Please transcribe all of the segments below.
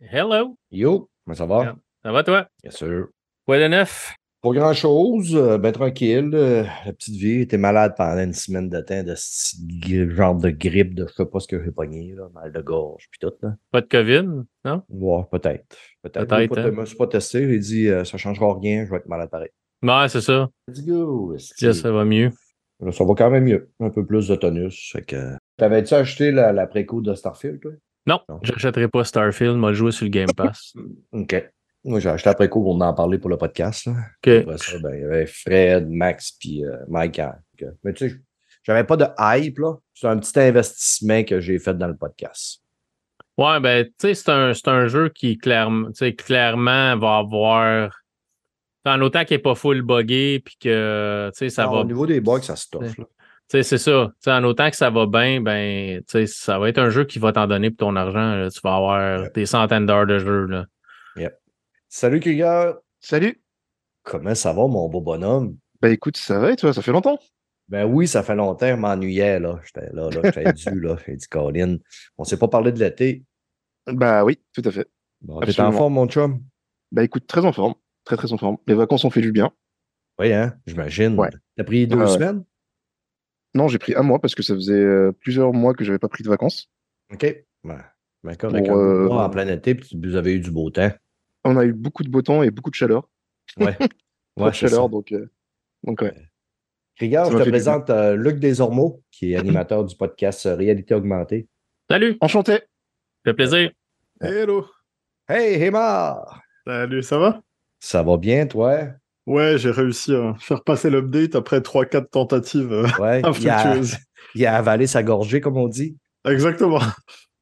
Hello. Yo, comment ça va? Ça va toi? Bien sûr. Quoi de neuf? Pas grand-chose, euh, ben tranquille. euh, la petite vie était malade pendant une semaine de temps de ce genre de grippe, de je sais pas ce que j'ai pogné, là, mal de gorge, puis tout. Là. Pas de COVID, non? Ouais, peut-être. Peut-être. Moi, pas- hein? Je me suis pas testé, j'ai dit euh, ça changera rien, je vais être malade pareil. Ouais, c'est ça. Let's go. Là, ça va mieux. Là, ça va quand même mieux. Un peu plus de tonus. Fait que... T'avais-tu acheté la, la préco de Starfield, toi? Non, j'achèterai pas Starfield, m'a joué sur le Game Pass. OK. Moi, j'ai acheté la préco pour en parler pour le podcast. Là. OK. Après ça, ben, il y avait Fred, Max, puis euh, Mike. Mais tu sais, j'avais pas de hype, là. C'est un petit investissement que j'ai fait dans le podcast. Ouais, ben, tu sais, c'est un, un jeu qui clairement, va avoir. En autant qu'il n'est pas full buggé, puis que, tu sais, ça va. Au niveau des bugs, ça stuff. là. Tu sais, c'est ça. En autant que ça va bien, ben, tu sais, ça va être un jeu qui va t'en donner pour ton argent. là. Tu vas avoir Ouais. des centaines d'heures de jeu, là. Salut, Krieger. Salut. Comment ça va, mon beau bonhomme? Bah écoute, ça va et toi, ça fait longtemps? Ben oui, ça fait longtemps, je m'ennuyais, là. J'étais là, là, j'étais dû, là. J'ai dit, Colin, on s'est pas parlé de l'été. Bah oui, tout à fait. Bon, T'es en forme, mon chum? Bah écoute, très en forme. Très très en forme. Les vacances ont fait du bien. Oui, hein? J'imagine. Ouais. T'as pris deux Ouais, ouais. Non, j'ai pris un mois parce que ça faisait euh, plusieurs mois que j'avais pas pris de vacances. OK. Ben, ben. Pour, un euh, mois en plein été, puis vous avez eu du beau temps. On a eu beaucoup de beau temps et beaucoup de chaleur. Ouais. Ouais, de chaleur, ça. donc, euh, donc ouais. Ça je te présente euh, Luc Desormeaux, qui est animateur du podcast Réalité Augmentée. Salut, Enchanté. ça fait plaisir. Hello. Hey, Hémar! Salut, ça va? Ça va bien, toi? Ouais, j'ai réussi à faire passer l'update après 3-4 tentatives euh, Ouais. il, a, infructueuses. il a avalé sa gorgée, comme on dit. Exactement.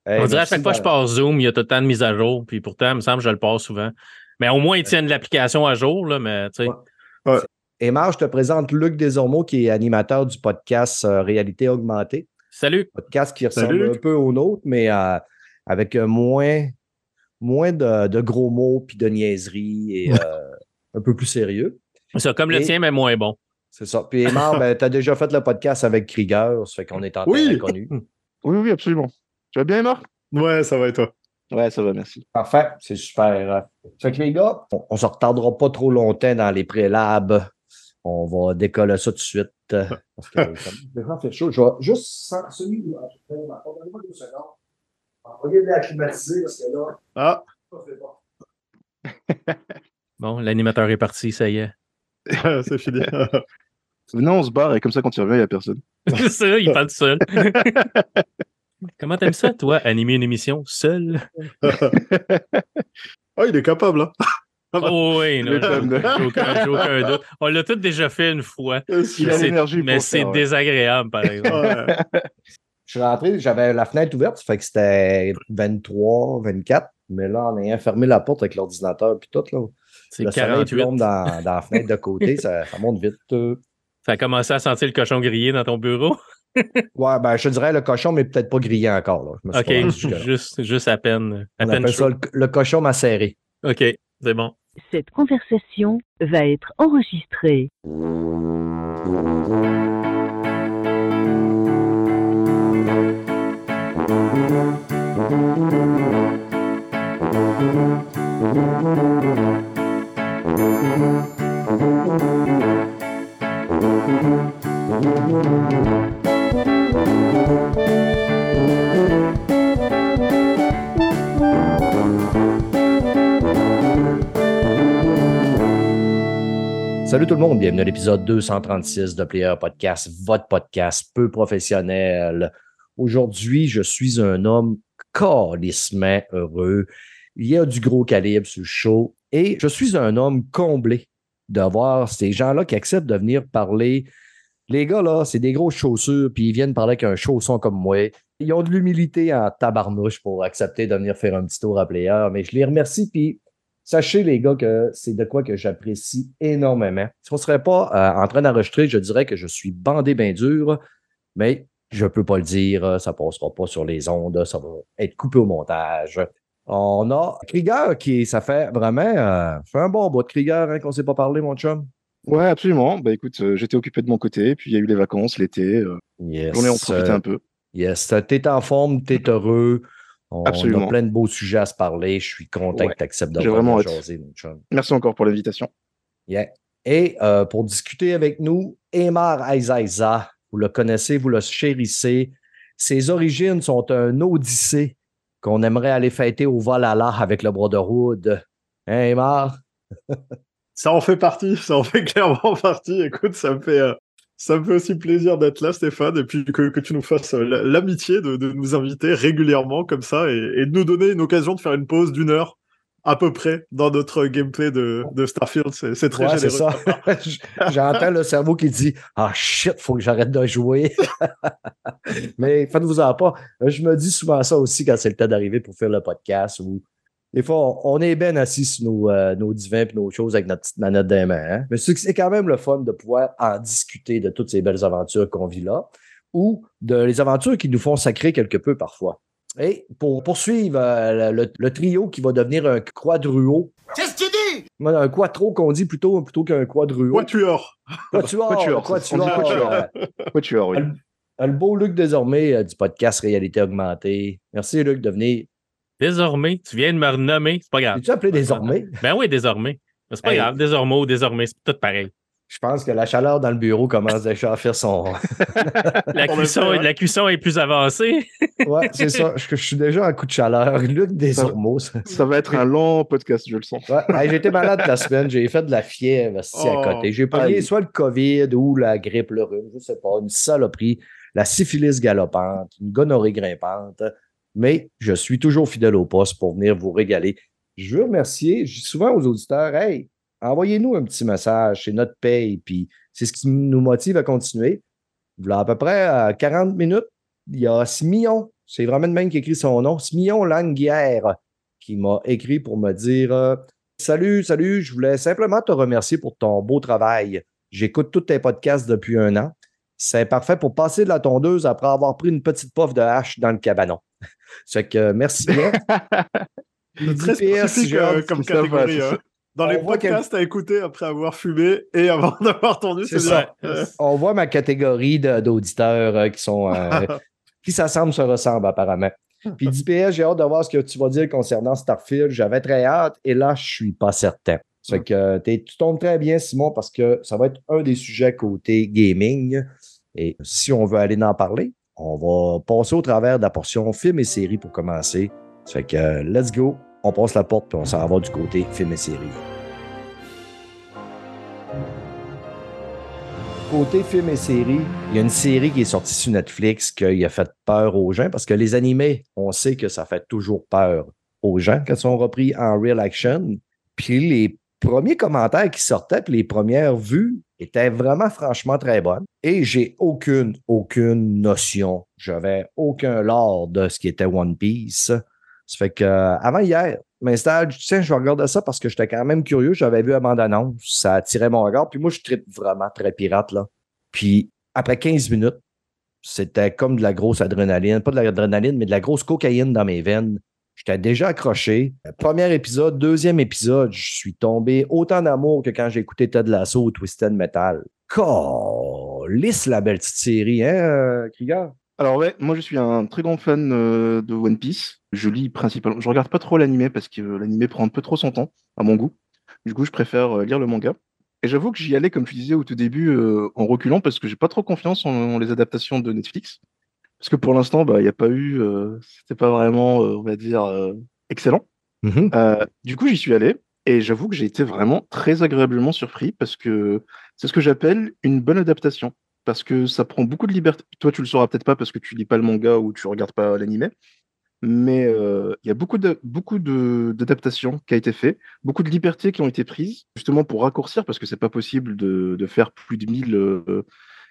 Hey, On dirait à chaque fois que je passe Zoom, il y a tout le temps de mise à jour, puis pourtant, il me semble que je le passe souvent. Mais au moins, ils tiennent l'application à jour, là, mais tu sais. Ouais. Hémar, je te présente Luc Desormeaux, qui est animateur du podcast euh, Réalité Augmentée. Salut. Podcast qui ressemble Salut, un peu au nôtre, mais euh, avec moins, moins de, de gros mots puis de niaiseries et euh, un peu plus sérieux. Ça, comme le tien, mais moins bon. C'est ça. Puis Hémar, ben, tu as déjà fait le podcast avec Krieger, ça fait qu'on est en Oui. terrain connu. Oui, oui, absolument. Tu vas bien, Emma Ouais, ça va et toi? Ouais, ça va, merci. Parfait, c'est super. Fait que les gars, on, on se retardera pas trop longtemps dans les prélabs. On va décoller ça tout de suite. Parce que ça me fait chaud. Je vais juste sans celui-là. Deux secondes. On va la climatiser parce que là, Ah, ça fait pas. Bon, l'animateur est parti, ça y est. c'est fini. Venez, on se barre et comme ça, quand il revient, il n'y a personne. c'est ça, il parle seul. Comment t'aimes ça, toi, animer une émission seul? oh, il est capable, hein? Oh oui, non, j'ai aucun, j'ai aucun doute. On l'a tous déjà fait une fois. Il a Mais c'est- l'énergie pour Mais le c'est faire, ouais. désagréable, par exemple. Ouais. Je suis rentré, j'avais la fenêtre ouverte, ça fait que c'était 23, 24. Mais là, en ayant fermé la porte avec l'ordinateur puis tout, là, C'est le soleil 48. plombe dans, dans la fenêtre de côté, ça, ça monte vite. Ça a commencé à sentir le cochon grillé dans ton bureau? Ouais, ben, je te dirais le cochon, mais peut-être pas grillé encore. Là. Je me suis pas rendu OK, juste, juste à peine. À On peine appelle ça le, le cochon macéré. OK, c'est bon. Cette conversation va être enregistrée. Salut tout le monde, bienvenue à l'épisode 236 de Player Podcast, votre podcast peu professionnel. Aujourd'hui, je suis un homme calissement heureux. Il y a du gros calibre sur le show et je suis un homme comblé de voir ces gens-là qui acceptent de venir parler. Les gars, là, c'est des grosses chaussures, puis ils viennent parler avec un chausson comme moi. Ils ont de l'humilité en tabarnouche pour accepter de venir faire un petit tour à Player, mais je les remercie, puis Sachez, les gars, que c'est de quoi que j'apprécie énormément. Si on ne serait pas euh, en train d'enregistrer, je dirais que je suis bandé bien dur, mais je ne peux pas le dire. Ça ne passera pas sur les ondes. Ça va être coupé au montage. On a Krieger qui, ça fait vraiment euh, un bon bout de Krieger hein, qu'on ne s'est pas parlé, mon chum? Ouais, absolument. Bah écoute, euh, j'étais occupé de mon côté, puis il y a eu les vacances, l'été. Euh, Yes. J'en ai en profité euh, un peu. Yes. T'es en forme, t'es heureux. On Absolument. a plein de beaux sujets à se parler. Je suis content Ouais. que tu acceptes de vraiment hâte. jaser, mon chum. Merci encore pour l'invitation. Yeah. Et euh, pour discuter avec nous, Emar Aizaïza, vous le connaissez, vous le chérissez. Ses origines sont un odyssée qu'on aimerait aller fêter au Valhalla avec le Brotherhood. Hein, Emar? Ça en fait partie, ça en fait clairement partie. Écoute, ça me fait, euh, ça me fait aussi plaisir d'être là, Stéphane, et puis que, que tu nous fasses euh, la- l'amitié de, de nous inviter régulièrement comme ça et, et de nous donner une occasion de faire une pause d'une heure à peu près dans notre gameplay de, de Starfield. C'est très Ouais, c'est généreux. ça. J'entends le cerveau qui dit Ah shit, faut que j'arrête de jouer. Mais faites-vous-en pas. Je me dis souvent ça aussi quand c'est le temps d'arriver pour faire le podcast. Où des fois, on, on est bien assis sur nos, euh, nos divins et nos choses avec notre petite manette des mains. hein. Mais c'est quand même le fun de pouvoir en discuter de toutes ces belles aventures qu'on vit là ou de les aventures qui nous font sacrer quelque peu parfois. Et pour poursuivre euh, le, le trio qui va devenir un quadruo. Qu'est-ce que tu dis? Un quattro qu'on dit plutôt, plutôt qu'un quadruo. Quatuor. Quatuor, Quatuor, quatuor, quatuor. oui. le beau Luc désormais euh, du podcast Réalité Augmentée. Merci Luc de venir. Désormais, tu viens de me renommer, c'est pas grave. Es-tu appelé désormais? Ben oui, désormais. Mais C'est pas Hey. grave, désormais ou désormais, c'est tout pareil. Je pense que la chaleur dans le bureau commence déjà à faire son. La cuisson, la cuisson est plus avancée. Ouais, c'est ça. Je, je suis déjà à coup de chaleur. Luc désormais. ça. Ça va être un lent podcast, je le sens. Ouais. Hey, j'ai été malade la semaine. J'ai fait de la fièvre Oh, à côté. J'ai aïe. soit le COVID ou la grippe, le rhume, je sais pas, une saloperie, la syphilis galopante, une gonorrhée grimpante. Mais je suis toujours fidèle au poste pour venir vous régaler. Je veux remercier, je dis souvent aux auditeurs, hey, envoyez-nous un petit message, c'est notre paye, puis c'est ce qui nous motive à continuer. À peu près à 40 minutes, il y a Smillon, c'est vraiment le même qui écrit son nom, Smillon Languière, qui m'a écrit pour me dire euh, Salut, salut, je voulais simplement te remercier pour ton beau travail. J'écoute tous tes podcasts depuis un an. C'est parfait pour passer de la tondeuse après avoir pris une petite puff de hache dans le cabanon. C'est que euh, merci bien. C'est très spécifique euh, hâte, comme ça, catégorie. hein. Dans On les podcasts à écouter après avoir fumé et avant d'avoir tendu, C'est ça. Euh, On voit ma catégorie d'auditeurs euh, qui sont euh, qui s'assemblent se ressemblent apparemment. Puis 10 PS, j'ai hâte de voir ce que tu vas dire concernant Starfield. J'avais très hâte et là, je suis pas certain. Ça fait que euh, t'es- tu tombes très bien, Simon, parce que ça va être un des sujets côté gaming. Et si on veut aller en parler, on va passer au travers de la portion film et série pour commencer. Ça fait que euh, let's go. On passe la porte puis on s'en va du côté film et série. Côté film et série, il y a une série qui est sortie sur Netflix qui a fait peur aux gens parce que les animés, on sait que ça fait toujours peur aux gens quand ils sont repris en real action. Puis les premiers commentaires qui sortaient, puis les premières vues étaient vraiment franchement très bonnes. Et j'ai aucune, aucune notion. J'avais aucun lore de ce qui était One Piece. Ça fait que euh, avant hier, dis, tiens, je regarder ça parce que j'étais quand même curieux. J'avais vu la bande-annonce, ça attirait mon regard. Puis moi, je traite vraiment très pirate, là. Puis après 15 minutes, c'était comme de la grosse adrénaline. Pas de l'adrénaline, mais de la grosse cocaïne dans mes veines. J'étais déjà accroché. Premier épisode, deuxième épisode, je suis tombé autant d'amour que quand j'ai écouté Ted Lasso ou Twisted Metal. Lisse la belle petite série, hein, euh, Krieger? Alors ouais, moi je suis un très grand fan euh, de One Piece. Je lis principalement, je regarde pas trop l'animé parce que euh, l'animé prend un peu trop son temps à mon goût. Du coup, je préfère euh, lire le manga. Et j'avoue que j'y allais, comme tu disais au tout début, en reculant parce que j'ai pas trop confiance en les adaptations de Netflix. Parce que pour l'instant, bah, il n'y a pas eu, euh, c'était pas vraiment, euh, on va dire, euh, excellent. Euh, du coup, j'y suis allé et j'avoue que j'ai été vraiment très agréablement surpris parce que c'est ce que j'appelle une bonne adaptation. Parce que ça prend beaucoup de liberté. Toi, tu le sauras peut-être pas parce que tu lis pas le manga ou tu regardes pas l'animé. Mais il y a beaucoup de beaucoup de- d'adaptations qui a été fait, beaucoup de libertés qui ont été prises, justement pour raccourcir, parce que c'est pas possible de, de faire plus de 1000.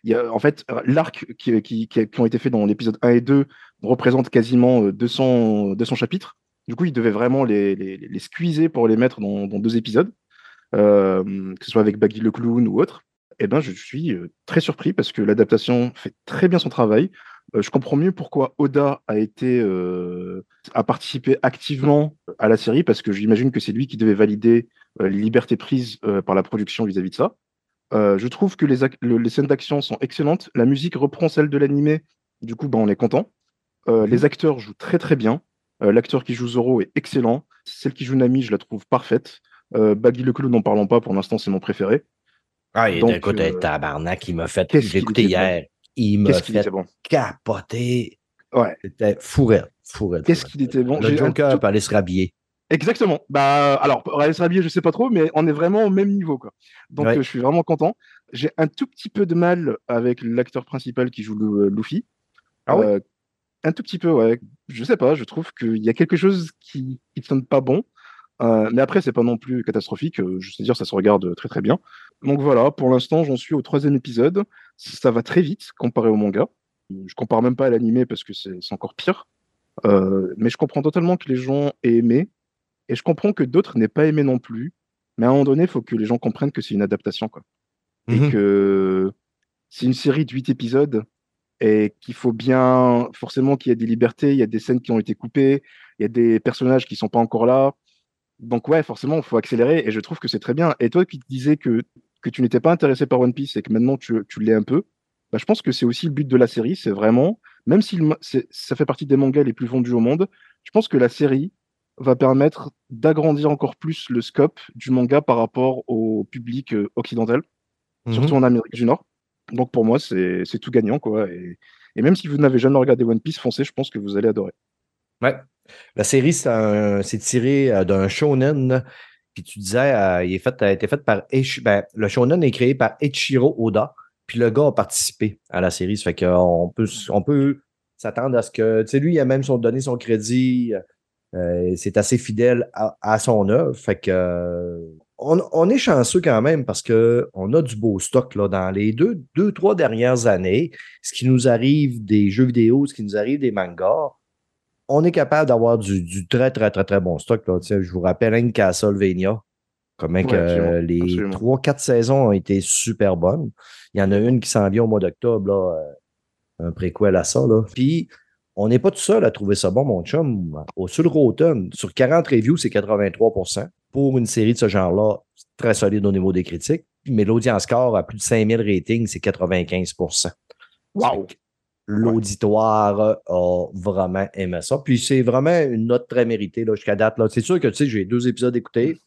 Euh, en fait, l'arc qui, qui, qui, qui ont été faits dans l'épisode 1 et 2 représente quasiment euh, 200, 200 chapitres. Du coup, ils devaient vraiment les, les, squeezer pour les mettre dans, deux épisodes, euh, que ce soit avec Baggy le Clown ou autre. Eh ben, je suis euh, très surpris parce que l'adaptation fait très bien son travail. Euh, je comprends mieux pourquoi Oda a euh, participé activement à la série parce que j'imagine que c'est lui qui devait valider euh, les libertés prises euh, par la production vis-à-vis de ça. Euh, je trouve que les, ac- le- les scènes d'action sont excellentes. La musique reprend celle de l'animé. Du coup, ben, on est content. Euh, Les acteurs jouent très très bien. Euh, L'acteur qui joue Zoro est excellent. Celle qui joue Nami, je la trouve parfaite. Baggy le n'en parlons pas, pour l'instant, c'est mon préféré. Ah, et Donc, écoute, euh, tabarnak, il m'a fait. J'ai qu'il écouté était bon? hier. Il m'a fait était bon? capoter. Ouais. C'était. Fourette. Qu'est-ce qu'il était bon? Le un Joker tout- peut aller se rhabiller. Exactement. Bah, alors, Reyes Rabier, je sais pas trop, mais on est vraiment au même niveau, quoi. Donc, Ouais. euh, je suis vraiment content. J'ai un tout petit peu de mal avec l'acteur principal qui joue Lu- Luffy. Ah oui? Euh, Un tout petit peu, ouais. Je sais pas, je trouve qu'il y a quelque chose qui ne sonne pas bon. Euh, mais après, c'est pas non plus catastrophique. Euh, Je sais dire, ça se regarde très très bien. Donc voilà, pour l'instant, j'en suis au troisième épisode. Ça va très vite comparé au manga. Je compare même pas à l'animé parce que c'est encore pire. Euh, mais je comprends totalement que les gens aient aimé. Et je comprends que d'autres n'aient pas aimé non plus. Mais à un moment donné, il faut que les gens comprennent que c'est une adaptation. Quoi. Et que c'est une série de huit épisodes et qu'il faut bien, forcément, qu'il y a des libertés, il y a des scènes qui ont été coupées, il y a des personnages qui sont pas encore là. Donc, ouais, forcément, il faut accélérer et je trouve que c'est très bien. Et toi qui te disais que, que tu n'étais pas intéressé par One Piece et que maintenant tu, tu l'es un peu, bah, je pense que c'est aussi le but de la série. C'est vraiment, même si le ça fait partie des mangas les plus vendus au monde, je pense que la série va permettre d'agrandir encore plus le scope du manga par rapport au public euh, occidental Mhm. surtout en Amérique du Nord. Donc pour moi, c'est tout gagnant. quoi. Et, et même si vous n'avez jamais regardé One Piece, foncez, je pense que vous allez adorer. Ouais. La série, c'est tiré euh, d'un shonen. Puis tu disais, euh, il est fait, a été fait par ben, le shonen est créé par Eiichiro Oda. Puis le gars a participé à la série. Ça fait qu'on peut, on peut s'attendre à ce que. Tu sais, lui, il a même son, donné son crédit. Euh, c'est assez fidèle à, à son œuvre. Fait que. euh, on, on est chanceux quand même parce qu'on a du beau stock là, dans les deux, deux, trois dernières années. Ce qui nous arrive des jeux vidéo, ce qui nous arrive des mangas, on est capable d'avoir du, du très, très, très, très bon stock. Là. Tu sais, Je vous rappelle un Castlevania. Comment que Ouais, euh, les trois, quatre saisons ont été super bonnes. Il y en a une qui s'en vient au mois d'octobre, euh, un préquel à ça. Là. Puis, on n'est pas tout seul à trouver ça bon, mon chum. Au sur le Rotten, sur 40 reviews, c'est 83% Pour une série de ce genre-là, c'est très solide au niveau des critiques. Mais l'audience score à plus de 5000 ratings, c'est 95% Wow. L'auditoire a vraiment aimé ça. Puis c'est vraiment une note très méritée là, jusqu'à date. là. C'est sûr que tu sais, j'ai deux épisodes écoutés.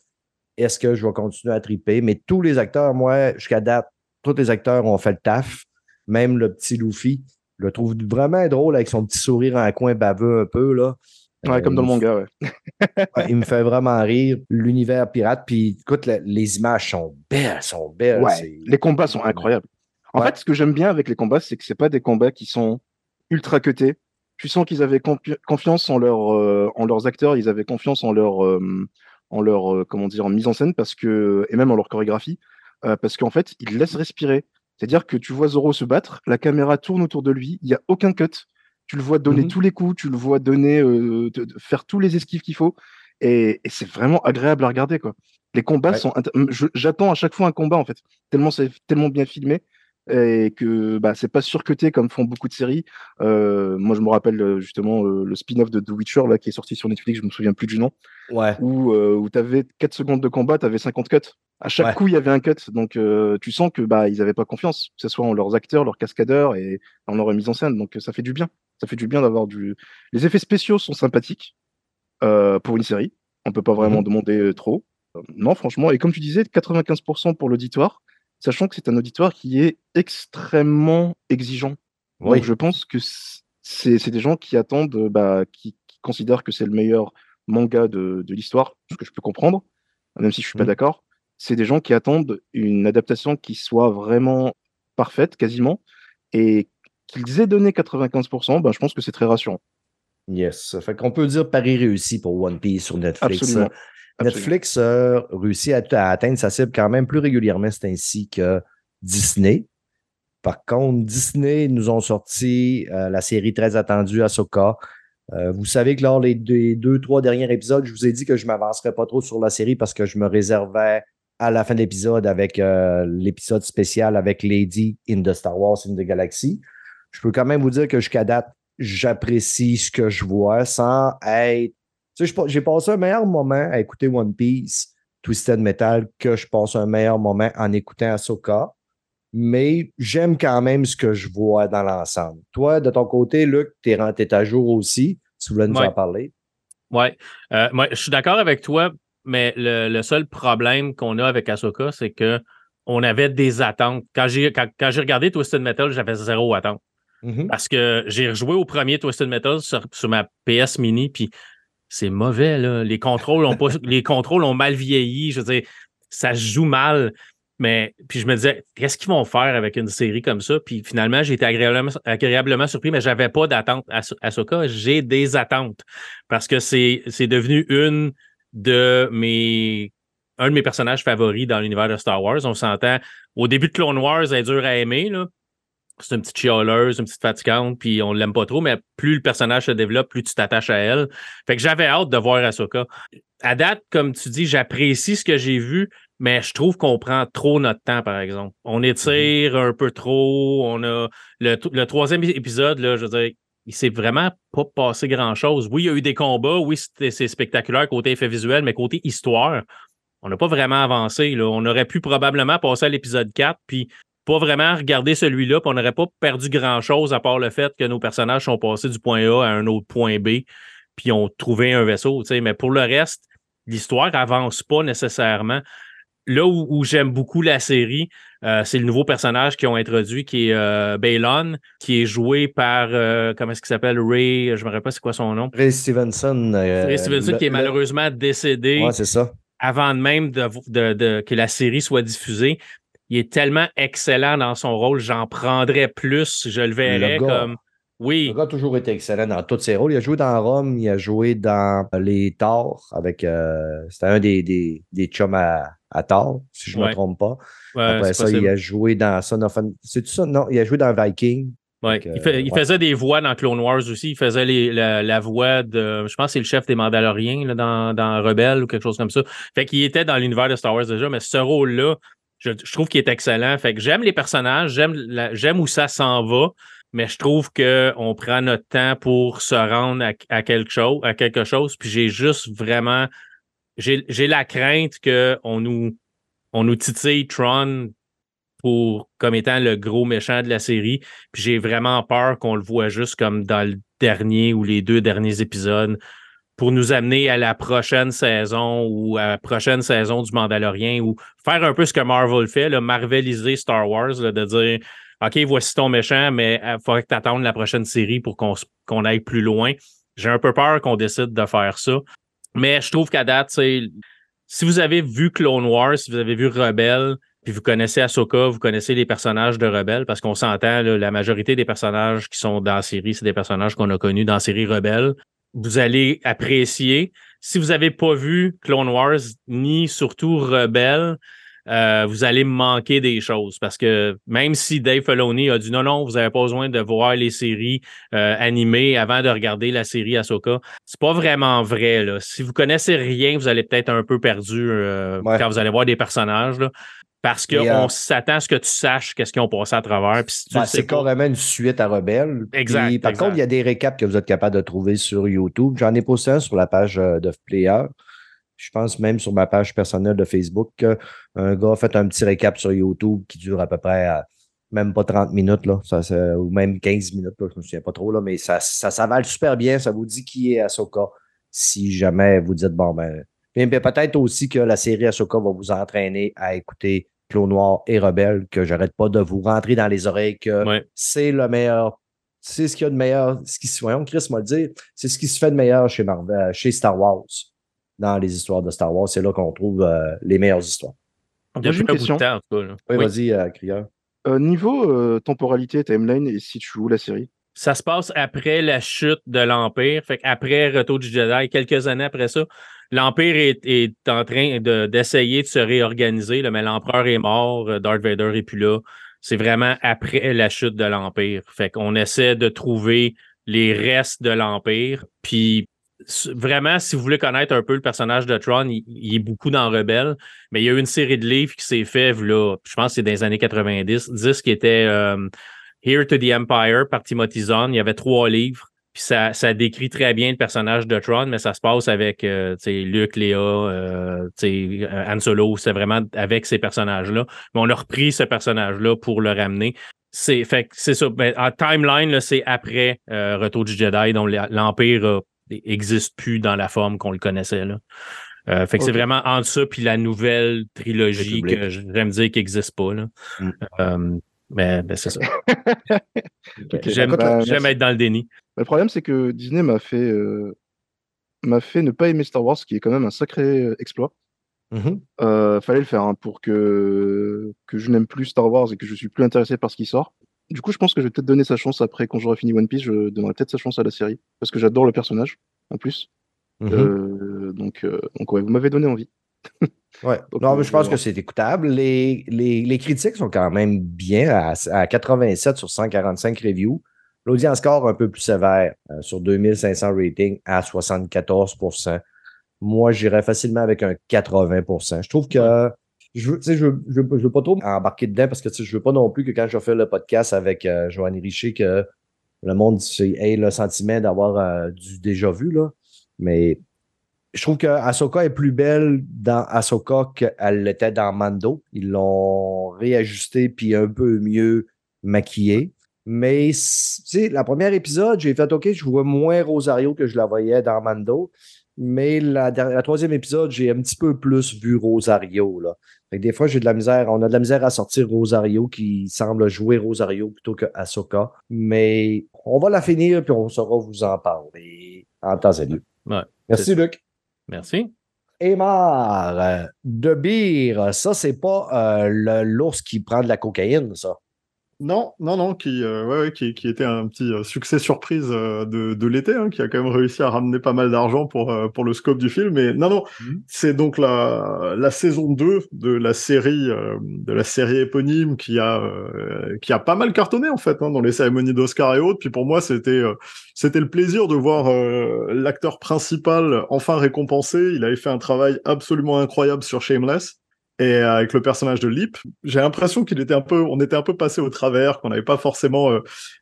Est-ce que je vais continuer à triper? Mais tous les acteurs, moi, jusqu'à date, tous les acteurs ont fait le taf. Même le petit Luffy. Je le trouve vraiment drôle avec son petit sourire en coin baveux un peu. Là. Ouais, comme dans le Euh, manga, ouais. Ouais, il me fait vraiment rire. L'univers pirate, puis écoute, la- les images sont belles, sont belles. Ouais, les combats sont incroyables. En fait, ce que j'aime bien avec les combats, c'est que c'est pas des combats qui sont ultra cutés. Tu sens qu'ils avaient confi- confiance en, leur, euh, en leurs acteurs, ils avaient confiance en leur, euh, en leur euh, comment dire, en mise en scène parce que, et même en leur chorégraphie, euh, parce qu'en fait, ils laissent respirer. C'est-à-dire que tu vois Zoro se battre, la caméra tourne autour de lui, il n'y a aucun cut. Tu le vois donner Mhm. tous les coups, tu le vois donner, euh, faire tous les esquives qu'il faut, et, et c'est vraiment agréable à regarder, quoi. Les combats Ouais. sont. J'attends à chaque fois un combat, en fait, tellement c'est tellement bien filmé et que bah, c'est pas surcuté comme font beaucoup de séries. Euh, moi, je me rappelle euh, justement le spin-off de The Witcher là, qui est sorti sur Netflix, je me souviens plus du nom, Ouais. où, euh, où tu avais 4 secondes de combat, tu avais 50 cuts. À chaque Ouais. coup, il y avait un cut. Donc, euh, tu sens que bah, ils avaient pas confiance, que ce soit en leurs acteurs, leurs cascadeurs et en leur mise en scène. Donc, euh, ça fait du bien. Ça fait du bien d'avoir du. Les effets spéciaux sont sympathiques euh, pour une série. On peut pas vraiment Mhm. demander trop. Non, franchement. Et comme tu disais, 95% pour l'auditoire, sachant que c'est un auditoire qui est extrêmement exigeant. Oui. Donc, je pense que c'est des gens qui attendent, bah, qui, qui considèrent que c'est le meilleur manga de, de l'histoire, ce que je peux comprendre, même si je suis pas Mhm. d'accord. C'est des gens qui attendent une adaptation qui soit vraiment parfaite, quasiment, et qu'ils aient donné 95%, ben, je pense que c'est très rassurant. Yes. Fait qu'on peut dire pari réussi pour One Piece sur Netflix. Absolument. Absolument. Netflix euh, réussit à, à atteindre sa cible quand même plus régulièrement, c'est ainsi que Disney. Par contre, Disney nous ont sorti euh, la série très attendue Ahsoka. Euh, vous savez que lors des deux, deux, trois derniers épisodes, je vous ai dit que je ne m'avancerais pas trop sur la série parce que je me réservais à la fin de l'épisode avec euh, l'épisode spécial avec Lady in the Star Wars in the Galaxy. Je peux quand même vous dire que jusqu'à date, j'apprécie ce que je vois sans être tu sais, j'ai passé un meilleur moment à écouter One Piece, Twisted Metal, que je passe un meilleur moment en écoutant Ahsoka. Mais j'aime quand même ce que je vois dans l'ensemble. Toi, de ton côté, Luc, t'es rentré à jour aussi. Si vous voulez nous Ouais. en parler? Ouais. Euh, moi, je suis d'accord avec toi, mais le, le seul problème qu'on a avec Ahsoka, c'est que on avait des attentes. Quand j'ai quand, regardé Twisted Metal, j'avais zéro attente. Mhm. Parce que j'ai rejoué au premier Twisted Metal sur, sur ma PS Mini, puis c'est mauvais, là. Les contrôles ont pas, les contrôles ont mal vieilli. Je veux dire, ça se joue mal. Mais puis je me disais, qu'est-ce qu'ils vont faire avec une série comme ça? Puis finalement, j'ai été agréablement, agréablement surpris, mais j'avais pas d'attente à, à ce cas. J'ai des attentes parce que c'est c'est devenu une de mes un de mes personnages favoris dans l'univers de Star Wars. On s'entend. Au début de Clone Wars, elle est dure à aimer, là. C'est une petite chialeuse, une petite fatigante, puis on l'aime pas trop, mais plus le personnage se développe, plus tu t'attaches à elle. Fait que j'avais hâte de voir Ahsoka. À date, comme tu dis, j'apprécie ce que j'ai vu, mais je trouve qu'on prend trop notre temps, par exemple. On étire un peu trop. On a le, le troisième épisode, là, je veux dire, il s'est vraiment pas passé grand-chose. Oui, il y a eu des combats, oui, c'est spectaculaire côté effet visuel, mais côté histoire, on n'a pas vraiment avancé. On aurait pu probablement passer à l'épisode 4, puis pas vraiment regarder celui-là, puis on n'aurait pas perdu grand-chose à part le fait que nos personnages sont passés du point A à un autre point B, puis ont trouvé un vaisseau. Mais pour le reste, l'histoire avance pas nécessairement. Là où j'aime beaucoup la série, euh, c'est le nouveau personnage qu'ils ont introduit, qui est euh, Balon, qui est joué par, euh, comment est-ce qu'il s'appelle, Ray, je me rappelle pas c'est quoi son nom. Ray Stevenson. euh, Ray Stevenson, le- qui est le- malheureusement décédé Ouais, c'est ça. avant même de, de- de- que la série soit diffusée. Il est tellement excellent dans son rôle, j'en prendrais plus, je le verrais Le gars. comme. Oui, Le gars a toujours été excellent dans tous ses rôles. Il a joué dans Rome, il a joué dans Les Thor avec. C'était un des, des, des chums à, à Thor, si je ne me trompe pas. Ouais, Après c'est ça, possible. il a joué dans Son of An- C'est-tu ça? Non, il a joué dans Viking. Ouais. Donc, il, fait- il ouais. faisait des voix dans Clone Wars aussi. Il faisait les- la, la voix de, je pense que c'est le chef des Mandaloriens là, dans, dans Rebelle ou quelque chose comme ça. Fait qu'il était dans l'univers de Star Wars déjà, mais ce rôle-là, je, je trouve qu'il est excellent. Fait que j'aime les personnages, j'aime où ça s'en va, mais je trouve qu'on prend notre temps pour se rendre à, à quelque chose, à quelque chose. Puis j'ai juste vraiment, j'ai la crainte qu'on nous, on nous titille Tron pour comme étant le gros méchant de la série. Puis j'ai vraiment peur qu'on le voit juste comme dans le dernier ou les deux derniers épisodes pour nous amener à la prochaine saison ou à la prochaine saison du Mandalorien ou faire un peu ce que Marvel fait, marveliser Star Wars, de dire OK, voici ton méchant, mais il faudrait que tu attendes la prochaine série pour qu'on aille plus loin. J'ai un peu peur qu'on décide de faire ça. Mais je trouve qu'à date, si vous avez vu Clone Wars, si vous avez vu Rebelle, puis vous connaissez Ahsoka, vous connaissez les personnages de Rebelle, parce qu'on s'entend, la majorité des personnages qui sont dans la série, c'est des personnages qu'on a connus dans la série Rebelle. Vous allez apprécier. Si vous n'avez pas vu Clone Wars, ni surtout Rebelle, euh, vous allez manquer des choses parce que même si Dave Filoni a dit non, non, vous n'avez pas besoin de voir les séries euh, animées avant de regarder la série Ahsoka, c'est pas vraiment vrai. Là. Si vous connaissez rien, vous allez peut-être un peu perdu euh, Ouais. quand vous allez voir des personnages. Là, parce qu'on s'attend à ce que tu saches qu'est-ce qu'ils ont passé à travers. Si Ben, c'est carrément une suite à Rebelle. Exact, Puis, par exact. contre, il y a des récaps que vous êtes capable de trouver sur YouTube. J'en ai posté un sur la page de Player. Je pense même sur ma page personnelle de Facebook qu'un gars a fait un petit récap sur YouTube qui dure à peu près euh, même pas 30 minutes, là, ça, ou même 15 minutes, là, je ne me souviens pas trop, là, mais ça, ça s'avale super bien. Ça vous dit qui est Ahsoka si jamais vous dites, bon, ben. Peut-être aussi que la série Ahsoka va vous entraîner à écouter Clos Noir et Rebelle, que j'arrête pas de vous rentrer dans les oreilles que Ouais. c'est le meilleur. C'est ce qu'il y a de meilleur. Ce qui, voyons, Chris m'a dit, c'est ce qui se fait de meilleur chez Marvel, chez Star Wars. Dans les histoires de Star Wars, c'est là qu'on trouve euh, les meilleures histoires. Moi, j'ai une un bout de question. temps, en tout cas. là. Oui, Oui. vas-y, euh, Crieur. Euh, niveau euh, temporalité, timeline, et si tu joues la série? Ça se passe après la chute de l'Empire. Fait après Retour du Jedi, quelques années après ça, l'Empire est, est en train de- d'essayer de, se réorganiser, là, mais l'Empereur est mort, euh, Darth Vader est plus là. C'est vraiment après la chute de l'Empire. Fait qu'on essaie de trouver les restes de l'Empire. Puis vraiment, si vous voulez connaître un peu le personnage de Tron, il, est beaucoup dans Rebelle, mais il y a eu une série de livres qui s'est fait, là, je pense que c'est dans les années 90, 10 qui était euh, Here to the Empire par Timothy Zahn. Il y avait trois livres. Puis ça, ça décrit très bien le personnage de Tron, mais ça se passe avec euh, Luke, Léa, euh, Han Solo. C'est vraiment avec ces personnages-là. Mais on a repris ce personnage-là pour le ramener. C'est fait c'est ça. Ben, en timeline, c'est après euh, Retour du Jedi, dont l'Empire a n'existe plus dans la forme qu'on le connaissait. Là. Euh, fait que c'est vraiment entre ça puis la nouvelle trilogie que j'aimerais me dire qu'il n'existe pas. Là. Mm. Euh, mais ben, c'est ça. J'aime j'aime être dans le déni. Le problème, c'est que Disney m'a fait, euh, m'a fait ne pas aimer Star Wars, qui est quand même un sacré exploit. Mhm. Euh, fallait le faire hein, pour que, que je n'aime plus Star Wars et que je suis plus intéressé par ce qui sort. Du coup, je pense que je vais peut-être donner sa chance après, quand j'aurai fini One Piece, je donnerai peut-être sa chance à la série. Parce que j'adore le personnage, en plus. Mhm. Euh, donc, euh, donc, ouais, vous m'avez donné envie. Ouais. Donc, Non, euh, mais je pense que c'est écoutable. Les, les, les critiques sont quand même bien à, à 87 sur 145 reviews. L'audience score un peu plus sévère euh, sur 2500 ratings à 74% Moi, j'irais facilement avec un 80% Je trouve que je veux, je, veux- je, je veux pas trop embarquer dedans parce que je veux pas non plus que quand je fais le podcast avec euh, Joanne Richer, que le monde ait le sentiment d'avoir euh, du déjà vu. Là. Mais je trouve que Ahsoka est plus belle dans Ahsoka qu'elle l'était dans Mando. Ils l'ont réajusté puis un peu mieux maquillé. Mais tu sais, la première épisode, j'ai fait OK, je vois moins Rosario que je la voyais dans Mando. Mais la, troisième épisode, j'ai un petit peu plus vu Rosario. Là. Fait que des fois, j'ai de la misère. On a de la misère à sortir Rosario qui semble jouer Rosario plutôt que Ahsoka. Mais on va la finir puis on saura vous en parler en temps et lieu. Ouais, Merci. Luc. Merci. Euh, de bière, ça, c'est pas euh, l'ours qui prend de la cocaïne, ça. Non, non, non, qui, euh, ouais, ouais, qui, qui était un petit euh, succès surprise euh, de, de l'été, hein, qui a quand même réussi à ramener pas mal d'argent pour, euh, pour le scope du film. Mais non, non, Mhm. c'est donc la, la saison 2 de la série, euh, de la série éponyme qui a, euh, qui a pas mal cartonné en fait hein, dans les cérémonies d'Oscar et autres. Puis pour moi, c'était, euh, c'était le plaisir de voir euh, l'acteur principal enfin récompensé. Il avait fait un travail absolument incroyable sur Shameless. Et avec le personnage de Lip, j'ai l'impression qu'il était un peu, on était un peu passé au travers, qu'on n'avait pas forcément euh,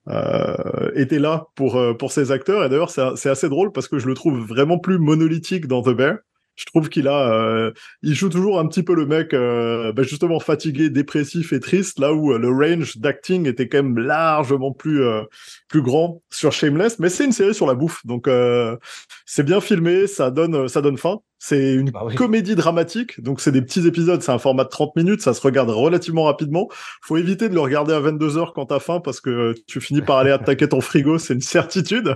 euh, été là pour euh, pour ces acteurs. Et d'ailleurs, c'est assez drôle parce que je le trouve vraiment plus monolithique dans The Bear. Je trouve qu'il a, euh, il joue toujours un petit peu le mec, euh, bah, justement fatigué, dépressif et triste, là où euh, le range d'acting était quand même largement plus euh, plus grand sur Shameless. Mais c'est une série sur la bouffe, donc euh, c'est bien filmé, ça donne ça donne faim. C'est une Bah oui. comédie dramatique, donc c'est des petits épisodes, c'est un format de 30 minutes, ça se regarde relativement rapidement. Faut éviter de le regarder à 22 heures quand t'as faim parce que tu finis par aller attaquer ton frigo, c'est une certitude.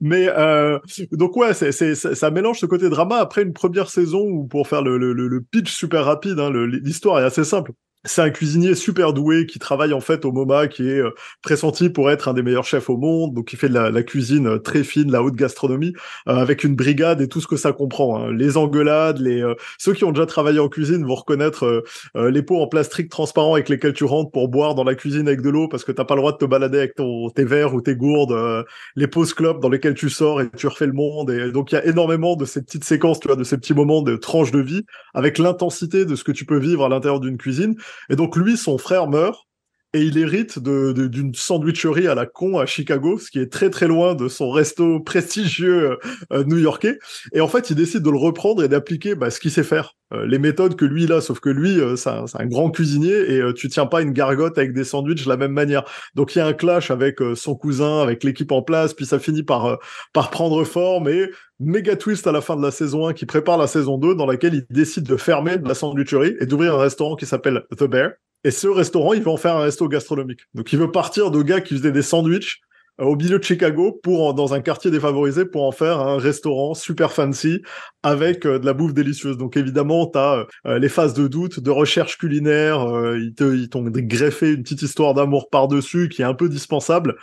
Mais euh, donc ouais, c'est, c'est, ça, mélange ce côté drama après une première saison où pour faire le, le, le- le pitch super rapide, hein, le- l'histoire est assez simple. C'est un cuisinier super doué qui travaille en fait au MoMA, qui est euh, pressenti pour être un des meilleurs chefs au monde, donc qui fait de la, cuisine euh, très fine, la haute gastronomie, euh, avec une brigade et tout ce que ça comprend. hein. Les engueulades, les euh, ceux qui ont déjà travaillé en cuisine vont reconnaître les pots en plastique transparent avec lesquels tu rentres pour boire dans la cuisine avec de l'eau parce que t'as pas le droit de te balader avec ton, tes verres ou tes gourdes, les pauses clopes dans lesquelles tu sors et tu refais le monde. Et donc il y a énormément de ces petites séquences, tu vois, de ces petits moments de tranches de vie avec l'intensité de ce que tu peux vivre à l'intérieur d'une cuisine. Et donc lui, son frère meurt. Et il hérite d'une sandwicherie à la con à Chicago, ce qui est très très loin de son resto prestigieux euh, euh, new-yorkais. Et en fait, il décide de le reprendre et d'appliquer bah, ce qu'il sait faire, euh, les méthodes que lui il a. Sauf que lui, euh, c'est un, un grand cuisinier et euh, tu tiens pas une gargote avec des sandwichs de la même manière. Donc il y a un clash avec euh, son cousin, avec l'équipe en place, puis ça finit par par prendre forme et méga twist à la fin de la saison 1 qui prépare la saison 2 dans laquelle il décide de fermer la sandwicherie et d'ouvrir un restaurant qui s'appelle The Bear. Et ce restaurant, il veut en faire un resto gastronomique. Donc il veut partir de gars qui faisaient des sandwichs euh, au milieu de Chicago pour dans un quartier défavorisé pour en faire un restaurant super fancy avec euh, de la bouffe délicieuse. Donc évidemment, tu as les phases de doute, de recherche culinaire, euh, ils t'ont greffé une petite histoire d'amour par-dessus qui est un peu dispensable.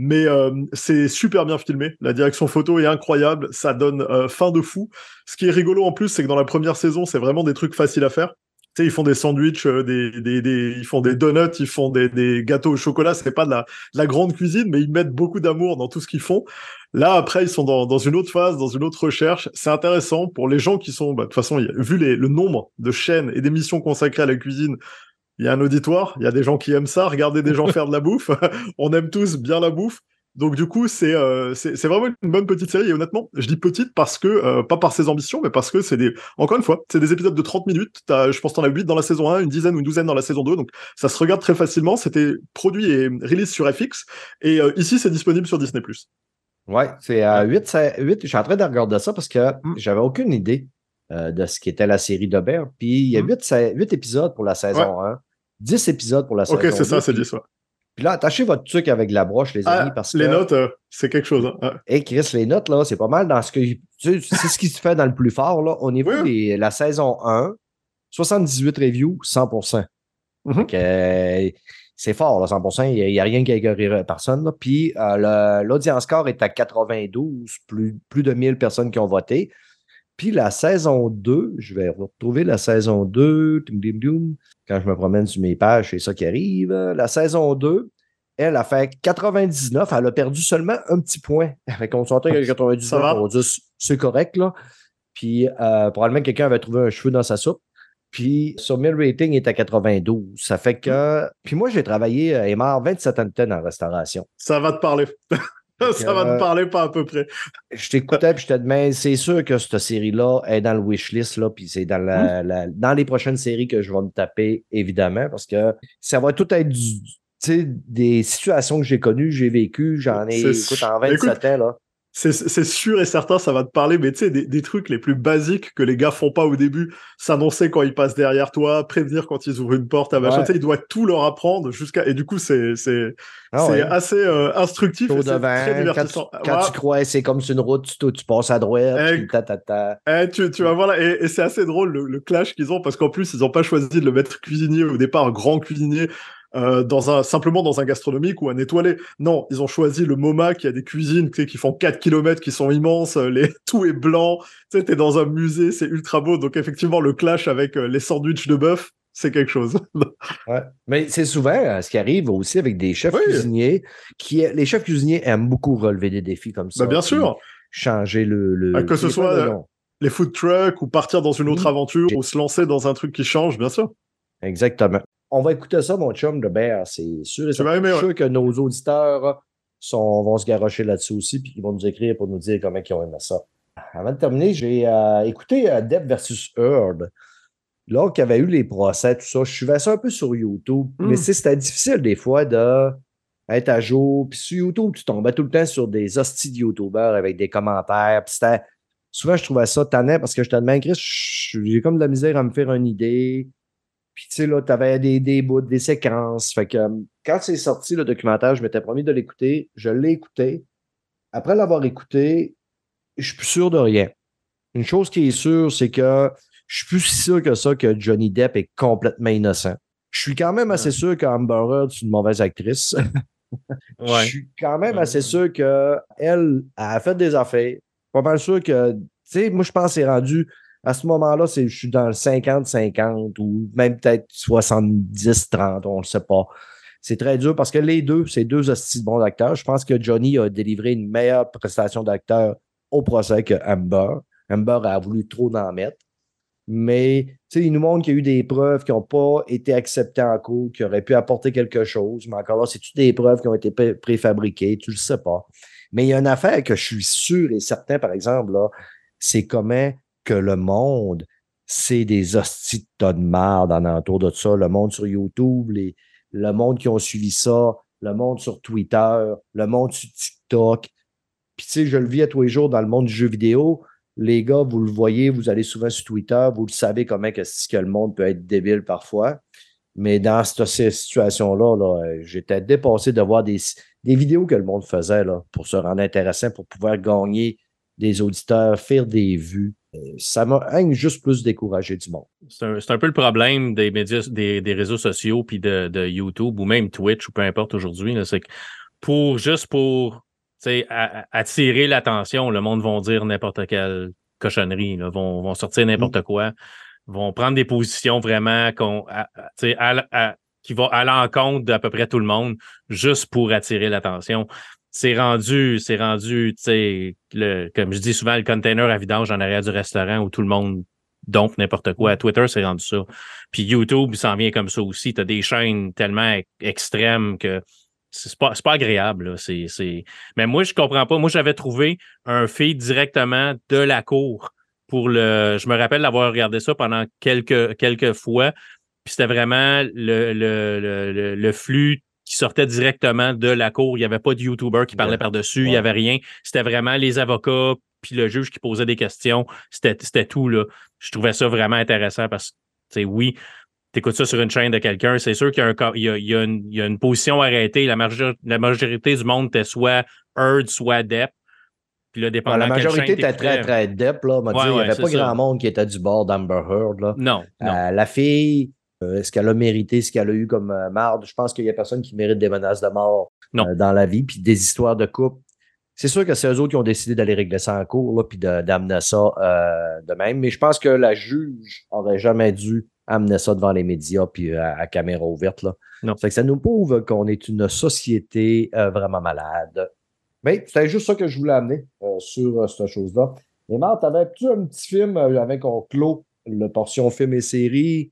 Mais euh, c'est super bien filmé. La direction photo est incroyable. Ça donne euh, fin de fou. Ce qui est rigolo en plus, c'est que dans la première saison, c'est vraiment des trucs faciles à faire. Ils font des sandwichs, euh, des, ils font des donuts, ils font des, gâteaux au chocolat. C'est pas de la, de la grande cuisine, mais ils mettent beaucoup d'amour dans tout ce qu'ils font. Là, après, ils sont dans, une autre phase, dans une autre recherche. C'est intéressant pour les gens qui sont, bah, de toute façon, vu le nombre de chaînes et d'émissions consacrées à la cuisine, il y a un auditoire, il y a des gens qui aiment ça, regarder des gens faire de la bouffe. On aime tous bien la bouffe. Donc du coup, c'est euh, c'est vraiment une bonne petite série. Et honnêtement, je dis petite parce que, euh, pas par ses ambitions, mais parce que c'est des... Encore une fois, c'est des épisodes de 30 minutes. T'as, je pense que t'en as 8 dans la saison 1, une dizaine ou une douzaine dans la saison 2. Donc ça se regarde très facilement. C'était produit et release sur FX. Et euh, ici, c'est disponible sur Disney+. Oui, c'est à 8, 8. Je suis en train de regarder ça parce que Mm. j'avais aucune idée euh, de ce qu'était la série Bear. Puis il y a Mm. 8, 8 épisodes pour la saison 1, 10 épisodes pour la saison Ok, 2. c'est ça, c'est puis, 10. ouais. Puis là, attachez votre truc avec la broche, les amis, Ah, parce les que. notes, euh, c'est quelque chose. hein. Ouais. Hey Chris, les notes, là, c'est pas mal dans ce que. tu sais, C'est ce qui se fait dans le plus fort, là. Au niveau Oui. de la saison 1, 78 reviews, 100 Mhm. Fait que, euh, c'est fort, là, 100 Il n'y a, rien qui a personne. là. Puis euh, l'audience score est à 92, plus, plus de 1000 personnes qui ont voté. Puis la saison 2, je vais retrouver la saison 2. Quand je me promène sur mes pages, c'est ça qui arrive. La saison 2, elle a fait 99. Elle a perdu seulement un petit point. Fait qu'on s'entend qu'à 99, Ça va. on va dire c'est correct. Là. Puis euh, probablement quelqu'un avait trouvé un cheveu dans sa soupe. Puis son mail rating est à 92. Ça fait que. Puis moi, j'ai travaillé, euh, Aymar, 27 ans de temps en restauration. Ça va te parler. ça va euh, te parler pas à peu près. Je t'écoutais puis je te demandais, c'est sûr que cette série-là est dans le wishlist, là, puis c'est dans, la, la- dans les prochaines séries que je vais me taper, évidemment, parce que ça va tout être du, des situations que j'ai connues, j'ai vécues, j'en ai, écoute, en 27 écoute, ans, là. C'est c'est sûr et certain, ça va te parler, mais tu sais, des, des trucs les plus basiques que les gars font pas au début, s'annoncer quand ils passent derrière toi, prévenir quand ils ouvrent une porte, à machin, Ouais. tu sais, il doit tout leur apprendre jusqu'à. Et du coup, c'est c'est Ah c'est ouais. assez euh, instructif et c'est devant, très quand, tu, divertissant. quand Ouais. tu crois c'est comme sur une route, tu, tu passes à droite, Eh, puis ta, ta, ta. Eh, tu, tu vas voir là, et, et c'est assez drôle le, le clash qu'ils ont parce qu'en plus ils ont pas choisi de le mettre cuisinier au départ, grand cuisinier euh, dans un simplement dans un gastronomique ou un étoilé. Non, ils ont choisi le MoMA qui a des cuisines qui font 4 km, qui sont immenses, euh, les tout est blanc. Tu sais, t'es dans un musée, c'est ultra beau. Donc effectivement le clash avec euh, les sandwichs de bœuf, c'est quelque chose. Ouais. Mais c'est souvent ce qui arrive aussi avec des chefs Oui. cuisiniers qui les chefs cuisiniers aiment beaucoup relever des défis comme ça. bah bien puis sûr, Changer le. le Ah, que ce soit, euh, les food trucks ou partir dans une autre aventure ou se lancer dans un truc qui change, bien sûr. Exactement. On va écouter ça, mon chum de Bear, c'est sûr. ouais. suis sûr que nos auditeurs sont, vont se garrocher là-dessus aussi, puis ils vont nous écrire pour nous dire comment ils ont aimé ça. Avant de terminer, j'ai euh, écouté euh, Depp versus Heard. Là, qu'il y avait eu les procès, tout ça, je suivais ça un peu sur YouTube, Mm. mais c'était difficile des fois de être à jour. Puis sur YouTube, tu tombais tout le temps sur des hosties de YouTubers avec des commentaires. Puis c'était. Souvent, je trouvais ça tannant parce que je te demande, Chris, j'ai comme de la misère à me faire une idée. Puis, tu sais, là, tu avais des, des bouts, des séquences. Fait que euh, quand c'est sorti, le documentaire, je m'étais promis de l'écouter. Je l'ai écouté. Après l'avoir écouté, je suis plus sûr de rien. Une chose qui est sûre, c'est que je suis plus sûr que ça que Johnny Depp est complètement innocent. Je suis quand même assez sûr qu'Amber Heard est une mauvaise actrice. Je suis quand même assez sûr qu'elle elle a fait des affaires. Pas mal sûr que, tu sais, moi, je pense que c'est rendu, à ce moment-là, je suis dans le 50-50 ou même peut-être 70-30, on ne sait pas. C'est très dur parce que les deux, c'est deux hosties de bons acteurs. Je pense que Johnny a délivré une meilleure prestation d'acteur au procès que Amber. Amber a voulu trop en mettre. Mais il nous montre qu'il y a eu des preuves qui n'ont pas été acceptées en cours, qui auraient pu apporter quelque chose. Mais encore là, c'est-tu des preuves qui ont été pré- préfabriquées? Tu ne le sais pas. Mais il y a une affaire que je suis sûr et certain, par exemple, c'est comment que le monde, c'est des hosties de tas de marde en entour de ça. Le monde sur YouTube, les, le monde qui ont suivi ça, le monde sur Twitter, le monde sur TikTok. Puis tu sais, je le vis à tous les jours dans le monde du jeu vidéo. Les gars, vous le voyez, vous allez souvent sur Twitter, vous le savez comment que, que le monde peut être débile parfois. Mais dans cette, situation-là, là, j'étais dépassé de voir des, des vidéos que le monde faisait là, pour se rendre intéressant, pour pouvoir gagner des auditeurs, faire des vues. Euh, Ça m'a juste plus découragé du monde. C'est un, peu le problème des médias, des, des réseaux sociaux, puis de, de YouTube ou même Twitch ou peu importe aujourd'hui. C'est que pour juste pour attirer l'attention, le monde vont dire n'importe quelle cochonnerie, là, vont, vont sortir n'importe quoi, vont prendre des positions vraiment qu'on, qui vont à l'encontre d'à peu près tout le monde, juste pour attirer l'attention. C'est rendu, c'est rendu, tu sais, le, comme je dis souvent, le container à vidange en arrière du restaurant où tout le monde dompe n'importe quoi. Twitter, c'est rendu ça. Puis YouTube, il s'en vient comme ça aussi. Tu as des chaînes tellement extrêmes que c'est pas, pas agréable. là. Mais moi, je comprends pas. Moi, j'avais trouvé un feed directement de la cour pour le. Je me rappelle d'avoir regardé ça pendant quelques, quelques fois. Puis c'était vraiment le, le, le- le flux qui sortait directement de la cour. Il n'y avait pas de YouTuber qui parlait Ouais. par-dessus, il n'y Ouais. avait rien. C'était vraiment les avocats puis le juge qui posait des questions. C'était tout. Là. Je trouvais ça vraiment intéressant parce que, oui, tu écoutes ça sur une chaîne de quelqu'un, c'est sûr qu'il y y y y a une position arrêtée. La, major- la majorité du monde était soit Heard, soit Depp. Puis là, dépendant la quelle majorité était très, très dep. Là, on m'a Ouais, dit, il n'y ouais, avait pas grand monde qui était du bord d'Amber Heard. Là. Non, non. Euh, la fille, est-ce qu'elle a mérité ce qu'elle a eu comme euh, marde? Je pense qu'il n'y a personne qui mérite des menaces de mort Non. euh, dans la vie, puis des histoires de couple. C'est sûr que c'est eux autres qui ont décidé d'aller régler ça en cours, là, puis d'amener ça euh, de même. Mais je pense que la juge aurait jamais dû amener ça devant les médias puis euh, à, à caméra ouverte. Là. Non. Fait que ça nous prouve qu'on est une société euh, vraiment malade. Mais c'était juste ça que je voulais amener euh, sur euh, cette chose-là. Et Marc, t'avais-tu un petit film euh, avec on clôt le portion film et série?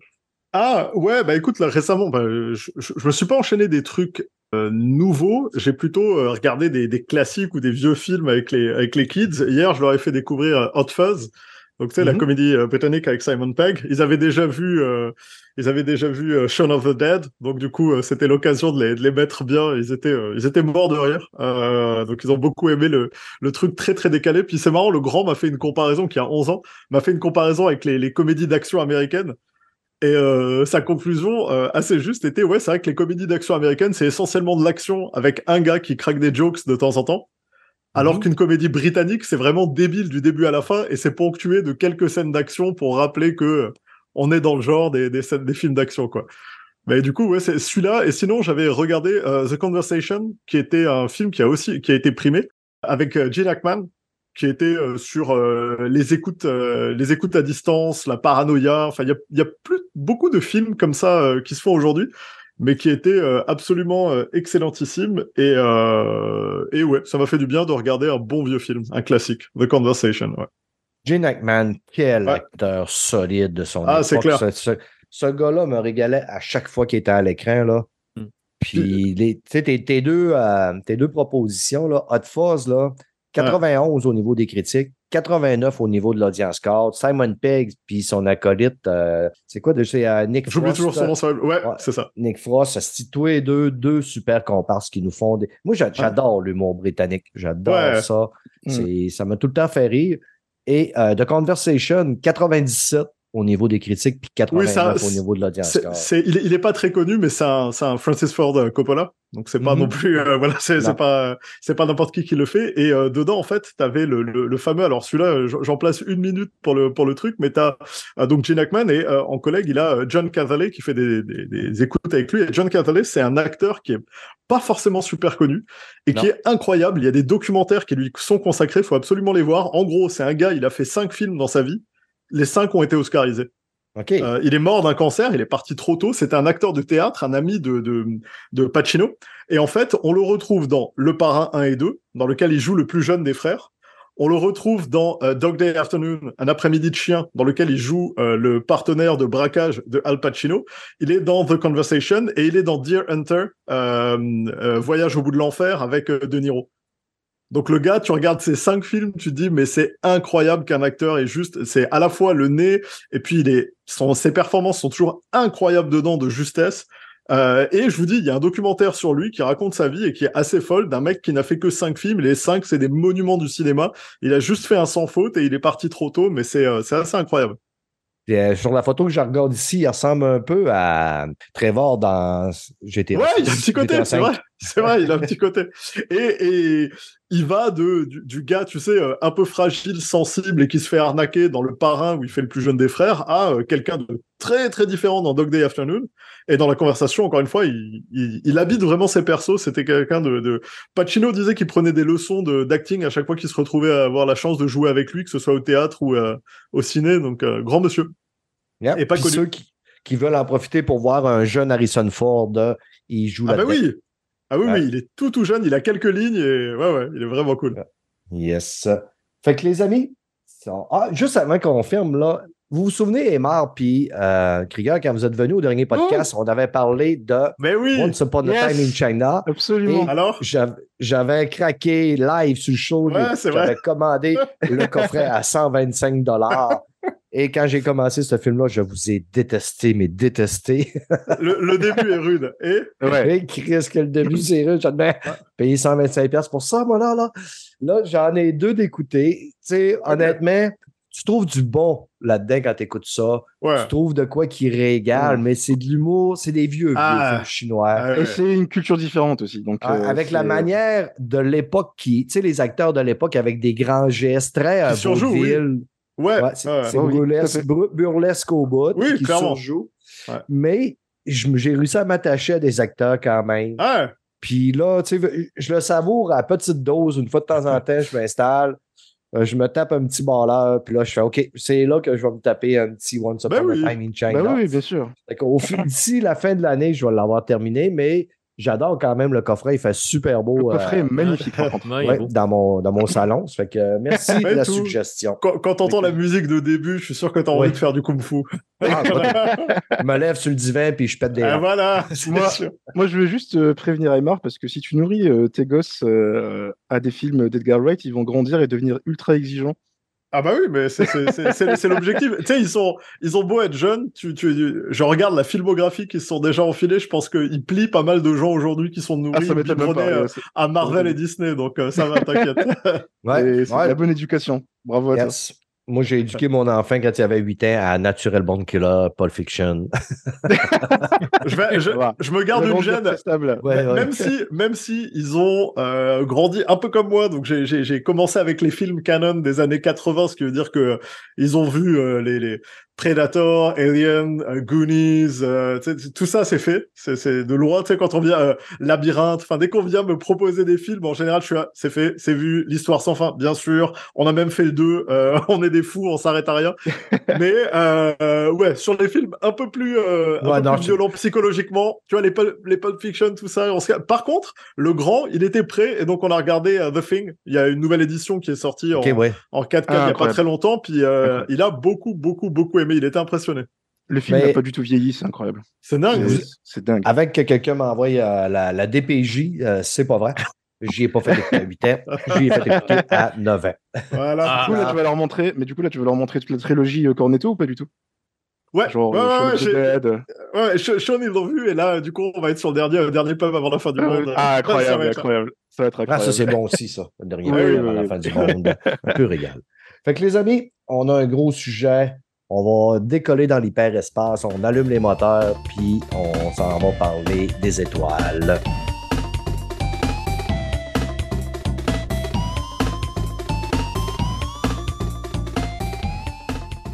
Ah ouais, bah écoute, là récemment, bah, je, je, je me suis pas enchaîné des trucs euh, nouveaux, j'ai plutôt euh, regardé des, des classiques ou des vieux films avec les, avec les kids. Hier, je leur ai fait découvrir euh, Hot Fuzz, donc tu sais, la Mhm. comédie britannique avec Simon Pegg. Ils avaient déjà vu, ils avaient déjà vu Shaun of the Dead, donc du coup, c'était l'occasion de les, de les mettre bien. Ils étaient, ils étaient morts de rire, donc ils ont beaucoup aimé le, le truc très très décalé. Puis c'est marrant, le grand m'a fait une comparaison qui a 11 ans, m'a fait une comparaison avec les, les comédies d'action américaines. Et euh, sa conclusion euh, assez juste était ouais, c'est vrai que les comédies d'action américaines, c'est essentiellement de l'action avec un gars qui craque des jokes de temps en temps. Alors Mhm. qu'une comédie britannique, c'est vraiment débile du début à la fin et c'est ponctué de quelques scènes d'action pour rappeler que euh, on est dans le genre des, des, scènes, des films d'action, quoi. Mais du coup, ouais, c'est celui-là. Et sinon, j'avais regardé The Conversation, qui était un film qui a aussi qui a été primé avec Gene Hackman, qui était euh, sur euh, les écoutes, euh, les écoutes à distance, la paranoïa. Enfin, il y a, il y a plus beaucoup de films comme ça euh, qui se font aujourd'hui, mais qui étaient euh, absolument euh, excellentissimes. Et euh, et ouais, ça m'a fait du bien de regarder un bon vieux film, un classique, The Conversation. Ouais. Gene Hackman, quel Ouais. acteur solide de son Ah, c'est époque. clair. Ce, ce- ce gars-là me régalait à chaque fois qu'il était à l'écran. Là. Mm. Puis, les- tu sais, tes, tes deux, euh, tes deux propositions, là, Hot Fuzz, là, 91 au niveau des critiques, 89 au niveau de l'audience score. Simon Pegg, puis son acolyte, euh, c'est quoi, de- c'est euh, Nick J'oublie Frost. toujours son nom. Ouais, Ouais. c'est ça. Nick Frost, c'est tous les deux, deux super comparses qui nous font des. Moi, j'a- j'adore l'humour britannique. J'adore Ouais. ça. Mm. C'est- Ça m'a tout le temps fait rire. Et euh, The Conversation, 97 au niveau des critiques, puis 89 ça, au niveau de l'audience il, est, il est pas très connu, mais c'est un, Francis Ford euh, Coppola. Donc c'est pas Mhm. non plus, euh, voilà, c'est, pas, c'est pas n'importe qui qui le fait. Et euh, dedans, en fait, t'avais le, le, le fameux. Alors celui-là, j'en place une minute pour le pour le truc, mais t'as euh, donc Gene Hackman et en collègue, il a John Cavale qui fait des, des, des écoutes avec lui. Et John Cavale, c'est un acteur qui est pas forcément super connu et qui est incroyable. Il y a des documentaires qui lui sont consacrés, faut absolument les voir. En gros, c'est un gars, il a fait cinq films dans sa vie. Les cinq ont été oscarisés. Euh, il est mort d'un cancer, il est parti trop tôt. C'était un acteur de théâtre, un ami de, de, de Pacino. Et en fait, on le retrouve dans Le Parrain 1 et 2, dans lequel il joue le plus jeune des frères. On le retrouve dans euh, Dog Day Afternoon, un après-midi de chien, dans lequel il joue euh, le partenaire de braquage de Al Pacino. Il est dans The Conversation et il est dans Dear Hunter, Voyage au bout de l'enfer avec De Niro. Donc le gars, tu regardes ces cinq films, tu te dis mais c'est incroyable qu'un acteur est juste, c'est à la fois le nez et puis il est, son, ses performances sont toujours incroyables dedans de justesse. Euh, et je vous dis, il y a un documentaire sur lui qui raconte sa vie et qui est assez folle d'un mec qui n'a fait que cinq films. Les cinq, c'est des monuments du cinéma. Il a juste fait un sans faute et il est parti trop tôt, mais c'est euh, c'est assez incroyable. Puis, euh, sur la photo que je regarde ici, il ressemble un peu à Trevor dans GTA. Ouais, il y a un petit côté, c'est 5. vrai. C'est vrai, il a un petit côté. Et, et il va de, du, du gars, tu sais, euh, un peu fragile, sensible et qui se fait arnaquer dans le parrain où il fait le plus jeune des frères à euh, quelqu'un de très très différent dans Dog Day Afternoon. Et dans la conversation, encore une fois, il, il, il habite vraiment ses persos. C'était quelqu'un de, de. Pacino disait qu'il prenait des leçons de- d'acting à chaque fois qu'il se retrouvait à avoir la chance de jouer avec lui, que ce soit au théâtre ou euh, au ciné. Donc, euh, grand monsieur. Yeah. Et pas connu. ceux qui, qui veulent en profiter pour voir un jeune Harrison Ford, il joue Ah bah là-dedans. oui. Ah oui, Ouais. oui, il est tout tout jeune. Il a quelques lignes et ouais, ouais, il est vraiment cool. Yes. Fait que les amis, ah, juste avant qu'on ferme, là, vous vous souvenez, Emar puis euh, Krieger, quand vous êtes venus au dernier podcast, on avait parlé de Mais oui. Once Upon a Yes. Time in China. Absolument. Alors? J'avais- craqué live sur le show. Ouais. J'avais commandé le coffret à 125 Et quand j'ai commencé ce film-là, je vous ai détesté, mais détesté. Le, le début est rude. Et? Ouais. Et Chris, que le début, c'est rude. Je vais payer 125$ piastres pour ça, moi, là. Là, là j'en ai deux d'écouter. Tu sais, honnêtement, tu trouves du bon là-dedans quand tu écoutes ça. ouais. Tu trouves de quoi qui régale, Ouais. mais c'est de l'humour, c'est des vieux, vieux Ah. films chinois. Ah, ouais. Et c'est une culture différente aussi. Donc, Ah, euh, avec la manière de l'époque qui, tu sais, les acteurs de l'époque avec des grands gestes très Qui surjouent, oui. Ouais, Ouais, c'est oui, burlesque, au bout, Oui, qui clairement. surjoue. Ouais. Mais j'ai réussi à m'attacher à des acteurs quand même. Ah, Puis là, tu sais, je le savoure à petite dose. Une fois de temps en temps, je m'installe. euh, je me tape un petit balleur, puis là, je fais OK, c'est là que je vais me taper un petit Once Upon Ben a oui. Time in China. Bah oui, oui, bien sûr. Fait qu'au fin- D'ici la fin de l'année, je vais l'avoir terminé, mais j'adore quand même le coffret. Il fait super Le beau. euh, coffret est magnifique. Ouais, est beau. dans, mon, dans mon salon. Ça fait que euh, merci de la tout. suggestion. quand, quand t'entends la musique de début, je suis sûr que t'as envie de faire du kung-fu. Ah, je me lève sur le divan puis je pète des Ah, voilà, c'est Moi- sûr. Moi, je veux juste euh, prévenir Aymar parce que si tu nourris euh, tes gosses euh, à des films d'Edgar Wright, ils vont grandir et devenir ultra exigeants. Ah bah oui, mais c'est- l'objectif. tu sais, ils sont, ils ont beau être jeunes, tu, tu, je regarde la filmographie qu'ils se sont déjà enfilés, je pense qu'ils plient pas mal de gens aujourd'hui qui sont nourris Ah, pas. euh, ouais, à Marvel et Disney, donc euh, ça va, t'inquiète. Ouais, c'est- ouais, la bonne éducation. Bravo à toi. Moi, j'ai éduqué mon enfant quand il avait 8 ans à Natural Born Killer, Pulp Fiction. je, vais, je, je me garde une gêne. Ouais. Même si, même si ils ont euh, grandi un peu comme moi, donc j'ai- j'ai j'ai commencé avec les films canon des années 80, ce qui veut dire que ils ont vu euh, les, les Predator, Alien, euh, Goonies, euh, tout ça c'est fait, c'est de loin. Tu sais quand on vient euh, Labyrinthe, enfin dès qu'on vient me proposer des films, en général je suis là, c'est fait, c'est vu, l'histoire sans fin, bien sûr. On a même fait le 2, euh, on est des fous, on s'arrête à rien. Mais ouais, sur les films un peu plus, un Ouais, peu non, plus je- violents psychologiquement, tu vois les les Pulp Fiction, tout ça. on se- Par contre, le grand, il était prêt et donc on a regardé The Thing. Il y a une nouvelle édition qui est sortie en, ouais. en 4K il Ah, y a pas très longtemps, puis il a beaucoup, beaucoup, beaucoup aimé. Il était impressionné. Le film Mais- n'a pas du tout vieilli, c'est incroyable. C'est dingue. C'est- dingue. Avec que quelqu'un m'envoie euh, la, la DPJ, euh, c'est pas vrai. J'y ai pas fait écouter à 8 ans. J'y ai fait écouter à 9 ans. Voilà. Ah, Du coup, là, tu vas leur montrer, mais du coup, là, tu vas leur montrer toute la trilogie euh, Cornetto ou pas du tout? Ouais, Genre, ouais, euh, ouais, Sean, ils l'ont vu, et là, du coup, on va être sur le dernier, le dernier pub avant la fin du monde. Ah, Ça va incroyable, être- incroyable. Ça va être Ah, incroyable. ça, c'est bon aussi, ça. Le dernier Oui, oui, avant la fin du monde. Un peu régal. Fait que les amis, on a un gros sujet. On va décoller dans l'hyperespace, on allume les moteurs, puis on s'en va parler des étoiles.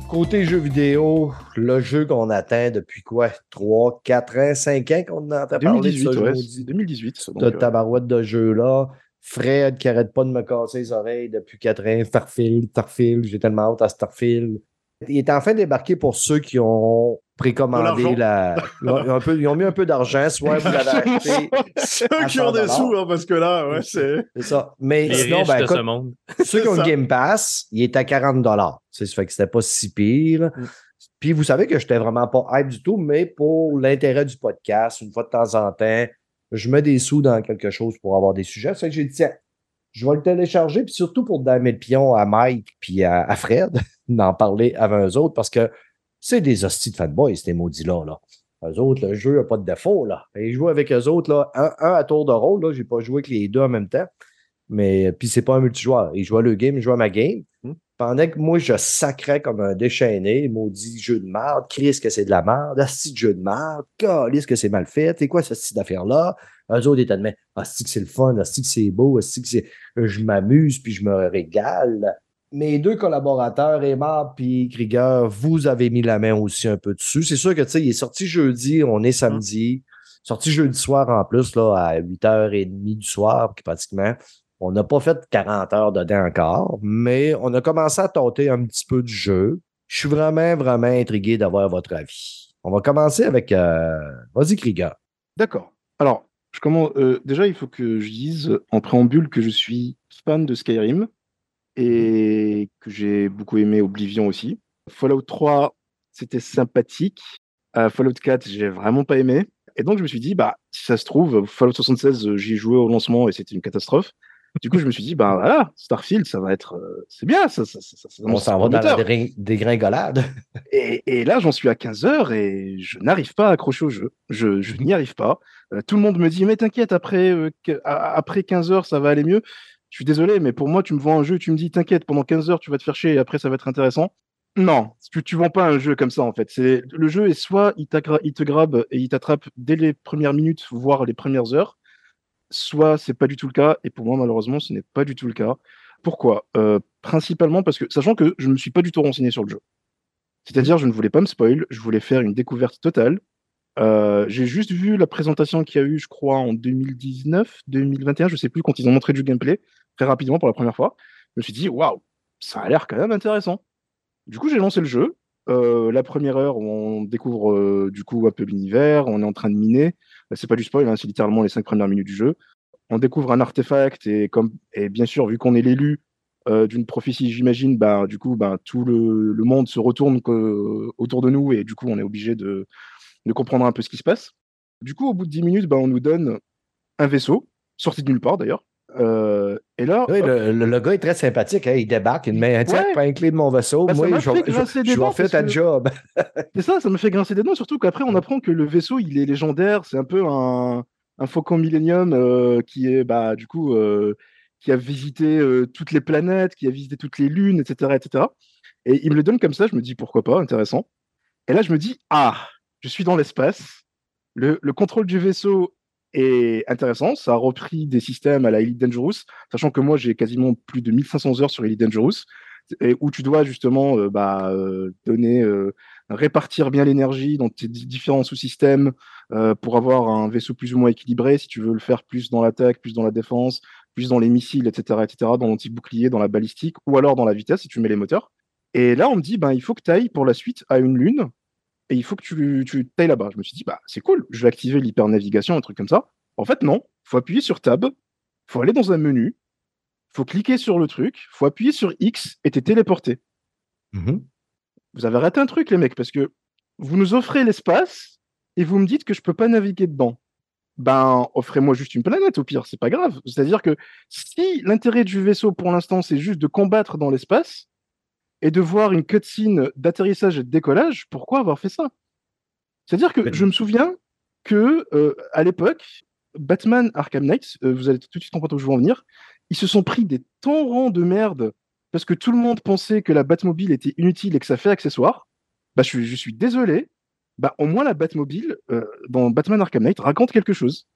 Côté jeux vidéo, le jeu qu'on attend depuis quoi? 3, 4 ans, 5 ans qu'on entend parler de 2018, ce ouais, jeu c'est 2018. ça, de donc, euh, tabarouette de jeu-là. Fred qui arrête pas de me casser les oreilles depuis 4 ans. Starfield, Starfield, j'ai tellement hâte à Starfield. Il est enfin débarqué pour ceux qui ont précommandé la. Un peu- ils ont mis un peu d'argent, soit vous l'avez acheté. Ceux qui ont des 100 sous, hein, parce que là, ouais, c'est. C'est ça. Mais Les sinon, ben, de écoute, ce monde. ceux qui ont ça. le Game Pass, il est à 40 Ça fait que c'était pas si pire. Mm. Puis vous savez que je n'étais vraiment pas hype du tout, mais pour l'intérêt du podcast, une fois de temps en temps, je mets des sous dans quelque chose pour avoir des sujets. Ça fait que j'ai dit, tiens, je vais le télécharger, puis surtout pour damer le pion à Mike puis à, à Fred, d'en parler avant eux autres, parce que c'est des hosties de fanboys, ces maudits-là. Là. Eux autres, le jeu n'a pas de défaut. Là. Et jouer avec eux autres, là, un, un à tour de rôle, là, j'ai pas joué avec les deux en même temps. Mais puis c'est pas un multijoueur. Ils jouent à le game, ils jouent à ma game. Hmm. Pendant que moi, je sacrais comme un déchaîné, maudit jeu de merde, Chris que c'est de la merde, asti de jeu de merde, calisse que c'est mal fait, c'est quoi ce style d'affaire-là? Eux autres, ils étaient de asti que c'est le fun, asti que c'est beau, asti que c'est, je m'amuse puis je me régale. Mes deux collaborateurs, Emma puis Krieger, vous avez mis la main aussi un peu dessus. C'est sûr que, tu sais, il est sorti jeudi, on est samedi, sorti jeudi soir en plus, là, à 8h30 du soir, pratiquement. On n'a pas fait 40 heures dedans encore, mais on a commencé à tenter un petit peu du jeu. Je suis vraiment, vraiment intrigué d'avoir votre avis. On va commencer avec. euh, Vas-y, Krieger. D'accord. Alors, je commence, euh, déjà, il faut que je dise en préambule que je suis fan de Skyrim et que j'ai beaucoup aimé Oblivion aussi. Fallout 3, c'était sympathique. Euh, Fallout 4, j'ai vraiment pas aimé. Et donc, je me suis dit, bah, si ça se trouve, Fallout 76, euh, j'y ai joué au lancement et c'était une catastrophe. Du coup, je me suis dit, bah voilà, Starfield, ça va être. euh, c'est bien, ça. ça, ça, ça- ça On s'en va dans la dégringolade. Et, et là, j'en suis à 15 heures et je n'arrive pas à accrocher au jeu. Je, je n'y arrive pas. Euh, tout le monde me dit, mais t'inquiète, après, après 15 heures, ça va aller mieux. Je suis désolé, mais pour moi, tu me vends un jeu, tu me dis, t'inquiète, pendant 15 heures, tu vas te faire chier et après, ça va être intéressant. Non, tu, tu vends pas un jeu comme ça, en fait. C'est, le jeu est soit il, il te grabe et il t'attrape dès les premières minutes, voire les premières heures, soit c'est pas du tout le cas. Et pour moi, malheureusement, ce n'est pas du tout le cas. Pourquoi? Euh, Principalement parce que, sachant que je ne me suis pas du tout renseigné sur le jeu. C'est-à-dire, je ne voulais pas me spoil, je voulais faire une découverte totale. Euh, j'ai juste vu la présentation qu'il y a eu, je crois, en 2019, 2021, je sais plus, quand ils ont montré du gameplay, très rapidement pour la première fois. Je me suis dit, waouh, ça a l'air quand même intéressant. Du coup, j'ai lancé le jeu. Euh, la première heure, on découvre euh, du coup un peu l'univers, on est en train de miner. C'est pas du spoil, hein, c'est littéralement les cinq premières minutes du jeu. On découvre un artefact et bien sûr, vu qu'on est l'élu d'une prophétie, j'imagine, bah, du coup, bah, tout le, monde se retourne autour de nous et du coup, on est obligé de, de comprendre un peu ce qui se passe. Du coup, au bout de 10 minutes, bah, on nous donne un vaisseau, sorti de nulle part d'ailleurs. Euh, et là, Oui, le, le- le gars est très sympathique. hein, Il débarque, il me met un tiens, Ouais. prends une clé de mon vaisseau. Bah, Moi, je je, je vais faire ta que- job. C'est ça, ça me fait grincer des dents, surtout qu'après on apprend que le vaisseau il est légendaire, c'est un peu un, un Faucon Millennium euh, qui est bah du coup euh, qui a visité toutes les planètes, qui a visité toutes les lunes, etc., etc. Et il me le donne comme ça, je me dis pourquoi pas, intéressant. Et là je me dis ah, je suis dans l'espace, le, le contrôle du vaisseau est intéressant, ça a repris des systèmes à la Elite Dangerous, sachant que moi j'ai quasiment plus de 1500 heures sur Elite Dangerous, et où tu dois justement euh, bah, euh, donner euh, répartir bien l'énergie dans tes di- différents sous-systèmes pour avoir un vaisseau plus ou moins équilibré, si tu veux le faire plus dans l'attaque, plus dans la défense, plus dans les missiles, etc., etc., dans l'anti-bouclier, dans la balistique, ou alors dans la vitesse, si tu mets les moteurs. Et là, on me dit, ben, il faut que tu ailles pour la suite à une lune, et il faut que tu, tu ailles là-bas. Je me suis dit, bah, c'est cool, je vais activer l'hyper-navigation, un truc comme ça. En fait, non, faut appuyer sur Tab, faut aller dans un menu, faut cliquer sur le truc, faut appuyer sur X et t'es téléporté Mhm. vous avez raté un truc, les mecs, parce que vous nous offrez l'espace et vous me dites que je peux pas naviguer dedans. Ben, offrez-moi juste une planète, au pire, c'est pas grave. C'est-à-dire que si l'intérêt du vaisseau pour l'instant, c'est juste de combattre dans l'espace et de voir une cutscene d'atterrissage et de décollage, pourquoi avoir fait ça? C'est-à-dire que Mais- je me souviens que euh, à l'époque, Batman Arkham Knight, euh, vous allez tout de suite comprendre où je veux en venir, ils se sont pris des torrents de merde parce que tout le monde pensait que la Batmobile était inutile et que ça fait accessoire. Bah, je, suis, je suis désolé. Bah, au moins, la Batmobile, euh, dans Batman Arkham Knight, raconte quelque chose.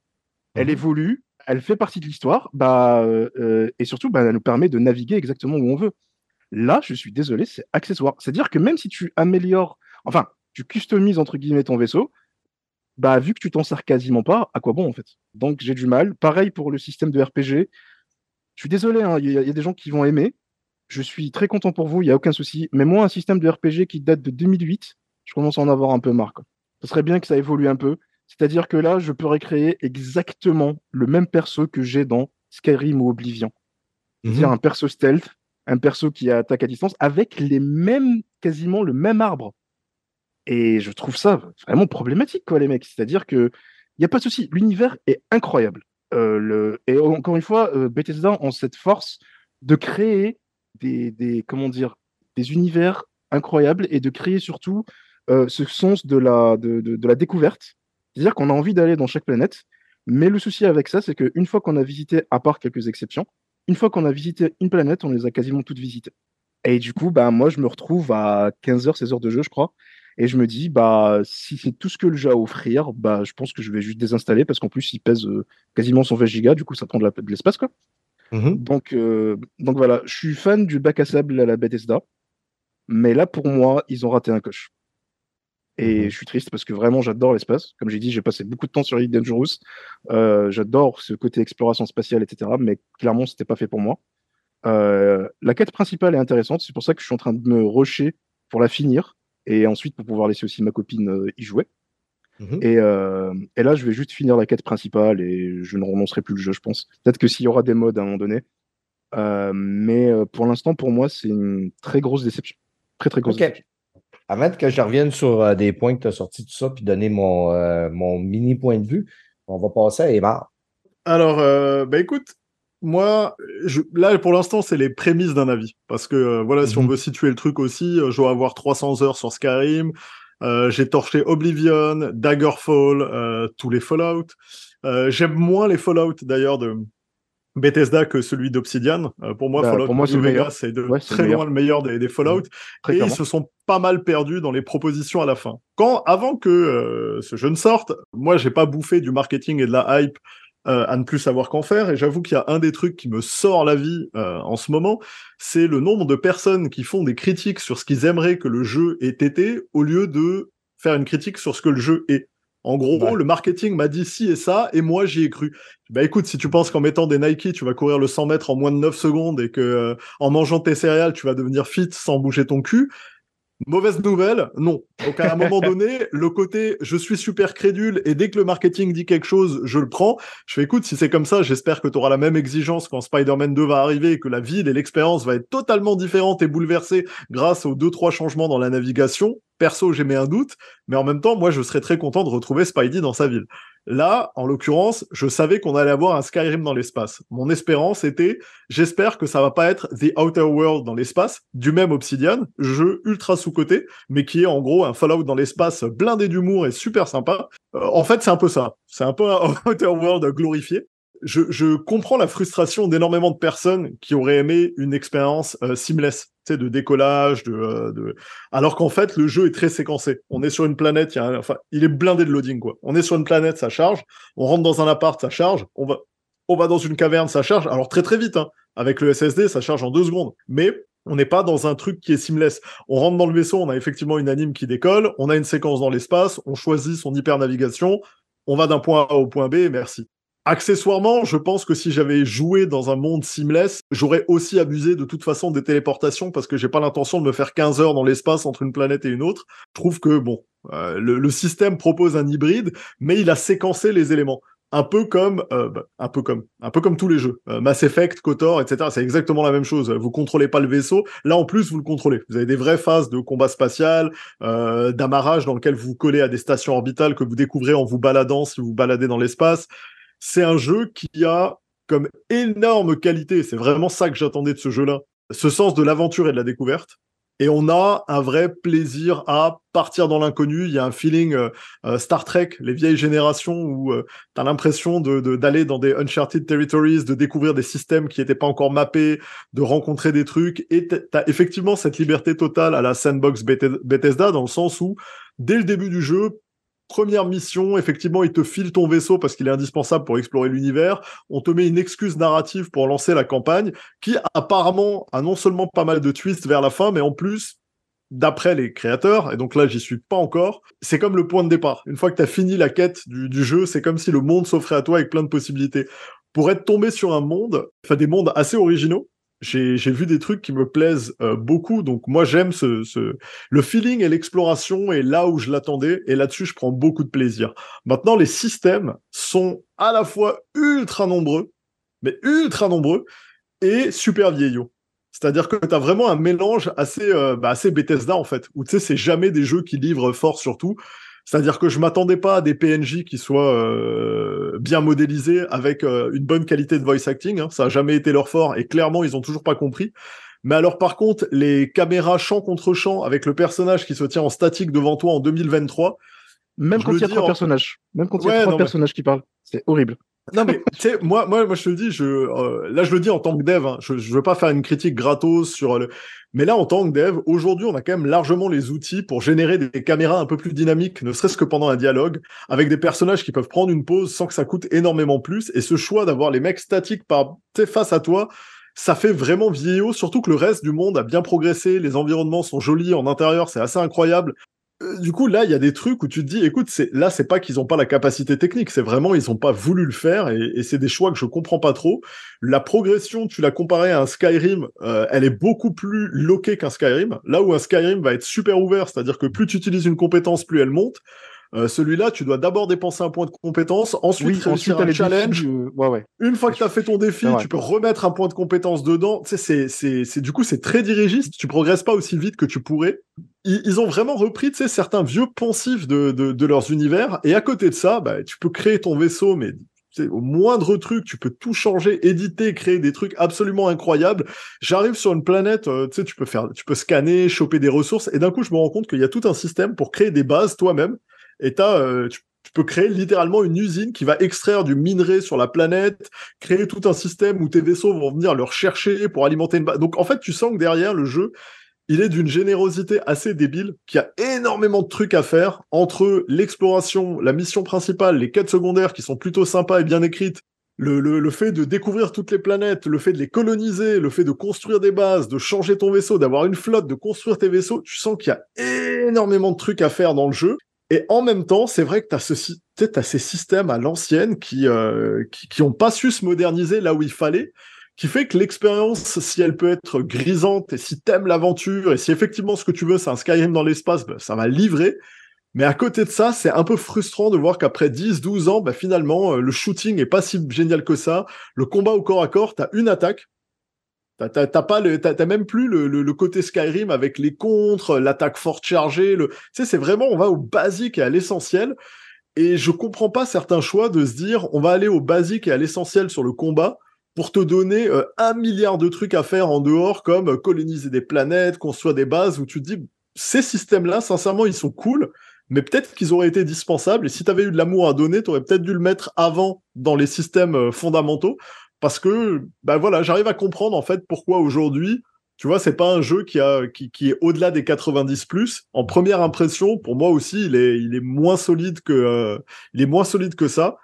Elle Mhm. évolue, elle fait partie de l'histoire, bah, euh, et surtout, bah, elle nous permet de naviguer exactement où on veut. Là, je suis désolé, c'est accessoire. C'est-à-dire que même si tu améliores, enfin, tu customises entre guillemets ton vaisseau, bah, vu que tu t'en sers quasiment pas, à quoi bon en fait? Donc j'ai du mal. Pareil pour le système de RPG. Je suis désolé, hein, il y, a- il y a des gens qui vont aimer. Je suis très content pour vous, il n'y a aucun souci. Mais moi, un système de RPG qui date de 2008, je commence à en avoir un peu marre. Quoi. Ce serait bien que ça évolue un peu. C'est-à-dire que là, je peux recréer exactement le même perso que j'ai dans Skyrim ou Oblivion. C'est-à-dire Mhm. un perso stealth, un perso qui attaque à distance, avec les mêmes, quasiment le même arbre. Et je trouve ça vraiment problématique, quoi, les mecs. C'est-à-dire que il n'y a pas de souci, l'univers est incroyable. Euh. Et encore une fois, euh, Bethesda ont cette force de créer des, des, comment dire, des univers incroyables et de créer surtout euh, ce sens de la, de, de, de la découverte. C'est-à-dire qu'on a envie d'aller dans chaque planète, mais le souci avec ça, c'est qu'une fois qu'on a visité, à part quelques exceptions, une fois qu'on a visité une planète, on les a quasiment toutes visitées. Et du coup, bah, moi, je me retrouve à 15 heures, 16 heures de jeu, je crois. Et je me dis, bah, si c'est tout ce que le jeu a à offrir, bah, je pense que je vais juste désinstaller parce qu'en plus, il pèse euh, quasiment 120 gigas, du coup, ça prend de l'espace, quoi. Mhm. Donc, euh, donc voilà, je suis fan du bac à sable à la Bethesda, mais là pour moi, ils ont raté un coche. Et Mhm. je suis triste parce que vraiment j'adore l'espace. Comme j'ai dit, j'ai passé beaucoup de temps sur Elite Dangerous. Euh, j'adore ce côté exploration spatiale, etc. Mais clairement, c'était pas fait pour moi. Euh, la quête principale est intéressante, c'est pour ça que je suis en train de me rusher pour la finir et ensuite pour pouvoir laisser aussi ma copine euh, y jouer. Mhm. Et, et là, je vais juste finir la quête principale et je ne renoncerai plus le jeu, je pense. Peut-être que s'il y aura des modes à un moment donné. Mais pour l'instant, pour moi, c'est une très grosse déception. Très, très grosse déception. Avant que je revienne sur euh, des points que tu as sortis, tout ça, puis donner mon, euh, mon mini point de vue, on va passer à Emma. Alors, euh, bah écoute, moi, je, là, pour l'instant, c'est les prémices d'un avis. Parce que, euh, voilà, si on Mhm. veut situer le truc aussi, je dois avoir 300 heures sur Skyrim. J'ai torché Oblivion, Daggerfall, tous les Fallout. J'aime moins les Fallout, d'ailleurs, de Bethesda que celui d'Obsidian. Euh, pour moi, Bah, Fallout pour moi, c'est New le meilleur. Vegas, c'est de Ouais, très loin le meilleur des, des Fallout. Très et ils se sont pas mal perdus dans les propositions à la fin. Quand, avant que euh, ce jeu ne sorte, moi, j'ai pas bouffé du marketing et de la hype euh, à ne plus savoir qu'en faire. Et j'avoue qu'il y a un des trucs qui me sort la vie euh, en ce moment, c'est le nombre de personnes qui font des critiques sur ce qu'ils aimeraient que le jeu ait été, au lieu de faire une critique sur ce que le jeu est. En gros, Ouais. le marketing m'a dit ci et ça, et moi j'y ai cru. Bah écoute, si tu penses qu'en mettant des Nike, tu vas courir le 100 mètres en moins de 9 secondes et que euh, en mangeant tes céréales, tu vas devenir fit sans bouger ton cul, Mauvaise nouvelle, non. Donc à un moment donné, le côté je suis super crédule et dès que le marketing dit quelque chose, je le prends. Je fais écoute, si c'est comme ça, j'espère que tu auras la même exigence quand Spider-Man 2 va arriver et que la ville et l'expérience va être totalement différente et bouleversée grâce aux deux trois changements dans la navigation. Perso, j'ai mis un doute, mais en même temps, moi je serais très content de retrouver Spidey dans sa ville. Là, en l'occurrence, je savais qu'on allait avoir un Skyrim dans l'espace. Mon espérance était, j'espère que ça va pas être The Outer World dans l'espace, du même Obsidian, jeu ultra sous-côté, mais qui est en gros un Fallout dans l'espace blindé d'humour et super sympa. Euh, en fait, c'est un peu ça. C'est un peu un Outer World glorifié. Je, comprends la frustration d'énormément de personnes qui auraient aimé une expérience euh, seamless, de décollage, de, euh, de... alors qu'en fait le jeu est très séquencé. On est sur une planète, il y a un- il est blindé de loading quoi. On est sur une planète, ça charge. On rentre dans un appart, ça charge. On va, on va dans une caverne, ça charge. Alors très très vite, hein. avec le SSD, ça charge en deux secondes. Mais on n'est pas dans un truc qui est seamless. On rentre dans le vaisseau, on a effectivement une anime qui décolle, on a une séquence dans l'espace, on choisit son hyper navigation, on va d'un point A au point B, merci. Accessoirement, je pense que si j'avais joué dans un monde seamless, j'aurais aussi abusé de toute façon des téléportations parce que j'ai pas l'intention de me faire 15 heures dans l'espace entre une planète et une autre. Je trouve que bon, euh, le, le système propose un hybride, mais il a séquencé les éléments. Un peu comme, euh, bah, un peu comme, un peu comme tous les jeux. Euh, Mass Effect, KOTOR, etc. C'est exactement la même chose. Vous contrôlez pas le vaisseau. Là, en plus, vous le contrôlez. Vous avez des vraies phases de combat spatial, euh, d'amarrage dans lequel vous vous collez à des stations orbitales que vous découvrez en vous baladant si vous vous baladez dans l'espace c'est un jeu qui a comme énorme qualité, c'est vraiment ça que j'attendais de ce jeu-là, ce sens de l'aventure et de la découverte. Et on a un vrai plaisir à partir dans l'inconnu. Il y a un feeling euh, euh, Star Trek, les vieilles générations, où euh, tu as l'impression de, de- d'aller dans des Uncharted Territories, de découvrir des systèmes qui n'étaient pas encore mappés, de rencontrer des trucs. Et tu as effectivement cette liberté totale à la sandbox Bethe- Bethesda, dans le sens où, dès le début du jeu, Première mission, effectivement, il te file ton vaisseau parce qu'il est indispensable pour explorer l'univers. On te met une excuse narrative pour lancer la campagne, qui apparemment a non seulement pas mal de twists vers la fin, mais en plus, d'après les créateurs, et donc là j'y suis pas encore, c'est comme le point de départ. Une fois que tu as fini la quête du, du jeu, c'est comme si le monde s'offrait à toi avec plein de possibilités. Pour être tombé sur un monde, enfin des mondes assez originaux, j'ai vu des trucs qui me plaisent euh, beaucoup, donc moi j'aime ce, le feeling et l'exploration est là où je l'attendais, et là-dessus je prends beaucoup de plaisir. Maintenant, les systèmes sont à la fois ultra nombreux, mais ultra nombreux, et super vieillots. C'est-à-dire que tu as vraiment un mélange assez, euh, bah, assez Bethesda, en fait, où tu sais, c'est jamais des jeux qui livrent fort sur tout. C'est-à-dire que je m'attendais pas à des PNJ qui soient euh, bien modélisés avec euh, une bonne qualité de voice acting. hein. Ça a jamais été leur fort et clairement ils ont toujours pas compris. Mais alors par contre, les caméras champ contre champ avec le personnage qui se tient en statique devant toi en 2023, Même quand il y a trois en- personnages. Même quand il y a trois mais- personnages qui parlent. C'est horrible. Non mais tu sais moi moi moi je te le dis je euh, là je le dis en tant que dev hein, je je veux pas faire une critique gratos sur le mais là en tant que dev aujourd'hui on a quand même largement les outils pour générer des caméras un peu plus dynamiques ne serait-ce que pendant un dialogue avec des personnages qui peuvent prendre une pause sans que ça coûte énormément plus. Et ce choix d'avoir les mecs statiques par face à toi ça fait vraiment vieillot surtout que le reste du monde a bien progressé les environnements sont jolis en intérieur c'est assez incroyable. euh, du coup, là, il y a des trucs où tu te dis, écoute, c'est là, c'est pas qu'ils ont pas la capacité technique, c'est vraiment ils ont pas voulu le faire et, c'est des choix que je comprends pas trop. La progression, tu l'as comparé à un Skyrim, euh, elle est beaucoup plus loquée qu'un Skyrim. Là où un Skyrim va être super ouvert, c'est-à-dire que plus tu utilises une compétence, plus elle monte. Euh, Celui-là, tu dois d'abord dépenser un point de compétence, ensuite Oui, réussir ensuite, un challenge. défis, euh, Ouais, ouais. Une fois que tu as fait ton défi, tu peux remettre un point de compétence dedans. Tu sais, c'est, c'est, c'est, du coup, c'est très dirigiste. Tu progresses pas aussi vite que tu pourrais. Ils, ils ont vraiment repris, tu sais, certains vieux poncifs de, de, de leurs univers. Et à côté de ça, bah, tu peux créer ton vaisseau, mais au moindre truc, tu peux tout changer, éditer, créer des trucs absolument incroyables. J'arrive sur une planète, euh, tu sais, tu peux faire, tu peux scanner, choper des ressources, et d'un coup, je me rends compte qu'il y a tout un système pour créer des bases toi-même. Et euh, tu, peux créer littéralement une usine qui va extraire du minerai sur la planète, créer tout un système où tes vaisseaux vont venir le rechercher pour alimenter une base. Donc en fait, tu sens que derrière le jeu, il est d'une générosité assez débile, qu'il y a énormément de trucs à faire entre l'exploration, la mission principale, les quêtes secondaires qui sont plutôt sympas et bien écrites, le, le, le, fait de découvrir toutes les planètes, le fait de les coloniser, le fait de construire des bases, de changer ton vaisseau, d'avoir une flotte, de construire tes vaisseaux, tu sens qu'il y a énormément de trucs à faire dans le jeu. Et en même temps, c'est vrai que tu as, ce, ces systèmes à l'ancienne qui, euh, qui, qui ont pas su se moderniser là où il fallait qui fait que l'expérience, si elle peut être grisante, et si t'aimes l'aventure, et si effectivement ce que tu veux, c'est un Skyrim dans l'espace, ben, ça va livrer. Mais à côté de ça, c'est un peu frustrant de voir qu'après 10, 12 ans, ben, finalement, euh, le shooting est pas si génial que ça. Le combat au corps à corps, t'as une attaque. T'as, pas le, t'as, même plus le, le, le, côté Skyrim avec les contres, l'attaque forte chargée. Le, tu sais, c'est vraiment, on va au basique et à l'essentiel. Et je comprends pas certains choix de se dire, on va aller au basique et à l'essentiel sur le combat pour te donner euh, un milliard de trucs à faire en dehors, comme euh, coloniser des planètes, construire des bases, où tu te dis, ces systèmes-là, sincèrement, ils sont cool, mais peut-être qu'ils auraient été dispensables, et si tu avais eu de l'amour à donner, tu aurais peut-être dû le mettre avant dans les systèmes euh, fondamentaux, parce que, ben voilà, j'arrive à comprendre, en fait, pourquoi aujourd'hui, tu vois, c'est pas un jeu qui, est au-delà des 90 plus. En première impression, pour moi aussi, il est, il est moins solide que, euh, moins solide que ça.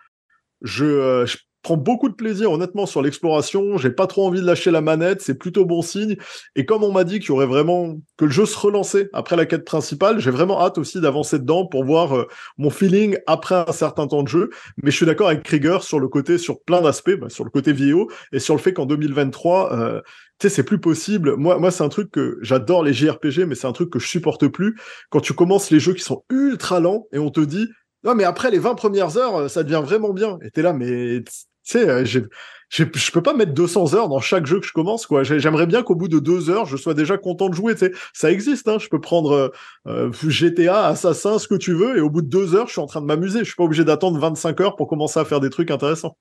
Je, euh, je prends beaucoup de plaisir, honnêtement, sur l'exploration. J'ai pas trop envie de lâcher la manette, c'est plutôt bon signe. Et comme on m'a dit qu'il y aurait vraiment que le jeu se relançait après la quête principale, j'ai vraiment hâte aussi d'avancer dedans pour voir euh, mon feeling après un certain temps de jeu. Mais je suis d'accord avec Krieger sur le côté, sur plein d'aspects, bah, sur le côté vidéo et sur le fait qu'en 2023, euh, tu sais, c'est plus possible. Moi, moi, c'est un truc que j'adore les JRPG, mais c'est un truc que je supporte plus. Quand tu commences les jeux qui sont ultra lents et on te dit, non, mais après les 20 premières heures, ça devient vraiment bien. Et t'es là, mais sais, euh, je peux pas mettre 200 heures dans chaque jeu que je commence, quoi. J'aimerais bien qu'au bout de deux heures, je sois déjà content de jouer, tu sais. Ça existe, hein. Je peux prendre euh, euh GTA, Assassin, ce que tu veux, et au bout de deux heures, je suis en train de m'amuser. Je suis pas obligé d'attendre 25 heures pour commencer à faire des trucs intéressants.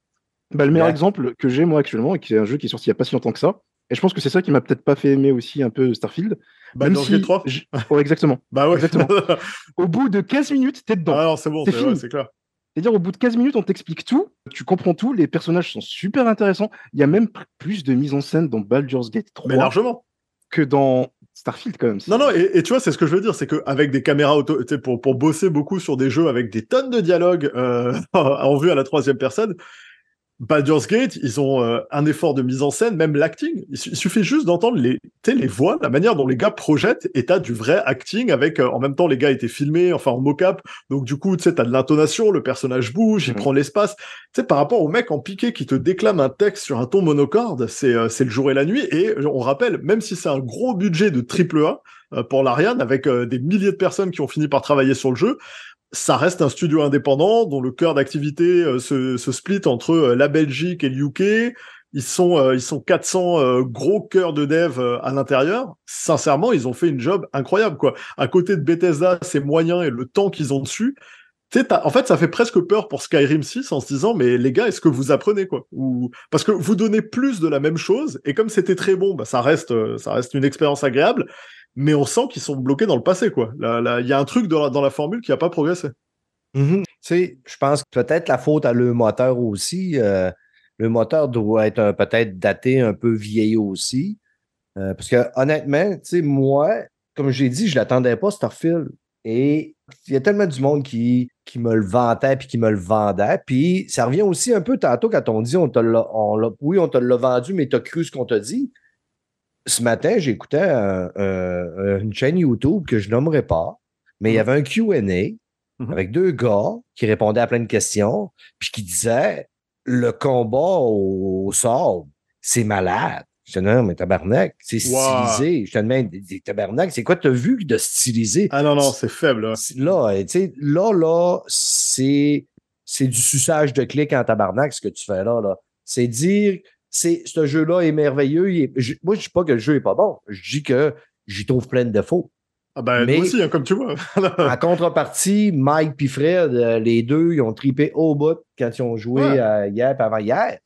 Bah, le meilleur exemple que j'ai moi actuellement, et qui est un jeu qui est sorti il y a pas si longtemps que ça, et je pense que c'est ça qui m'a peut-être pas fait aimer aussi un peu Starfield. Bah, dans si... 3 ouais, exactement. bah ouais. Exactement. au bout de 15 minutes, t'es dedans. Ah non, c'est bon, c'est clair. C'est-à-dire, au bout de 15 minutes, on t'explique tout, tu comprends tout, les personnages sont super intéressants. Il y a même plus de mise en scène dans Baldur's Gate 3 Mais largement. que dans Starfield, quand même. Non, non, et, et, tu vois, c'est ce que je veux dire, c'est qu'avec des caméras auto, pour, pour bosser beaucoup sur des jeux avec des tonnes de dialogues euh, en vue à la troisième personne, Baldur's Gate, ils ont euh, un effort de mise en scène, même l'acting. Il, il, suffit juste d'entendre les, les voix, la manière dont les gars projettent, et t'as du vrai acting avec, euh, en même temps, les gars étaient filmés, enfin en mocap, donc du coup, tu sais, t'as de l'intonation, le personnage bouge, il mmh. prend l'espace. Tu sais, par rapport au mec en piqué qui te déclame un texte sur un ton monocorde, c'est euh, c'est le jour et la nuit. Et on rappelle, même si c'est un gros budget de triple A euh, pour l'Ariane, avec des milliers de personnes qui ont fini par travailler sur le jeu, ça reste un studio indépendant dont le cœur d'activité euh, se, se, split entre euh, la Belgique et le UK. Ils sont, euh, ils sont 400 gros cœurs de dev à l'intérieur. Sincèrement, ils ont fait une job incroyable, quoi. À côté de Bethesda, ses moyens et le temps qu'ils ont dessus, en fait, ça fait presque peur pour Skyrim 6 en se disant, mais les gars, est-ce que vous apprenez quoi? Parce que vous donnez plus de la même chose et comme c'était très bon, bah, ça reste, ça reste une expérience agréable mais on sent qu'ils sont bloqués dans le passé, quoi. Il y a un truc dans la, formule qui n'a pas progressé. Mm-hmm. Je pense que peut-être la faute à le moteur aussi. Euh, le moteur doit être peut-être daté, un peu vieilli aussi. Euh, parce que honnêtement, tu moi, comme j'ai dit, je ne l'attendais pas, Starfield. Et il y a tellement du monde qui, qui me le vantait puis qui me le vendait. Puis ça revient aussi un peu tantôt quand on dit on te on oui, on te l'a vendu, mais tu as cru ce qu'on t'a dit ce matin, j'écoutais une chaîne YouTube que je nommerai pas, mais il y mmh. avait un QA mmh avec deux gars qui répondaient à plein de questions, puis qui disaient le combat au, sort, c'est malade. Je te demande, mais tabarnak, c'est stylisé. Je te demande, tabarnak, c'est quoi tu as vu de stylisé? Ah non, non, c'est faible. Là, là, là, là c'est, c'est du suçage de clics en tabarnak, ce que tu fais là. là. C'est dire c'est ce jeu-là est merveilleux. moi, je ne dis pas que le jeu n'est pas bon. Je dis que j'y trouve plein de défauts. Ah ben, Mais- nous aussi, hein, comme tu vois. En contrepartie, Mike puis Fred, euh, les deux, ils ont tripé au bout quand ils ont joué Ouais. euh, hier et avant-hier.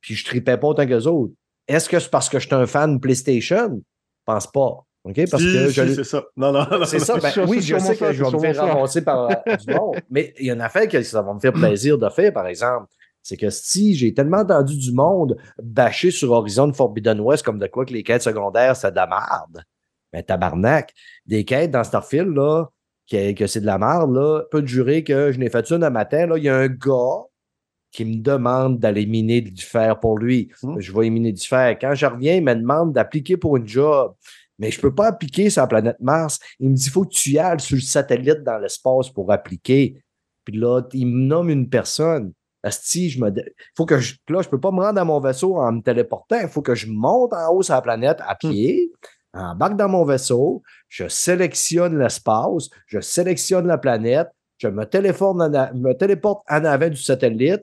Puis je tripais pas autant qu'eux autres. Est-ce que c'est parce que je suis un fan de PlayStation? Je pense pas. OK? Parce Si, que si, je- c'est ça. Non, non, non. C'est ça. Ben, oui, je sais que ça, je vais me faire ramasser par euh, du monde. Mais il y en a fait que ça va me faire plaisir de faire, par exemple. C'est que si j'ai tellement entendu du monde bâcher sur Horizon Forbidden West comme de quoi que les quêtes secondaires, c'est de la merde. Mais tabarnak, des quêtes dans Starfield, là, que, que c'est de la merde, là, peut te jurer que je n'ai fait une un matin, là, il y a un gars qui me demande d'aller miner du fer pour lui. Mhm. Je vais miner du fer. Quand je reviens, il me demande d'appliquer pour une job. Mais je ne peux pas appliquer sur la planète Mars. Il me dit, il faut que tu y ailles sur le satellite dans l'espace pour appliquer. Puis là, il me nomme une personne. Asti, je me. Faut que je. Là, je peux pas me rendre à mon vaisseau en me téléportant. Il faut que je monte en haut sur la planète à pied, embarque dans mon vaisseau, je sélectionne l'espace, je sélectionne la planète, je me, téléphone en me téléporte en avant du satellite.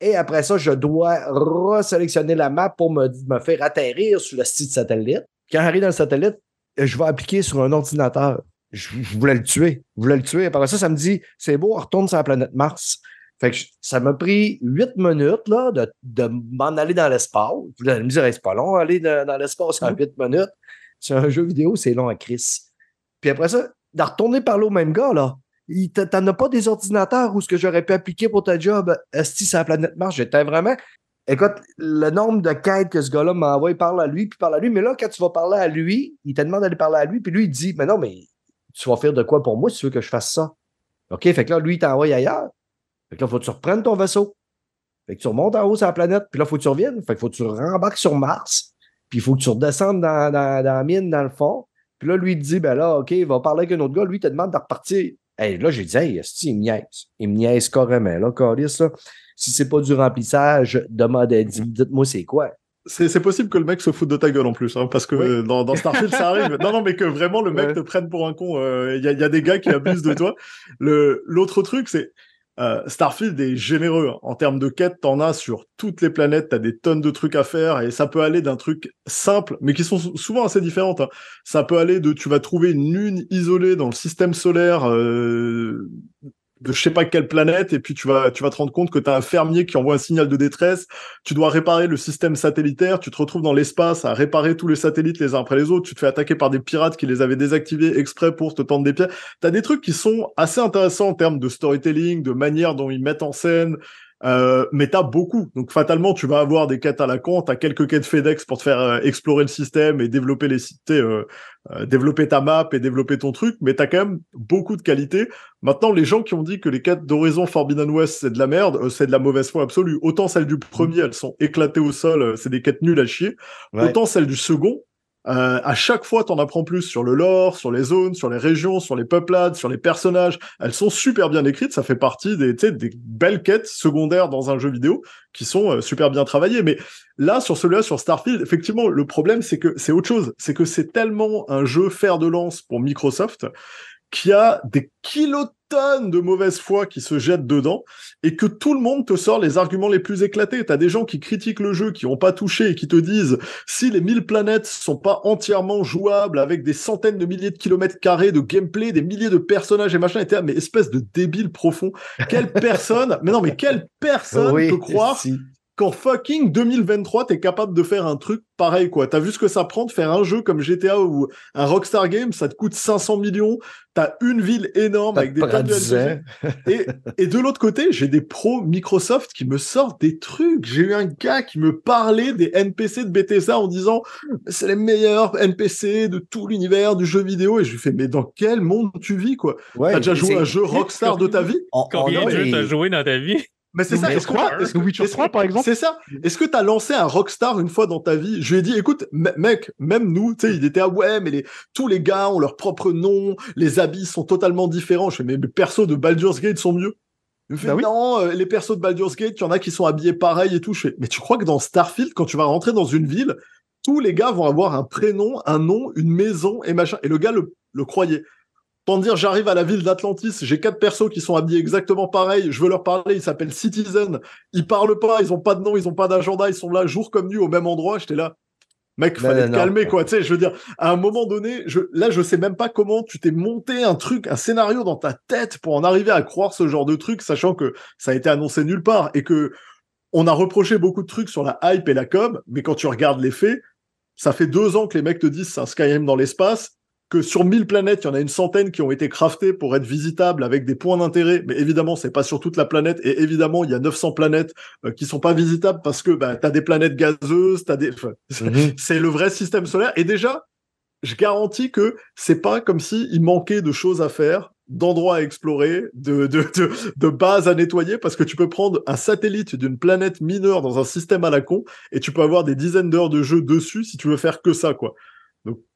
Et après ça, je dois resélectionner la map pour me, me faire atterrir sur le site satellite. Quand j'arrive dans le satellite, je vais appliquer sur un ordinateur. Je, je voulais le tuer. Je voulais le tuer. Après ça, ça me dit c'est beau, on retourne sur la planète Mars. Fait que je- ça m'a pris huit minutes là, de, de m'en aller dans l'espace. Vous allez me dire, Hey, c'est pas long aller dans, dans l'espace en huit minutes. C'est un jeu vidéo, c'est long à Chris. Puis après ça, de retourner parler au même gars, là. T'en as pas des ordinateurs où ce que j'aurais pu appliquer pour ta job, Esti, sur la planète Mars. J'étais vraiment. Écoute, le nombre de quêtes que ce gars-là m'envoie, il parle à lui, puis parle à lui. Mais là, quand tu vas parler à lui, il te demande d'aller parler à lui, puis lui, il dit Mais non, mais tu vas faire de quoi pour moi si tu veux que je fasse ça? OK, fait que là, lui, il t'envoie ailleurs. Fait que là, il faut que tu reprennes ton vaisseau. Fait que tu remontes en haut sur la planète, puis là, il faut que tu reviennes. Fait qu'il faut que tu rembarques sur Mars, puis il faut que tu redescendes dans, dans, dans la mine, dans le fond. Puis là, lui, il te dit, ben là, OK, il va parler avec un autre gars. Lui, il te demande de repartir. Hey, là, j'ai dit, hey, il me niaise. Il me niaise carrément, là, Calis, là. Si c'est pas du remplissage, demandez, dites-moi c'est quoi. C'est possible que le mec se foute de ta gueule en plus, hein, parce que Oui. euh, dans, dans Starfield ça arrive. Non, non, mais que vraiment le mec Ouais. te prenne pour un con. Il y, a, y a des gars qui abusent de toi. L'autre truc, c'est euh, Starfield est généreux hein. en termes de quêtes. T'en as sur toutes les planètes. T'as des tonnes de trucs à faire et ça peut aller d'un truc simple, mais qui sont sou- souvent assez différentes. hein. Ça peut aller de tu vas trouver une lune isolée dans le système solaire. Euh, de je sais pas quelle planète et puis tu vas tu vas te rendre compte que tu as un fermier qui envoie un signal de détresse tu dois réparer le système satellitaire, tu te retrouves dans l'espace à réparer tous les satellites les uns après les autres, tu te fais attaquer par des pirates qui les avaient désactivés exprès pour te tendre des pieds. T'as des trucs qui sont assez intéressants en termes de storytelling, de manière dont ils mettent en scène, euh, mais t'as beaucoup. Donc fatalement, tu vas avoir des quêtes à la con, t'as quelques quêtes FedEx pour te faire euh, explorer le système et développer les cités, euh, euh, développer ta map et développer ton truc, mais t'as quand même beaucoup de qualité. Maintenant, les gens qui ont dit que les quêtes d'Horizon Forbidden West c'est de la merde, euh, c'est de la mauvaise foi absolue. Autant celles du premier, elles sont éclatées au sol, c'est des quêtes nulles à chier. Ouais. Autant celles du second, euh, à chaque fois, t'en apprends plus sur le lore, sur les zones, sur les régions, sur les peuplades, sur les personnages. Elles sont super bien écrites. Ça fait partie des, des belles quêtes secondaires dans un jeu vidéo qui sont euh, super bien travaillées. Mais là, sur celui-là, sur Starfield, effectivement, le problème, c'est que c'est autre chose. C'est que c'est tellement un jeu fer de lance pour Microsoft qu'il y a des kilotonnes de mauvaise foi qui se jettent dedans et que tout le monde te sort les arguments les plus éclatés. T'as des gens qui critiquent le jeu, qui ont pas touché et qui te disent si les 1000 planètes sont pas entièrement jouables avec des centaines de milliers de kilomètres carrés de gameplay, des milliers de personnages et machin, et mais espèce de débile profond. Quelle personne, mais non, mais quelle personne Oui, peut croire si. Qu'en fucking 2023, t'es capable de faire un truc pareil, quoi. T'as vu ce que ça prend de faire un jeu comme GTA ou un Rockstar Game, ça te coûte 500 millions, t'as une ville énorme Ça avec des tonnes de 10 NPC. ans. Et, et de l'autre côté, j'ai des pros Microsoft qui me sortent des trucs. J'ai eu un gars qui me parlait des NPC de Bethesda en disant c'est les meilleurs NPC de tout l'univers du jeu vidéo. Et je lui fais mais dans quel monde tu vis quoi? Ouais, T'as déjà joué à un jeu Rockstar de ta vie? On- on Combien de jeux t'as joué dans ta vie? Mais c'est ça. Est-ce que Witcher est-ce 3, par exemple C'est ça. Est-ce que t'as lancé un Rockstar une fois dans ta vie? Je lui ai dit, écoute, me- mec, même nous, tu sais, il était ah ouais, mais les, tous les gars ont leur propre nom, les habits sont totalement différents. Je fais, mais les persos de Baldur's Gate sont mieux. Il me fait, Bah oui. non, euh, les persos de Baldur's Gate, il y en a qui sont habillés pareil et tout. Je fais, mais tu crois que dans Starfield, quand tu vas rentrer dans une ville, tous les gars vont avoir un prénom, un nom, une maison et machin. Et le gars le, le croyait. Tant dire, j'arrive à la ville d'Atlantis, j'ai quatre persos qui sont habillés exactement pareil, je veux leur parler, ils s'appellent Citizen, ils parlent pas, ils ont pas de nom, ils ont pas d'agenda, ils sont là jour comme nuit au même endroit, j'étais là. Mec, fallait non, te calmer, non. quoi. Tu sais, je veux dire, à un moment donné, je, là, je sais même pas comment tu t'es monté un truc, un scénario dans ta tête pour en arriver à croire ce genre de truc, sachant que ça a été annoncé nulle part et que on a reproché beaucoup de trucs sur la hype et la com, mais quand tu regardes les faits, ça fait deux ans que les mecs te disent c'est un Skyrim dans l'espace, que sur 1000 planètes, il y en a une centaine qui ont été craftées pour être visitables avec des points d'intérêt, mais évidemment, c'est pas sur toute la planète, et évidemment, il y a 900 planètes euh, qui sont pas visitables parce que bah, t'as des planètes gazeuses, t'as des... enfin, Mhm. c'est le vrai système solaire. Et déjà, je garantis que c'est pas comme si il manquait de choses à faire, d'endroits à explorer, de, de, de, de bases à nettoyer, parce que tu peux prendre un satellite d'une planète mineure dans un système à la con, et tu peux avoir des dizaines d'heures de jeu dessus si tu veux faire que ça, quoi.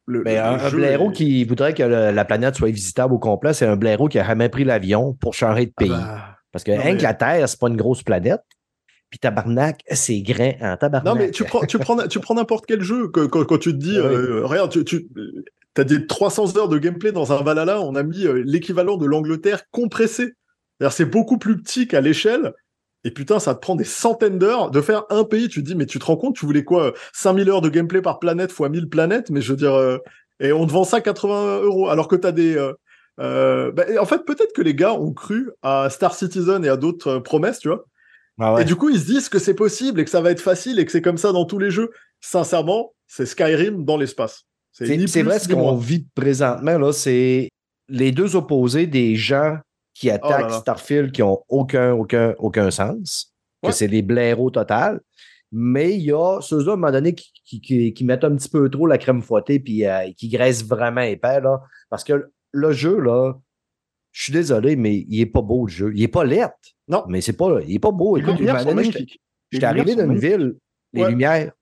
Le, Mais le un, jeu blaireau qui voudrait que le- la planète soit visitable au complet, c'est un blaireau qui a jamais pris l'avion pour changer de Ah pays. bah, Parce que non, rien mais- que la Terre, c'est pas une grosse planète. Puis tabarnak, c'est grain en tabarnak. Non, mais tu prends, tu prends, tu prends n'importe quel jeu. que- Quand, quand tu te dis, Ah oui. euh, regarde, tu, tu as des 300 heures de gameplay dans un Valhalla, on a mis euh, l'équivalent de l'Angleterre compressé. C'est beaucoup plus petit qu'à l'échelle. Et putain, ça te prend des centaines d'heures de faire un pays. Tu te dis, mais tu te rends compte, tu voulais quoi euh, 5000 heures de gameplay par planète fois 1000 planètes? Mais je veux dire, euh, et on te vend ça 80 euros. Alors que tu as des. euh, euh, bah, en fait, peut-être que les gars ont cru à Star Citizen et à d'autres promesses, tu vois. Ah ouais. Et du coup, ils se disent que c'est possible et que ça va être facile et que c'est comme ça dans tous les jeux. Sincèrement, c'est Skyrim dans l'espace. C'est vrai ce qu'on vit présentement, là, c'est les deux opposés des gens qui Oh là attaquent là. Starfield qui ont aucun, aucun, aucun sens, que c'est des blaireaux total. Mais il y a ceux-là, à un moment donné, qui, qui, qui- qui mettent un petit peu trop la crème fouettée puis euh, qui graissent vraiment épais, là. Parce que le jeu, là, je suis désolé, mais il est pas beau, le jeu. Il est pas laid. Non. Mais c'est pas, il est pas beau. Les Écoute, lumières à un sont moment donné, j'étais- arrivé dans une ville, les Ouais. lumières,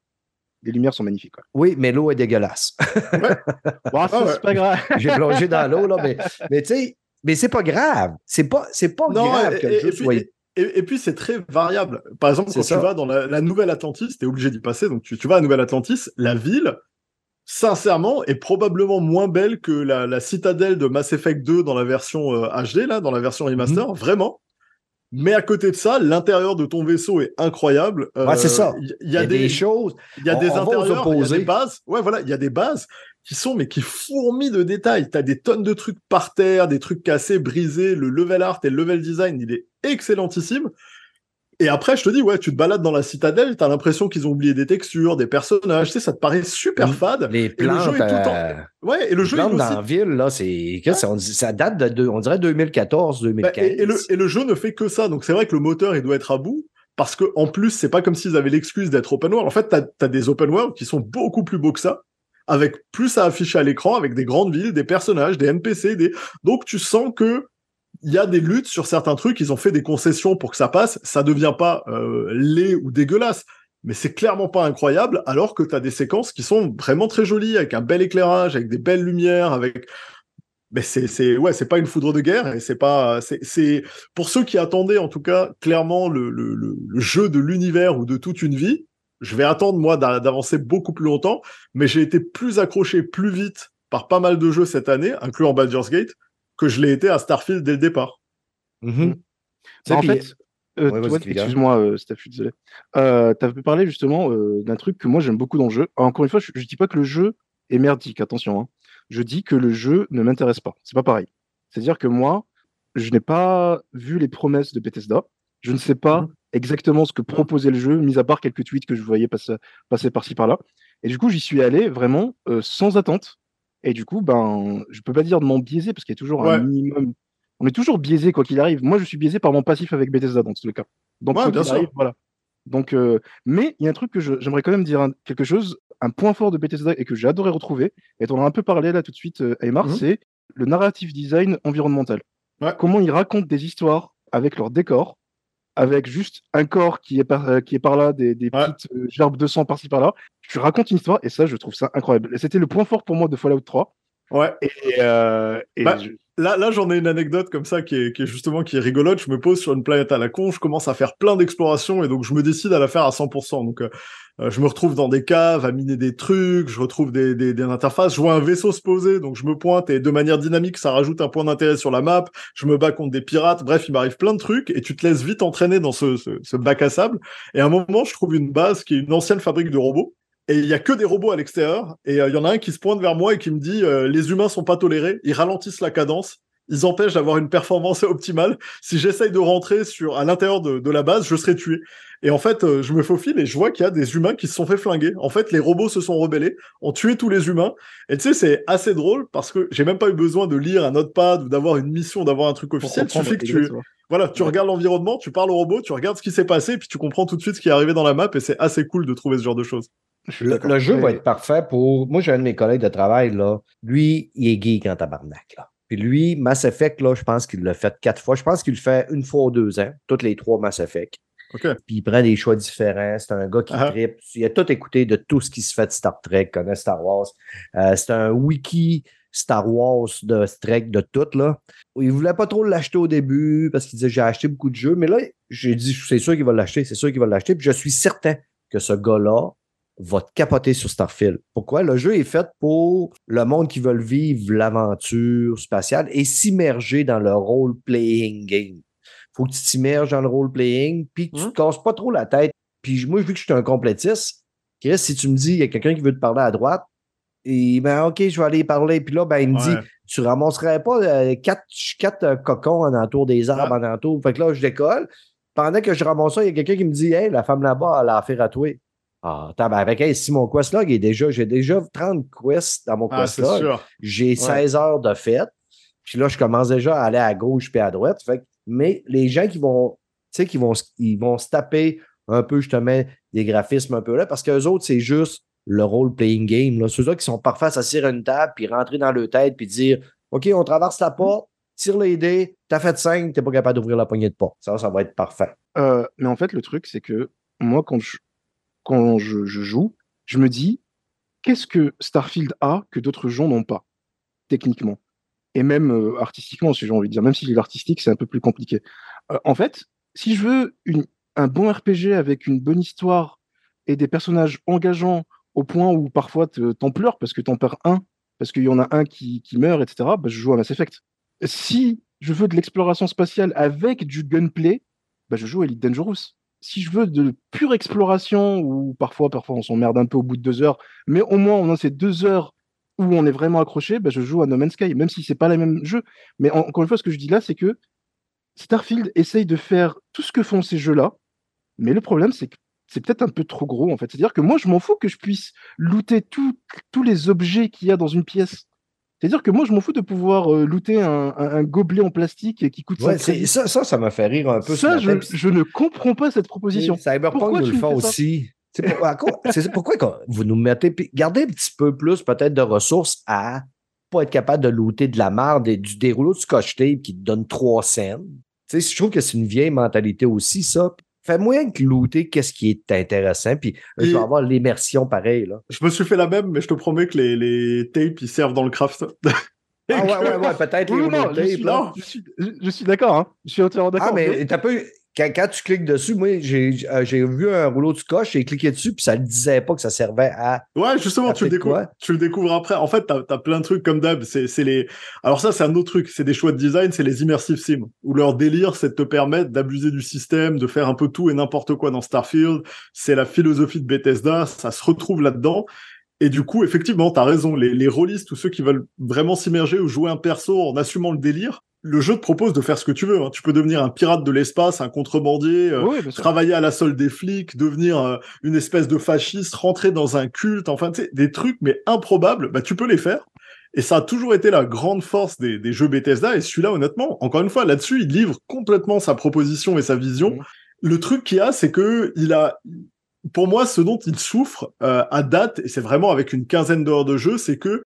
Les lumières sont magnifiques. quoi. oui, mais l'eau est dégueulasse. Bon, ça, ouais. c'est pas grave. J'ai plongé dans l'eau, là, mais, mais tu sais, mais c'est pas grave. C'est pas, c'est pas Non, grave et, que le et- jeu et puis, et- et puis, c'est très variable. Par exemple, quand ça. tu vas dans la, la Nouvelle Atlantis, tu es obligé d'y passer. Donc, tu, tu vas à Nouvelle Atlantis, la ville, sincèrement, est probablement moins belle que la, la citadelle de Mass Effect 2 dans la version euh, HD, là, dans la version remaster, Mhm. vraiment. Mais à côté de ça, l'intérieur de ton vaisseau est incroyable. Ouais, c'est ça. Il y, a des, choses. Il y a On- des intérieurs, il y a des bases. Ouais, voilà, il y a des bases qui sont, mais qui fourmillent de détails. T'as des tonnes de trucs par terre, des trucs cassés, brisés. Le level art et le level design, il est excellentissime. Et après, je te dis, ouais, tu te balades dans la citadelle, t'as l'impression qu'ils ont oublié des textures, des personnages, tu sais, ça te paraît super Mm. fade. Les Et le plantes, jeu est tout le temps- euh, Ouais, et le jeu, il est plantes aussi dans la ville, là, c'est. Ça date de, on dirait 2014, 2015. Bah, et, et le, et le jeu ne fait que ça. Donc c'est vrai que le moteur, il doit être à bout. Parce que en plus, c'est pas comme s'ils avaient l'excuse d'être open world. En fait, t'as as des open world qui sont beaucoup plus beaux que ça, avec plus à afficher à l'écran, avec des grandes villes, des personnages, des NPC. Donc tu sens que il y a des luttes sur certains trucs. Ils ont fait des concessions pour que ça passe. Ça devient pas euh, laid ou dégueulasse. Mais c'est clairement pas incroyable, alors que tu as des séquences qui sont vraiment très jolies, avec un bel éclairage, avec des belles lumières, avec mais c'est c'est ouais c'est pas une foudre de guerre et c'est pas c'est c'est pour ceux qui attendaient en tout cas clairement le, le, le jeu de l'univers ou de toute une vie je vais attendre moi d'a- d'avancer beaucoup plus longtemps mais j'ai été plus accroché plus vite par pas mal de jeux cette année incluant Baldur's Gate que je l'ai été à Starfield dès le départ Mhm. Tu sais, Bah, en fait, euh, Ouais, excuse-moi, euh, Steph, je suis désolé. Euh, tu avais parlé justement euh, d'un truc que moi j'aime beaucoup dans le jeu. Alors, encore une fois, je, je dis pas que le jeu est merdique, attention. hein. Je dis que le jeu ne m'intéresse pas. C'est pas pareil. C'est-à-dire que moi, je n'ai pas vu les promesses de Bethesda. Je ne sais pas Mhm. Exactement ce que proposait le jeu, mis à part quelques tweets que je voyais passer, passer par-ci par-là. Et du coup, j'y suis allé vraiment euh, sans attente. Et du coup, ben, je peux pas dire de m'en biaiser parce qu'il y a toujours Ouais. un minimum. On est toujours biaisé quoi qu'il arrive. Moi, je suis biaisé par mon passif avec Bethesda dans tous les cas. Donc, Ouais, bien sûr. arrive, voilà. Donc, euh, mais il y a un truc que j'aimerais quand même dire un- quelque chose, un point fort de Bethesda et que j'ai adoré retrouver, et on en a un peu parlé là tout de suite, euh, Aymar, Mhm. c'est le narrative design environnemental. Ouais. Comment ils racontent des histoires avec leurs décors, avec juste un corps qui est par, euh, qui est par là, des, des Ouais. petites euh, gerbes de sang par-ci par-là. Tu racontes une histoire et ça, je trouve ça incroyable. C'était le point fort pour moi de Fallout 3. Ouais Et, euh, et Bah, je- Là, là j'en ai une anecdote comme ça qui est, qui est justement qui est rigolote. Je me pose sur une planète à la con, je commence à faire plein d'explorations et donc je me décide à la faire à 100%. Donc euh, euh, je me retrouve dans des caves à miner des trucs, je retrouve des, des, des interfaces, je vois un vaisseau se poser, donc je me pointe et de manière dynamique ça rajoute un point d'intérêt sur la map. Je me bats contre des pirates, bref il m'arrive plein de trucs et tu te laisses vite entraîner dans ce, ce, ce bac à sable. Et à un moment je trouve une base qui est une ancienne fabrique de robots. Et il y a que des robots à l'extérieur. Et euh, il y en a un qui se pointe vers moi et qui me dit euh, les humains sont pas tolérés, ils ralentissent la cadence, ils empêchent d'avoir une performance optimale. Si j'essaye de rentrer sur à l'intérieur de, de la base, je serai tué. Et en fait, euh, je me faufile et je vois qu'il y a des humains qui se sont fait flinguer. En fait, les robots se sont rebellés, ont tué tous les humains. Et tu sais, c'est assez drôle parce que j'ai même pas eu besoin de lire un notepad ou d'avoir une mission, d'avoir un truc officiel. Il suffit que tu, voilà, tu Ouais. regardes l'environnement, tu parles au robot, tu regardes ce qui s'est passé, puis tu comprends tout de suite ce qui est arrivé dans la map. Et c'est assez cool de trouver ce genre de choses. Le, jeu va être parfait pour. Moi, j'ai un de mes collègues de travail, là. Lui, il est geek en tabarnak, là. Puis lui, Mass Effect, là, je pense qu'il l'a fait quatre fois. Je pense qu'il le fait une fois ou deux ans, toutes les trois Mass Effect. Ok. Puis il prend des choix différents. C'est un gars qui Ah. tripe. Il a tout écouté de tout ce qui se fait de Star Trek, connaît Star Wars. Euh, c'est un wiki Star Wars de Trek, de tout, là. Il voulait pas trop l'acheter au début parce qu'il disait j'ai acheté beaucoup de jeux. Mais là, j'ai dit c'est sûr qu'il va l'acheter, c'est sûr qu'il va l'acheter. Puis je suis certain que ce gars-là va te capoter sur Starfield. Pourquoi? Le jeu est fait pour le monde qui veut vivre l'aventure spatiale et s'immerger dans le role-playing game. Faut que tu t'immerges dans le role-playing, puis que tu Mhm. te casses pas trop la tête. Puis moi, vu que je suis un complétiste, Chris, si tu me dis, il y a quelqu'un qui veut te parler à droite, et ben OK, je vais aller parler. Puis là, ben, il me dit, tu ramasserais pas euh, quatre, quatre euh, cocons en entour des arbres en entour. Fait que là, je décolle. Pendant que je ramasse ça, il y a quelqu'un qui me dit Hey, la femme là-bas, elle a affaire à toi. Ah, tabarnak, hey, si mon questlog est déjà, j'ai déjà 30 quests dans mon Ah, c'est questlog. sûr. J'ai 16 heures de fête. Puis là, je commence déjà à aller à gauche puis à droite. Fait que- mais les gens qui vont, tu sais, qui vont, ils vont se taper un peu, justement, des graphismes un peu là, parce qu'eux autres, c'est juste le role-playing game. Là. Ceux-là qui sont parfaits à s'asseoir à une table, puis rentrer dans leur tête, puis dire OK, on traverse la porte, tire les dés, t'as fait 5, t'es pas capable d'ouvrir la poignée de porte. Ça, ça va être parfait. Euh, mais en fait, le truc, c'est que moi, quand je, quand je, joue, je me dis, qu'est-ce que Starfield a que d'autres gens n'ont pas, techniquement? Et même euh, artistiquement, si j'ai envie de dire, même si l'artistique, c'est un peu plus compliqué. Euh, en fait, si je veux un bon RPG avec une bonne histoire et des personnages engageants au point où parfois te- t'en pleures parce que t'en perds un, parce qu'il y en a un qui, qui meurt, etc., bah, je joue à Mass Effect. Si je veux de l'exploration spatiale avec du gunplay, bah, je joue à Elite Dangerous. Si je veux de pure exploration, ou parfois, parfois on s'emmerde un peu au bout de deux heures, mais au moins on a ces deux heures où on est vraiment accroché, bah, je joue à No Man's Sky, même si c'est pas le même jeu. Mais en- encore une fois, ce que je dis là, c'est que Starfield essaye de faire tout ce que font ces jeux-là, mais le problème, c'est que c'est peut-être un peu trop gros, en fait. C'est-à-dire que moi, je m'en fous que je puisse looter tous les objets qu'il y a dans une pièce. C'est-à-dire que moi, je m'en fous de pouvoir euh, looter un, un- un gobelet en plastique qui coûte Ouais, 5 c'est- crédits. ça, ça, ça m'a fait rire un peu. Ça, je, ne comprends pas cette proposition. Cyberpunk Pourquoi nous le ça? aussi. C'est pourquoi, vous nous mettez. Gardez un petit peu plus peut-être de ressources à pas être capable de looter de la marde et du dérouleau de scotch tape qui te donne trois scènes. Tu sais, je trouve que c'est une vieille mentalité aussi, ça. Fais moins que looter qu'est-ce qui est intéressant, puis euh, je vais avoir l'immersion pareil. Là. Je me suis fait la même, mais je te promets que les, les tapes, ils servent dans le craft. Ah ouais, ouais, ouais, peut-être les Oui, non, holo je tapes, suis, là. non, je suis, je- je suis d'accord. Hein. Je suis entièrement d'accord. Ah, mais t'as pas eu- Quand, quand tu cliques dessus, moi, j'ai euh, vu un rouleau de scotch, j'ai cliqué dessus, puis ça ne disait pas que ça servait à. Ouais, justement, tu le, découvres, tu le découvres après. En fait, t'as as plein de trucs comme d'hab. C'est les. Alors ça, c'est un autre truc. C'est des choix de design. C'est les immersive sims où leur délire, c'est de te permettre d'abuser du système, de faire un peu tout et n'importe quoi dans Starfield. C'est la philosophie de Bethesda. Ça se retrouve là-dedans. Et du coup, effectivement, t'as raison. Les, les rôlistes ou ceux qui veulent vraiment s'immerger ou jouer un perso en assumant le délire, le jeu te propose de faire ce que tu veux. hein. Tu peux devenir un pirate de l'espace, un contrebandier. euh, Oui, travailler à la solde des flics, devenir euh, une espèce de fasciste, rentrer dans un culte, enfin, tu sais, des trucs, mais improbables, bah, tu peux les faire. Et ça a toujours été la grande force des, des jeux Bethesda. Et celui-là, honnêtement, encore une fois, là-dessus, il livre complètement sa proposition et sa vision. Le truc qu'il a, c'est que il a, pour moi, ce dont il souffre euh, à date, et c'est vraiment avec une quinzaine d'heures de jeu, c'est que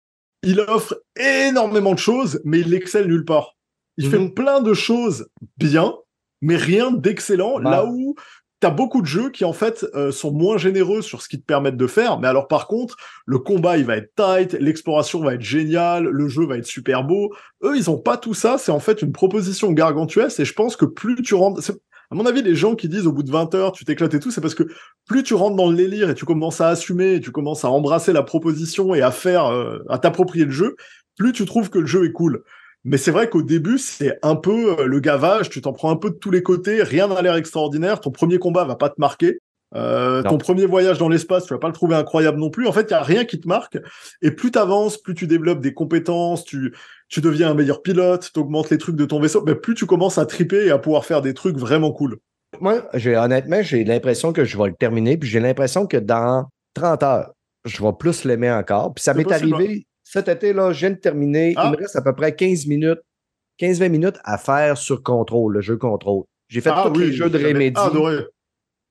il offre énormément de choses, mais il excelle nulle part. Il Mhm. fait plein de choses bien, mais rien d'excellent. Bah. Là où t'as beaucoup de jeux qui en fait euh, sont moins généreux sur ce qu'ils te permettent de faire, mais alors par contre, le combat il va être tight, l'exploration va être géniale, le jeu va être super beau. Eux, ils ont pas tout ça. C'est en fait une proposition gargantuesque, et je pense que plus tu rentres, à mon avis, les gens qui disent au bout de 20 heures, tu t'éclates et tout, c'est parce que plus tu rentres dans le délire et tu commences à assumer, et tu commences à embrasser la proposition et à faire, euh, à t'approprier le jeu, plus tu trouves que le jeu est cool. Mais c'est vrai qu'au début, c'est un peu euh, le gavage, tu t'en prends un peu de tous les côtés, rien n'a l'air extraordinaire, ton premier combat va pas te marquer. Euh, ton premier voyage dans l'espace, tu vas pas le trouver incroyable non plus. En fait, il y a rien qui te marque. Et plus tu avances, plus tu développes des compétences, tu, tu deviens un meilleur pilote, tu augmentes les trucs de ton vaisseau, mais plus tu commences à triper et à pouvoir faire des trucs vraiment cool. Moi, j'ai, honnêtement, j'ai l'impression que je vais le terminer, puis j'ai l'impression que dans 30 heures, je vais plus l'aimer encore. Puis ça m'est arrivé cet été, là, je viens de terminer. Ah. Il me reste à peu près 15 minutes, 15-20 minutes à faire sur contrôle, le jeu contrôle. J'ai fait Ah tous les jeux de Remedy. Adoré.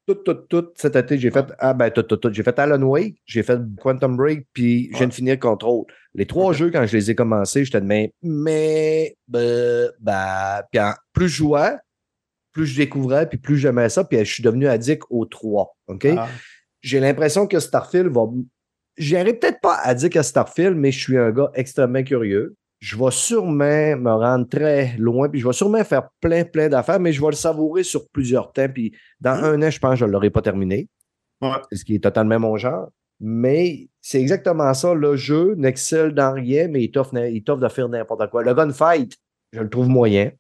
Tout, tout, tout. Cet été, j'ai fait, ah ben, tout, tout, tout. J'ai fait Alan Wake, j'ai fait Quantum Break, puis je viens de finir Control. Les trois jeux, quand je les ai commencés, j'étais de même, mais, bah, bah, puis plus je jouais, plus je découvrais, puis plus j'aimais ça, puis je suis devenu addict aux trois. OK? Ah. J'ai l'impression que Starfield va. J'irai peut-être pas à Starfield, mais je suis un gars extrêmement curieux. Je vais sûrement me rendre très loin, puis je vais sûrement faire plein, plein d'affaires, mais je vais le savourer sur plusieurs temps. Puis dans Mhm. un an, je pense que je ne l'aurai pas terminé. Ouais. Ce qui est totalement mon genre. Mais c'est exactement ça. Le jeu n'excelle dans rien, mais il t'offre, il t'offre de faire n'importe quoi. Le gunfight, je le trouve moyen.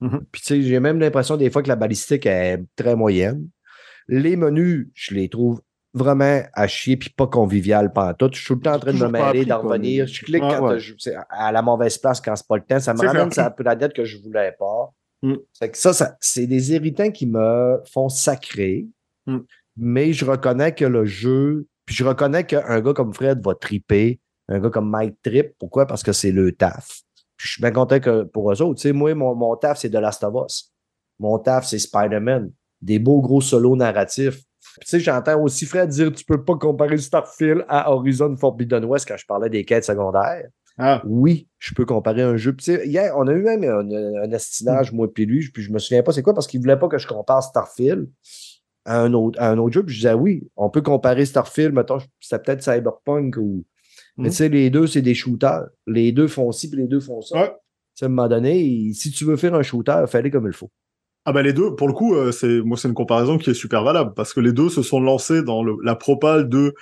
Mhm. Puis tu sais, j'ai même l'impression des fois que la balistique est très moyenne. Les menus, je les trouve vraiment à chier puis pas convivial pantoute. Je suis tout le temps en train de me mêler, d'en revenir. Je clique Ouais, quand ouais. je- c'est à la mauvaise place quand c'est pas le temps. Ça me ramène sur la planète que je voulais pas. Mm. Que ça, ça c'est des irritants qui me font sacrer. Mm. Mais je reconnais que le jeu, puis je reconnais qu'un gars comme Fred va triper, un gars comme Mike trip. Pourquoi? Parce que c'est le taf. Puis je suis bien content que pour eux autres. Tu sais, moi, mon, mon taf, c'est de Last of Us. Mon taf, c'est Spider-Man. Des beaux gros solos narratifs. Tu sais, j'entends aussi Fred dire tu peux pas comparer Starfield à Horizon Forbidden West quand je parlais des quêtes secondaires. Ah. Oui, je peux comparer un jeu. Puis, tu sais, hier, on a eu même un, un estinage, moi puis lui, puis je me souviens pas c'est quoi, parce qu'il voulait pas que je compare Starfield à un autre, à un autre jeu. Puis je disais oui, on peut comparer Starfield, mettons, c'était peut-être Cyberpunk ou. Mais Mhm. tu sais, les deux, c'est des shooters. Les deux font ci, puis les deux font ça. Ouais. Tu sais, à un moment donné, si tu veux faire un shooter, fais-le comme il faut. Ah bah les deux, pour le coup, euh, c'est moi c'est une comparaison qui est super valable parce que les deux se sont lancés dans le- la propale de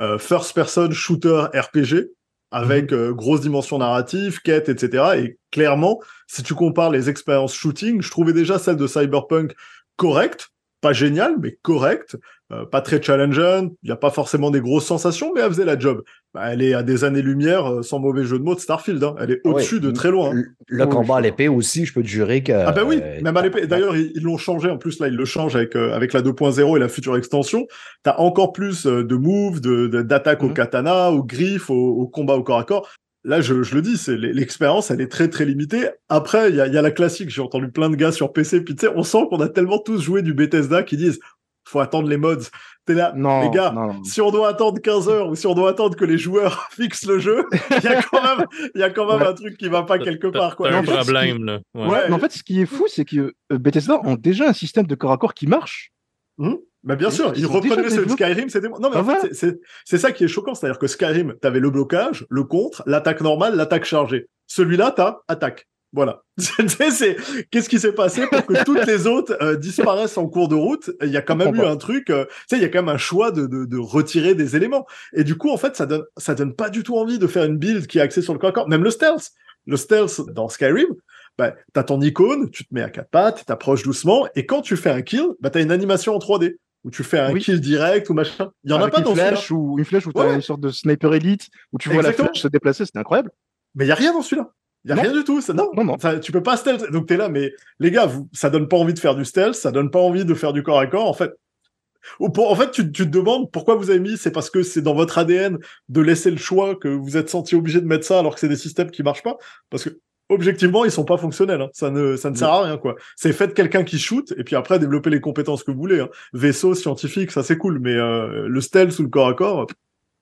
euh, first person shooter RPG avec Mhm. euh, grosse dimension narrative, quête, etc. Et clairement, si tu compares les expériences shooting, je trouvais déjà celle de Cyberpunk correcte, pas géniale, mais correcte, euh, pas très challengeant, il n'y a pas forcément des grosses sensations, mais elle faisait la job. Bah, elle est à des années-lumière, euh, sans mauvais jeu de mots, de Starfield. hein. Elle est au-dessus Ouais. de très loin. hein. Le, combat à l'épée aussi, je peux te jurer que. Ah bah oui, euh, même à l'épée. D'ailleurs, ils ils l'ont changé. En plus, là, ils le changent avec euh, avec la 2.0 et la future extension. T'as encore plus euh, de moves, de de- d'attaques au Mhm. katana, au griffe, au, au combat au corps à corps. Là, je, je le dis, c'est l'expérience, elle est très très limitée. Après, il y a, il y a la classique. J'ai entendu plein de gars sur PC. Puis tu sais, on sent qu'on a tellement tous joué du Bethesda qui disent, faut attendre les mods. T'es là, Non, les gars. non, non. Si on doit attendre 15 heures ou si on doit attendre que les joueurs fixent le jeu, il y a quand même, il y a quand même Ouais. un truc qui va pas quelque part. Quoi. Un en fait, ce qui- problème, là. Ouais. Ouais. Mais en fait, ce qui est fou, c'est que euh, Bethesda ont déjà un système de corps à corps qui marche. Bah bien sûr, ils ils reprenaient développé- Skyrim, c'était... Non mais Ah, en fait, voilà. c'est- ça qui est choquant, c'est-à-dire que Skyrim, t'avais le blocage, le contre, l'attaque normale, l'attaque chargée. Celui-là, t'as attaque. Voilà. Qu'est-ce qui s'est passé pour que toutes les autres euh, disparaissent en cours de route? Il y a quand même eu un truc, euh, tu sais, il y a quand même un choix de, de, de retirer des éléments. Et du coup, en fait, ça donne ça donne pas du tout envie de faire une build qui est axée sur le corps à corps. Même le stealth, le stealth dans Skyrim, bah, t'as ton icône, tu te mets à quatre pattes, t'approches doucement, et quand tu fais un kill, bah, t'as une animation en 3D, où tu fais un Oui. kill direct ou machin. Il y en a pas dans celui-là. flèche ou une flèche où t'as ouais. une sorte de sniper elite où tu vois Exactement. la flèche se déplacer, c'était incroyable. Mais il y a rien dans celui-là. Il y a Non. rien du tout. Ça, non, Non, non. Ça, tu peux pas stealth. Donc t'es là, mais les gars, vous, ça donne pas envie de faire du stealth, ça donne pas envie de faire du corps à corps. En fait, ou pour, en fait, tu, tu te demandes pourquoi vous avez mis. C'est parce que c'est dans votre ADN de laisser le choix que vous êtes senti obligé de mettre ça alors que c'est des systèmes qui marchent pas. Parce que objectivement, ils sont pas fonctionnels. hein. Ça ne, ça ne sert à rien quoi. C'est faites quelqu'un qui shoot et puis après développer les compétences que vous voulez. hein. Vaisseau scientifique, ça c'est cool, mais euh, le stealth ou le corps à corps.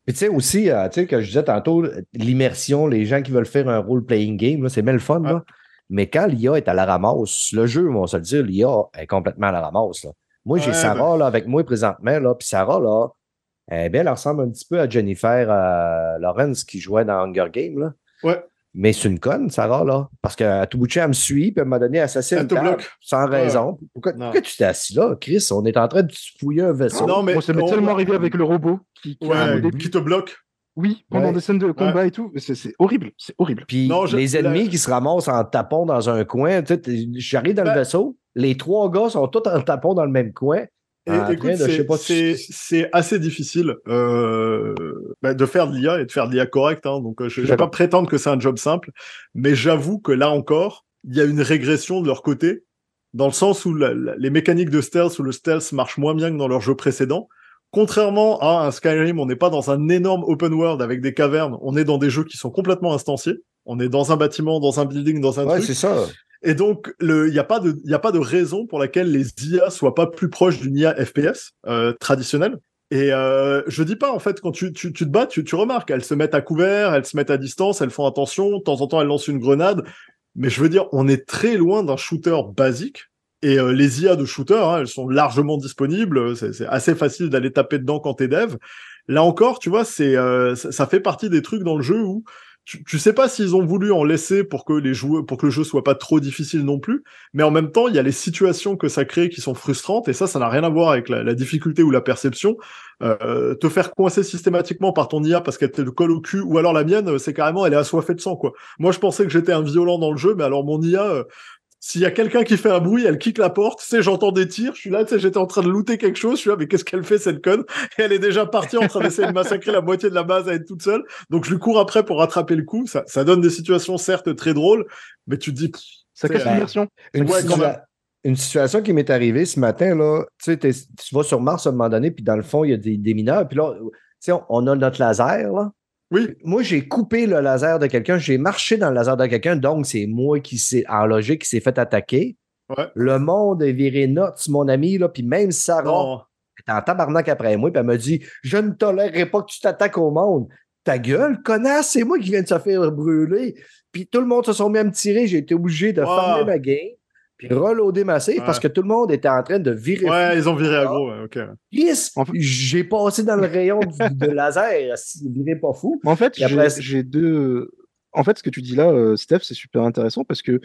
Puis tu sais aussi, euh, tu sais, que je disais tantôt, l'immersion, les gens qui veulent faire un role-playing game, c'est bien le fun, là. Mais quand l'IA est à la ramasse, le jeu, on va se le dire, l'IA est complètement à la ramasse. Là. Moi, j'ai Ouais, Sarah là, avec moi présentement, là, puis Sarah, là, eh bien, elle ressemble un petit peu à Jennifer euh, Lawrence qui jouait dans Hunger Games. Là. Ouais. Mais c'est une conne, Sarah, là. Parce qu'à tout bout de champ, elle me suit, puis donné, elle te table, bloque. sans Ouais. raison. Pourquoi, tu t'es assis là, Chris? On est en train de fouiller un vaisseau. Non, mais on- tellement arrivé avec le robot qui, Ouais, te bloque. Oui, pendant Ouais. des scènes de combat et tout. mais C'est horrible, c'est horrible. Puis Non, je- les ennemis la- qui se ramassent en tapant dans un coin, tu sais, t'es- j'arrive dans Ben- le vaisseau, les trois gars sont tous en tapant dans le même coin. Sais c'est- assez difficile euh, bah, de faire de l'IA et de faire de l'IA correcte. Hein, donc, euh, je ne vais pas prétendre que c'est un job simple, mais j'avoue que là encore, il y a une régression de leur côté, dans le sens où la- la- les mécaniques de stealth ou le stealth marchent moins bien que dans leurs jeux précédents. Contrairement à un Skyrim, on n'est pas dans un énorme open world avec des cavernes, on est dans des jeux qui sont complètement instanciés. On est dans un bâtiment, dans un building, dans un Ouais, truc. c'est ça. Et donc, il n'y a, pas de- y a pas de raison pour laquelle les IA soient pas plus proches d'une IA FPS euh, traditionnelle. Et euh, je dis pas, en fait, quand tu, tu, tu te bats, tu, tu remarques, elles se mettent à couvert, elles se mettent à distance, elles font attention, de temps en temps, elles lancent une grenade. Mais je veux dire, on est très loin d'un shooter basique. Et euh, les IA de shooter, hein, elles sont largement disponibles. C'est assez facile d'aller taper dedans quand t'es dev. Là encore, tu vois, c'est euh, ça fait partie des trucs dans le jeu où tu, tu sais pas s'ils ont voulu en laisser pour que les joueurs, pour que le jeu soit pas trop difficile non plus, mais en même temps, il y a les situations que ça crée qui sont frustrantes, et ça, ça n'a rien à voir avec la, la difficulté ou la perception. Euh, te faire coincer systématiquement par ton IA parce qu'elle te colle au cul, ou alors la mienne, c'est carrément, elle est assoiffée de sang, quoi. Moi, je pensais que j'étais un violent dans le jeu, mais alors mon IA, euh, s'il y a quelqu'un qui fait un bruit, elle kick la porte, tu sais, j'entends des tirs, je suis là, tu sais, j'étais en train de looter quelque chose, je suis là, mais qu'est-ce qu'elle fait, cette conne? Et elle est déjà partie en train d'essayer de massacrer la moitié de la base à être toute seule. Donc, je lui cours après pour rattraper le coup. Ça, ça donne des situations, certes, très drôles, mais tu te dis, pff, Ça C'est- casse ben, l'immersion. Une, Ouais, quand situa- même. une situation qui m'est arrivée ce matin, là, tu sais, tu vas sur Mars à un moment donné, puis dans le fond, il y a des, des mineurs, puis là, tu sais, on, on a notre laser, là. Oui, Moi, j'ai coupé le laser de quelqu'un, j'ai marché dans le laser de quelqu'un, donc c'est moi qui s'est, en logique, qui s'est fait attaquer. Ouais. Le monde est viré nuts, mon ami, là, puis même Sarah est en tabarnak après moi, puis elle me dit Je ne tolérerai pas que tu t'attaques au monde. Ta gueule, connasse, c'est moi qui viens de se faire brûler. Puis tout le monde se sont mis à me tirer, j'ai été obligé de Wow. fermer ma game, puis reloader ma save Ouais. parce que tout le monde était en train de virer. Ouais, ils ont viré aggro, ouais, ok. Yes! En fait- J'ai passé dans le rayon du- de laser, virez pas fou. En fait, j'ai deux. En fait, ce que tu dis là, euh, Steph, c'est super intéressant parce que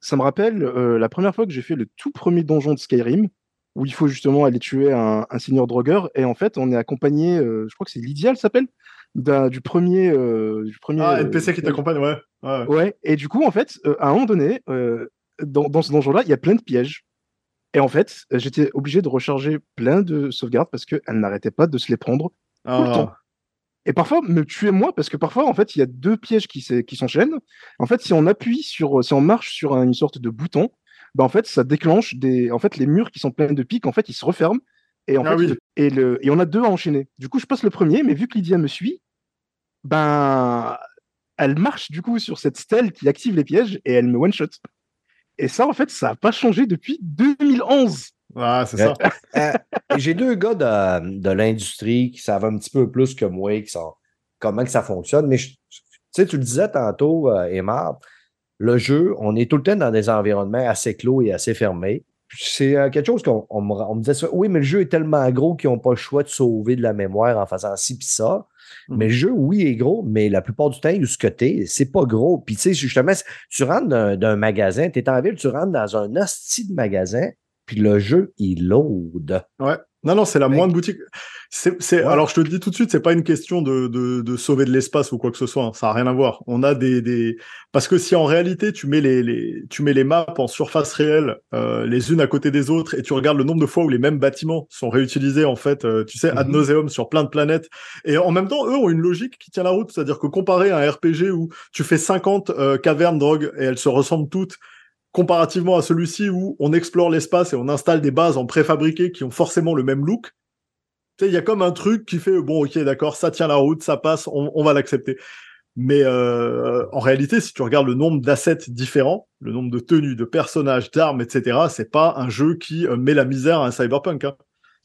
ça me rappelle euh, la première fois que j'ai fait le tout premier donjon de Skyrim, où il faut justement aller tuer un, un seigneur drogueur, et en fait, on est accompagné, euh, je crois que c'est Lydia, elle s'appelle, du premier. euh, du premier Ah, euh, NPC qui t'accompagne, ouais. ouais. Ouais, et du coup, en fait, euh, à un moment donné, euh, dans, dans ce donjon-là, il y a plein de pièges. Et en fait, euh, j'étais obligé de recharger plein de sauvegardes parce qu'elles n'arrêtaient pas de se les prendre tout le Ah. temps. Et parfois, me tuer moi, parce que parfois, en fait, il y a deux pièges qui s'enchaînent. En fait, si on appuie sur, si on marche sur un- une sorte de bouton, ben, en fait, ça déclenche des, en fait, les murs qui sont pleins de pics, en fait, ils se referment. Et en Ah fait, oui. et le, et on a deux à enchaîner. Du coup, je passe le premier, mais vu que Lydia me suit, ben, elle marche du coup sur cette stèle qui active les pièges et elle me one shot. Et ça, en fait, ça n'a pas changé depuis 2011. Ah, c'est Ouais. ça. Euh, et J'ai deux gars de, de l'industrie qui savent un petit peu plus que moi qui sont, comment que ça fonctionne. Mais je- tu sais, tu le disais tantôt, euh, Aymar, le jeu, on est tout le temps dans des environnements assez clos et assez fermés. C'est euh, quelque chose qu'on on me, on me disait ça. Oui, mais le jeu est tellement gros qu'ils n'ont pas le choix de sauver de la mémoire en faisant ci puis ça. Mais le jeu, oui, est gros, mais la plupart du temps, ce que t'es, c'est pas gros. Puis tu sais, justement, tu rentres d'un- d'un magasin, tu es en ville, tu rentres dans un hostie de magasin, puis le jeu, il load. Ouais. Non, non, c'est la moindre boutique. C'est, c'est, Ouais. alors, je te le dis tout de suite, c'est pas une question de, de, de sauver de l'espace ou quoi que ce soit. hein. Ça a rien à voir. On a des, des, parce que si en réalité tu mets les, les, tu mets les maps en surface réelle, euh, les unes à côté des autres, et tu regardes le nombre de fois où les mêmes bâtiments sont réutilisés, en fait, euh, tu sais, ad Mhm. nauseum sur plein de planètes. Et en même temps, eux ont une logique qui tient la route. C'est-à-dire que comparé à un RPG où tu fais 50 euh, cavernes drogue et elles se ressemblent toutes, comparativement à celui-ci où on explore l'espace et on installe des bases en préfabriqué qui ont forcément le même look, il y a comme un truc qui fait bon, ok, d'accord, ça tient la route, ça passe, on, on va l'accepter. Mais euh, en réalité, si tu regardes le nombre d'assets différents, le nombre de tenues, de personnages, d'armes, etc., c'est pas un jeu qui euh, met la misère à un cyberpunk. Hein.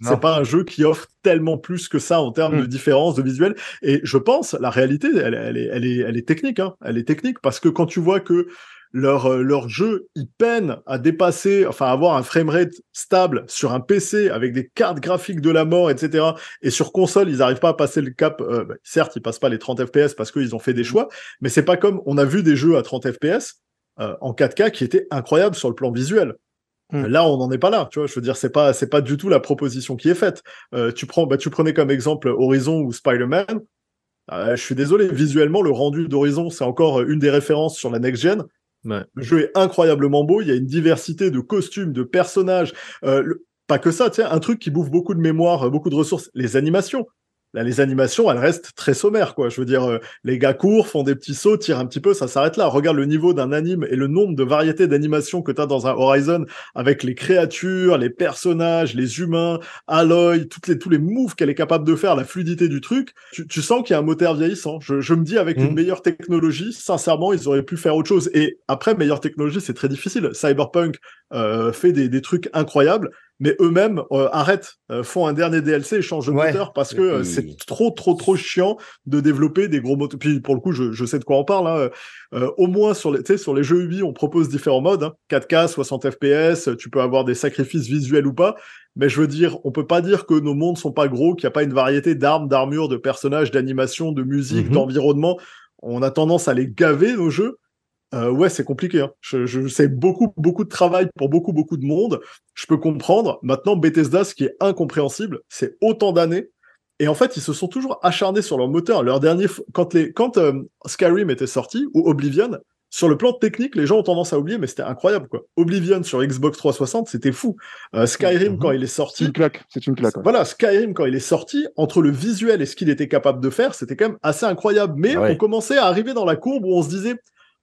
C'est pas un jeu qui offre tellement plus que ça en termes de différence, de visuel. Et je pense, la réalité, elle, elle est, elle est, elle est technique. Hein. Elle est technique parce que quand tu vois que leur, euh, leur jeu, ils peinent à dépasser, enfin, à avoir un framerate stable sur un PC avec des cartes graphiques de la mort, etc. Et sur console, ils n'arrivent pas à passer le cap. euh, bah, certes, ils passent pas les 30 FPS parce qu'ils ont fait des choix, mais c'est pas comme on a vu des jeux à 30 FPS euh, en 4K qui étaient incroyables sur le plan visuel. Mm. Là, on n'en est pas là, tu vois. Je veux dire, c'est pas, c'est pas du tout la proposition qui est faite. Euh, tu prends, bah, tu prenais comme exemple Horizon ou Spider-Man. Euh, je suis désolé, visuellement, le rendu d'Horizon, c'est encore une des références sur la next-gen. Le jeu est incroyablement beau, il y a une diversité de costumes, de personnages. Euh, pas que ça, sais, un truc qui bouffe beaucoup de mémoire, beaucoup de ressources, les animations. Là, les animations, elles restent très sommaires, quoi. Je veux dire, euh, les gars courent, font des petits sauts, tirent un petit peu, ça s'arrête là. Regarde le niveau d'un anime et le nombre de variétés d'animations que tu as dans un Horizon avec les créatures, les personnages, les humains, Aloy, toutes les, tous les moves qu'elle est capable de faire, la fluidité du truc. Tu, tu sens qu'il y a un moteur vieillissant. Je, je me dis, avec une meilleure technologie, sincèrement, ils auraient pu faire autre chose. Et après, meilleure technologie, c'est très difficile. Cyberpunk euh, fait des, des trucs incroyables mais eux-mêmes euh, arrêtent, euh, font un dernier DLC et changent de Ouais. moteur parce que euh, c'est trop, trop, trop chiant de développer des gros moteurs. Puis pour le coup, je, je sais de quoi on parle. Hein. Euh, au moins sur les, tu sais, sur les jeux Ubi, on propose différents modes. Hein. 4K, 60 FPS, tu peux avoir des sacrifices visuels ou pas. Mais je veux dire, on peut pas dire que nos mondes sont pas gros, qu'il n'y a pas une variété d'armes, d'armures, de personnages, d'animations, de musique, Mhm. d'environnement. On a tendance à les gaver, nos jeux. Euh, ouais, c'est compliqué. Hein. Je, je c'est beaucoup, beaucoup de travail pour beaucoup, beaucoup de monde. Je peux comprendre. Maintenant, Bethesda, ce qui est incompréhensible, c'est autant d'années. Et en fait, ils se sont toujours acharnés sur leur moteur. Leur dernier, quand les, quand euh, Skyrim était sorti ou Oblivion, sur le plan technique, les gens ont tendance à oublier, mais c'était incroyable quoi. Oblivion sur Xbox 360, c'était fou. Euh, Skyrim Mhm. quand il est C'est sorti, une claque. C'est une claque. ouais. voilà, Skyrim, quand il est sorti, entre le visuel et ce qu'il était capable de faire, c'était quand même assez incroyable. Mais Ah ouais. on commençait à arriver dans la courbe où on se disait,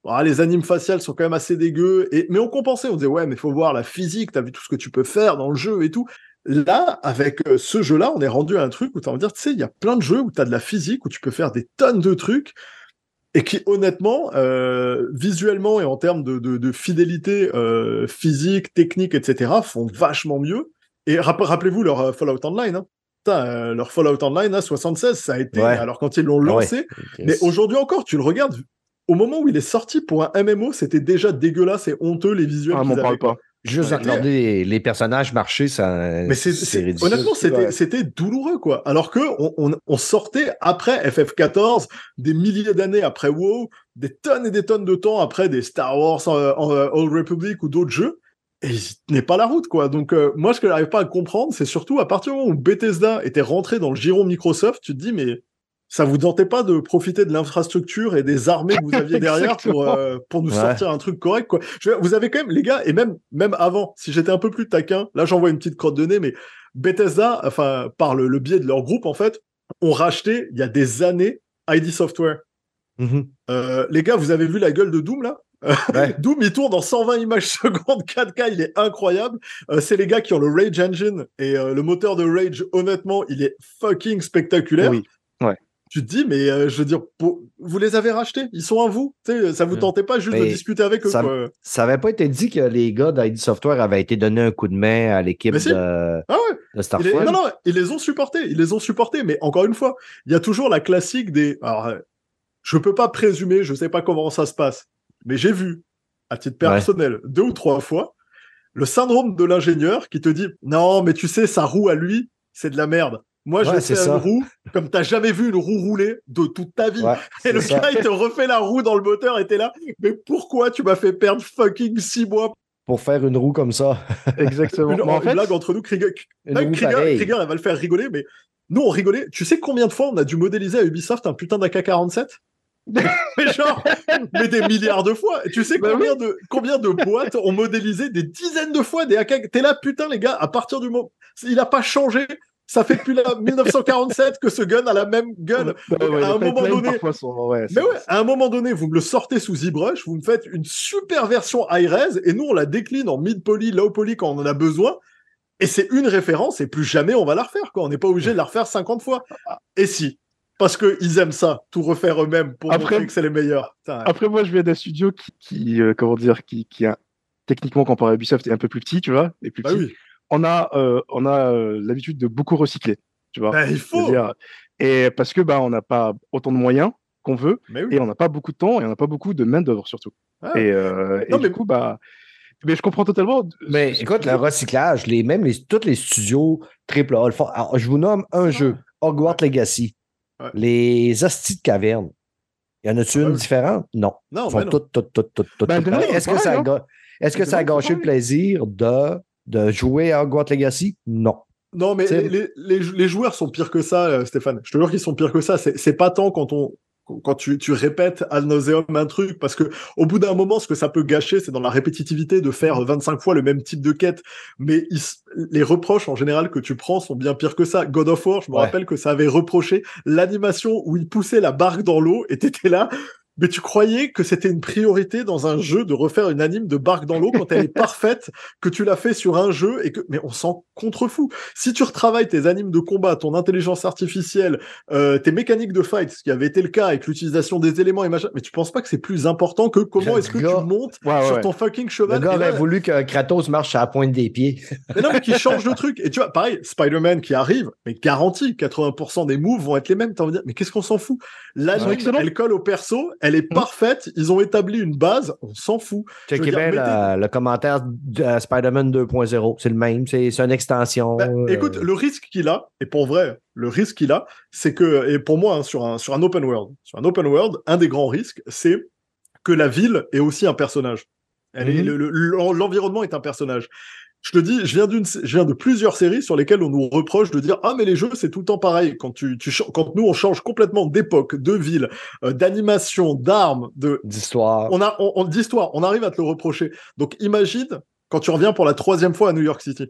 Ah, les animes faciales sont quand même assez dégueux. Et, mais on compensait, on disait, ouais, mais faut voir la physique, t'as vu tout ce que tu peux faire dans le jeu et tout. Là, avec euh, ce jeu-là, on est rendu à un truc où t'as envie de dire, tu sais, il y a plein de jeux où t'as de la physique, où tu peux faire des tonnes de trucs, et qui, honnêtement, euh, visuellement et en termes de, de, de fidélité euh, physique, technique, etc., font vachement mieux. Et rapp- rappelez-vous leur euh, Fallout Online. Hein. Putain, leur Fallout Online à 76, ça a été. Ouais. Alors quand ils l'ont Ah ouais. lancé, mais aujourd'hui encore, tu le regardes. Au moment où il est sorti pour un MMO, c'était déjà dégueulasse et honteux les visuels Ah, m'en parle pas. Juste Ouais. regarder les, les personnages marcher, ça. Mais c'est, c'est- ridicule. honnêtement, c'était, Ouais. c'était douloureux, quoi. Alors que on, on, on sortait après FF14, des milliers d'années après WoW, des tonnes et des tonnes de temps après des Star Wars, euh, en, euh, Old Republic ou d'autres jeux, et ils tenaient pas la route, quoi. Donc, euh, moi, ce que j'arrive pas à comprendre, c'est surtout à partir du moment où Bethesda était rentré dans le giron Microsoft, tu te dis, mais ça vous tentait pas de profiter de l'infrastructure et des armées que vous aviez derrière pour, euh, pour nous Ouais. sortir un truc correct, quoi? Je vous avez quand même, les gars, et même, même avant, si j'étais un peu plus taquin, là, j'envoie une petite crotte de nez, mais Bethesda, enfin, par le, le biais de leur groupe, en fait, ont racheté, il y a des années, ID Software. Mhm. Euh, les gars, vous avez vu la gueule de Doom, là? Ouais. Doom, il tourne en 120 images secondes, 4K, il est incroyable. Euh, c'est les gars qui ont le Rage Engine, et euh, le moteur de Rage, honnêtement, il est fucking spectaculaire. Oui. Tu te dis, mais euh, je veux dire, pour- vous les avez rachetés, ils sont à vous? Tu sais, ça vous Mm. tentait pas juste de discuter avec eux, ça- quoi? Ça n'avait pas été dit que les gars d'ID Software avaient été donnés un coup de main à l'équipe si. de, Ah ouais, de Ils les- Starfall. non, non, ils les ont supportés, ils les ont supportés, mais encore une fois, il y a toujours la classique des. Alors, euh, je peux pas présumer, je sais pas comment ça se passe, mais j'ai vu, à titre personnel, deux ou trois fois, le syndrome de l'ingénieur qui te dit Non, mais tu sais, sa roue à lui, c'est de la merde. Moi, je Ouais, faire ça. une roue comme t'as jamais vu une roue rouler de toute ta vie. Ouais, Et le ça. gars, il te refait la roue dans le moteur et t'es là. Mais pourquoi tu m'as fait perdre fucking six mois? Pour faire une roue comme ça. Exactement. Une, Mais en une fait, blague entre nous, Krieger, Krieger, elle va le faire rigoler, mais nous, on rigolait. Tu sais combien de fois on a dû modéliser à Ubisoft un putain d'AK-47 Mais genre, mais des milliards de fois. Tu sais Bah combien, de, combien de boîtes ont modélisé des dizaines de fois des AK T'es là, putain, les gars, à partir du moment... Il a pas changé. Ça fait depuis la 1947 que ce gun a la même Donc, ouais, à un moment donné... parfois, sont- ouais, Mais ouais, à un moment donné, vous me le sortez sous ZBrush, vous me faites une super version high-res, et nous, on la décline en mid-poly, low-poly quand on en a besoin, et c'est une référence, et plus jamais on va la refaire, quoi. On n'est pas obligé de la refaire 50 fois. Et si? Parce qu'ils aiment ça, tout refaire eux-mêmes pour Après- montrer que c'est les meilleurs. Putain, Après, moi, je viens d'un studio qui, qui, euh, comment dire, qui, qui a, techniquement, comparé à Ubisoft, est un peu plus petit, tu vois, et plus bah petit. oui, On a, euh, on a euh, l'habitude de beaucoup recycler, tu vois. Bah, il faut. Et parce que, bah, on n'a pas autant de moyens qu'on veut, Mais oui. et on n'a pas beaucoup de temps, et on n'a pas beaucoup de main-d'œuvre, surtout. Ah. Et, euh, et Non, du mais- coup, bah, mais je comprends totalement. Mais écoute, le recyclage, les, même les, tous les studios AAA, le font- alors, je vous nomme un jeu, Hogwarts Legacy. Ouais. Les hosties de caverne. Y en a-tu Ah, une oui. différente? Non. Non, Ils font non. toutes, toutes, toutes, toutes, toutes. Ben. Est-ce que, ça a, ga- est-ce que ça a gâché le plaisir de, de jouer à Hogwarts Legacy? Non. Non, mais les, les, les- les joueurs sont pires que ça, euh, Stéphane. Je te jure qu'ils sont pires que ça. C'est c'est pas tant quand on. quand tu, tu répètes ad nauseum un truc, parce que au bout d'un moment, ce que ça peut gâcher, c'est dans la répétitivité de faire 25 fois le même type de quête. Mais les reproches en général que tu prends sont bien pires que ça. God of War, je me rappelle que ça avait reproché l'animation où il poussait la barque dans l'eau et t'étais là mais tu croyais que c'était une priorité dans un jeu de refaire une anime de barque dans l'eau quand elle est parfaite, que tu l'as fait sur un jeu et que, mais on s'en contrefou. Si tu retravailles tes animes de combat, ton intelligence artificielle, euh, tes mécaniques de fight, ce qui avait été le cas avec l'utilisation des éléments et machin, mais tu penses pas que c'est plus important que comment est-ce que tu montes sur ton fucking cheval? Le gars avait voulu que Kratos marche à la pointe des pieds. mais non, mais qui change de truc. Et tu vois, pareil, Spider-Man qui arrive, mais garanti, 80% des moves vont être les mêmes. T'as envie de dire, mais qu'est-ce qu'on s'en fout? L'anime, elle colle au perso, elle est mmh. parfaite, ils ont établi une base, on s'en fout. Checkez bien le, commentaire de Spider-Man 2.0, c'est le même, c'est une extension. Bah, euh. Écoute, le risque qu'il a, et pour vrai, le risque qu'il a, c'est que, et pour moi, hein, sur, un, sur un open world, sur un open world, un des grands risques, c'est que la ville est aussi un personnage. Mhm. L'environnement est un personnage. Je te dis, je viens, d'une, je viens de plusieurs séries sur lesquelles on nous reproche de dire ah mais les jeux c'est tout le temps pareil. Quand tu, tu quand nous on change complètement d'époque, de ville, euh, d'animation, d'armes, de d'histoire. On a on, d'histoire. On arrive à te le reprocher. Donc imagine quand tu reviens pour la troisième fois à New York City.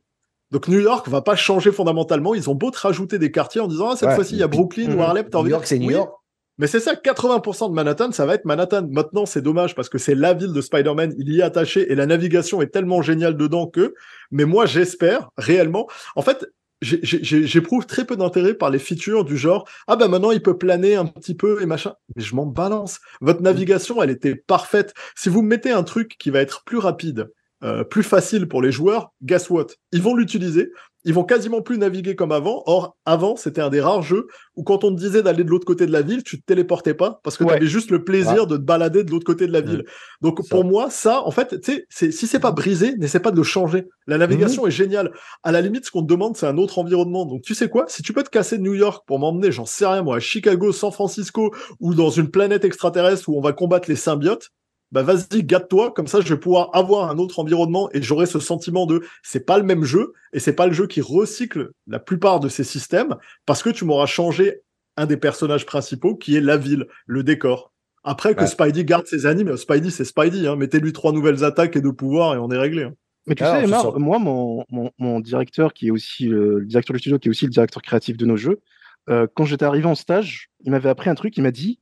Donc New York va pas changer fondamentalement. Ils ont beau te rajouter des quartiers en disant ah cette fois-ci il y a Brooklyn ou Harlem. New York c'est New York. Mais c'est ça, 80% de Manhattan, ça va être Manhattan. Maintenant, c'est dommage parce que c'est la ville de Spider-Man, il y est attaché et la navigation est tellement géniale dedans que. Mais moi, j'espère réellement. En fait, j'éprouve très peu d'intérêt par les features du genre ah ben maintenant il peut planer un petit peu et machin mais je m'en balance votre navigation elle était parfaite si vous mettez un truc qui va être plus rapide euh, plus facile pour les joueurs guess what? Ils vont l'utiliser ils vont quasiment plus naviguer comme avant. Or, avant, c'était un des rares jeux où quand on te disait d'aller de l'autre côté de la ville, tu te téléportais pas parce que tu avais juste le plaisir de te balader de l'autre côté de la ville. Donc, pour moi, ça, en fait, tu sais, si c'est pas brisé, n'essaie pas de le changer. La navigation mhm. est géniale. À la limite, ce qu'on te demande, c'est un autre environnement. Donc, tu sais quoi? Si tu peux te casser de New York pour m'emmener, j'en sais rien, moi, à Chicago, San Francisco ou dans une planète extraterrestre où on va combattre les symbiotes, bah vas-y, gâte-toi, comme ça je vais pouvoir avoir un autre environnement et j'aurai ce sentiment de c'est pas le même jeu et c'est pas le jeu qui recycle la plupart de ces systèmes parce que tu m'auras changé un des personnages principaux qui est la ville, le décor. Après que Spidey garde ses animes, Spidey c'est Spidey, hein, mettez-lui trois nouvelles attaques et deux pouvoirs et on est réglé. Hein. Mais tu sais, moi, mon, mon, directeur, qui est aussi le directeur du studio, qui est aussi le directeur créatif de nos jeux, euh, quand j'étais arrivé en stage, il m'avait appris un truc, il m'a dit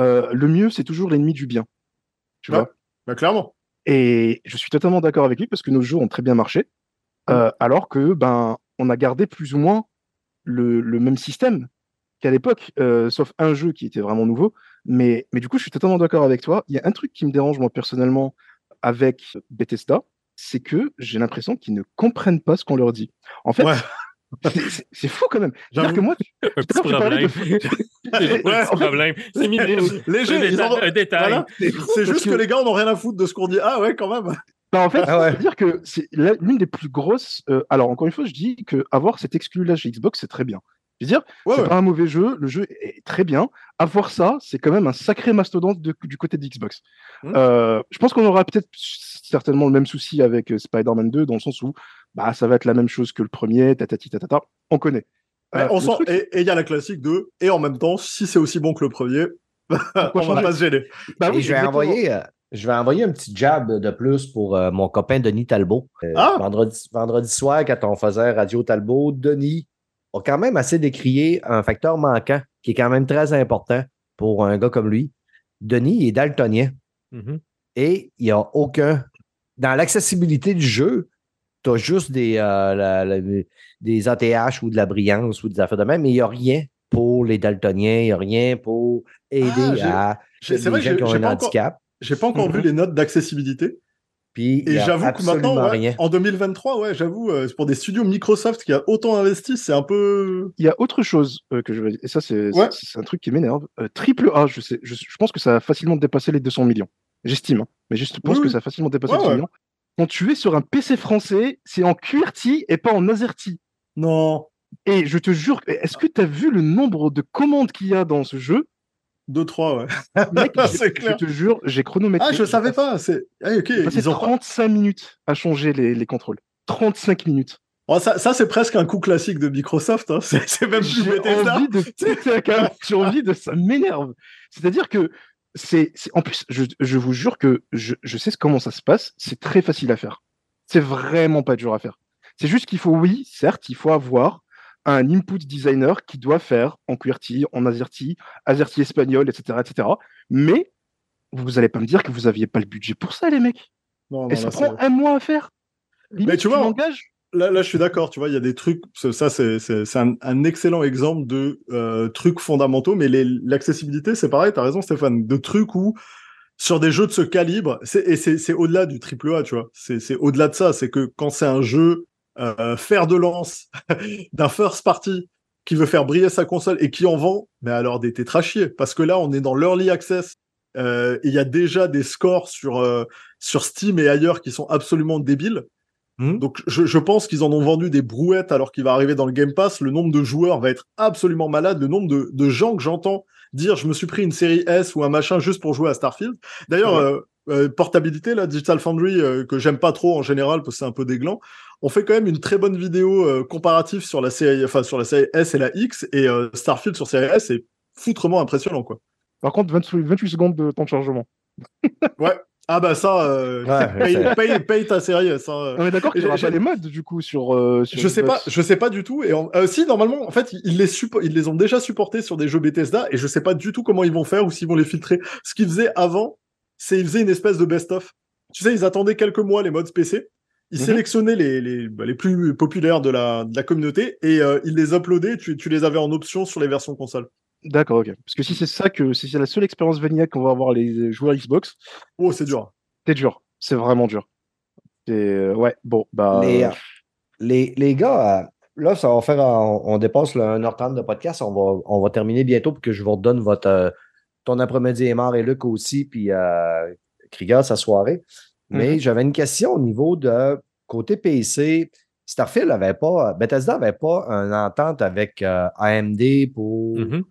euh, le mieux, c'est toujours l'ennemi du bien. Tu vois bah, Clairement. Et je suis totalement d'accord avec lui parce que nos jeux ont très bien marché, euh, alors que ben on a gardé plus ou moins le, même système qu'à l'époque, euh, sauf un jeu qui était vraiment nouveau. Mais, mais du coup, je suis totalement d'accord avec toi. Il y a un truc qui me dérange moi personnellement avec Bethesda, c'est que j'ai l'impression qu'ils ne comprennent pas ce qu'on leur dit. En fait, c'est fou quand même. cest que moi, tu, un petit problème. ouais, problème. C'est léger. Un détail. C'est juste que les gars, on n'a rien à foutre de ce qu'on dit. Ah ouais, quand même. Bah, en fait, ah dire que c'est l'une des plus grosses. Euh, alors, encore une fois, je dis que avoir cet exclu-là chez Xbox, c'est très bien. Je veux dire, c'est pas un mauvais jeu, le jeu est très bien. Avoir ça, c'est quand même un sacré mastodonte du côté de Xbox. Mmh. Euh, je pense qu'on aura peut-être certainement le même souci avec euh, Spider-Man 2, dans le sens où bah, ça va être la même chose que le premier, tatati tatata, on connaît. Euh, on sent, Et il y a la classique de, et en même temps, si c'est aussi bon que le premier, on va pas? se gêner. Bah je, vais envoyer, euh, je vais envoyer un petit jab de plus pour euh, mon copain Denis Talbot. Ah! vendredi, vendredi soir, quand on faisait Radio Talbot, Denis a quand même assez décrié un facteur manquant qui est quand même très important pour un gars comme lui. Denis est daltonien. Mm-hmm. Et il n'y a aucun. Dans l'accessibilité du jeu, tu as juste des, euh, des ATH ou de la brillance ou des affaires de même, mais il n'y a rien pour les daltoniens, il n'y a rien pour aider ah, à les gens qui ont un handicap. J'ai pas encore vu mm-hmm. les notes d'accessibilité. Puis, et j'avoue que maintenant, en 2023, ouais, j'avoue, euh, pour des studios Microsoft qui a autant investi, c'est un peu. Il y a autre chose euh, que je veux dire, et ça, c'est un truc qui m'énerve. triple A, je, sais, je, pense que ça a facilement dépassé les 200 millions. J'estime, hein. mais je pense que ça a facilement dépassé les 200 millions quand tu es sur un PC français, c'est en QWERTY et pas en AZERTY. Non. Et je te jure, est-ce que tu as vu le nombre de commandes qu'il y a dans ce jeu? 2-3, ouais. Mec, je te jure, j'ai chronométré. Ah, je savais pas. C'est ah, ok. Ils ont 35 minutes à changer les, les contrôles. 35 minutes. Oh, ça, ça c'est presque un coup classique de Microsoft. Hein. C'est même plus J'ai envie de péter un câble. J'ai envie de. Ça m'énerve. C'est-à-dire que c'est. c'est- En plus, je, je vous jure que je, je sais comment ça se passe. C'est très facile à faire. C'est vraiment pas dur à faire. C'est juste qu'il faut, oui, certes, il faut avoir un input designer qui doit faire en QWERTY, en AZERTY, AZERTY espagnol, etc., etc. Mais vous allez pas me dire que vous aviez pas le budget pour ça, les mecs. Non, non, Et ça là, prend un mois à faire. Limite, tu vois, l'engage. Là, là, je suis d'accord. Tu vois, il y a des trucs. Ça, c'est un, excellent exemple de euh, trucs fondamentaux. Mais l'accessibilité, c'est pareil. T'as raison, Stéphane. De trucs où sur des jeux de ce calibre, et c'est au-delà du triple A, tu vois. C'est au-delà de ça. C'est que quand c'est un jeu euh, fer de lance d'un first party qui veut faire briller sa console et qui en vend, mais alors des tétrachiers. Parce que là, on est dans l'early access. euh, il y a déjà des scores sur, euh, sur Steam et ailleurs qui sont absolument débiles. Hmm. Donc je, je pense qu'ils en ont vendu des brouettes alors qu'il va arriver dans le Game Pass. Le nombre de joueurs va être absolument malade. Le nombre de, de gens que j'entends dire je me suis pris une série S ou un machin juste pour jouer à Starfield. D'ailleurs, Ouais. euh, euh, portabilité, là, Digital Foundry, euh, que j'aime pas trop en général parce que c'est un peu déglant, on fait quand même une très bonne vidéo euh, comparative sur la série, enfin sur la série S et la X et euh, Starfield sur série S est foutrement impressionnant quoi. Par contre, 28, 28 secondes de temps de chargement. Ah bah ça, euh, Ouais, paye, c'est- paye- paye ta série S. hein. On est d'accord qu'il n'y aura J'ai- pas les modes du coup sur. euh, sur Je sais pas, je sais pas du tout. Et en- euh, si normalement, en fait, ils les ils les ont déjà supportés sur des jeux Bethesda, et je sais pas du tout comment ils vont faire ou s'ils vont les filtrer. Ce qu'ils faisaient avant, c'est ils faisaient une espèce de best-of. Tu sais, ils attendaient quelques mois les modes PC, ils Mhm. sélectionnaient les, les, bah, les plus populaires de la, de la communauté et euh, ils les uploadaient. Tu, tu les avais en option sur les versions console. D'accord, ok. Parce que si c'est ça que si c'est la seule expérience vanilla qu'on va avoir les joueurs Xbox, Oh, c'est dur. c'est dur. C'est vraiment dur. Euh, ouais. Bon bah. les, euh, euh, les, les gars, là, ça va faire. On, on dépasse le 1h30 de podcast. On va, on va terminer bientôt pour que je vous redonne votre, euh, ton après-midi et Mar et Luc aussi, puis euh, Krieger sa soirée. Mais j'avais une question au niveau de côté PC. Starfield avait pas. Bethesda n'avait pas une entente avec euh, AMD pour Mhm.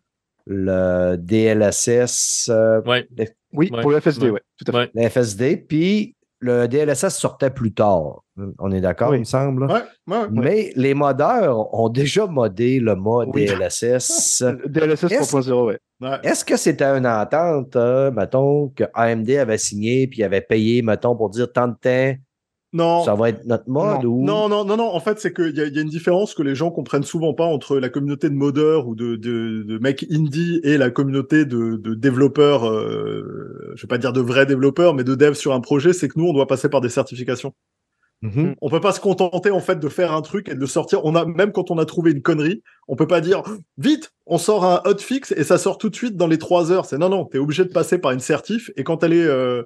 Le DLSS, euh, Ouais. oui, ouais, pour le FSD, ouais. tout à fait. Ouais. le FSD, puis le DLSS sortait plus tard. On est d'accord, Oui. il me semble? Ouais, ouais, ouais. Mais les modeurs ont déjà modé le mode Oui. DLSS. DLSS Est-ce- 3.0, ouais. Ouais. Est-ce que c'était une entente, euh, mettons, que AMD avait signé puis avait payé, mettons, pour dire tant de temps, Non. ça va être notre mode ou? Non, non, non, non. En fait, c'est qu'il y, y a une différence que les gens comprennent souvent pas entre la communauté de modeurs ou de, de, de mecs indie et la communauté de, de développeurs, euh, je vais pas dire de vrais développeurs, mais de devs sur un projet. C'est que nous, on doit passer par des certifications. Mhm. On peut pas se contenter en fait de faire un truc et de le sortir. On a même quand on a trouvé une connerie, on peut pas dire vite, on sort un hotfix et ça sort tout de suite dans les trois heures. C'est non, non, t'es obligé de passer par une certif et quand elle est euh,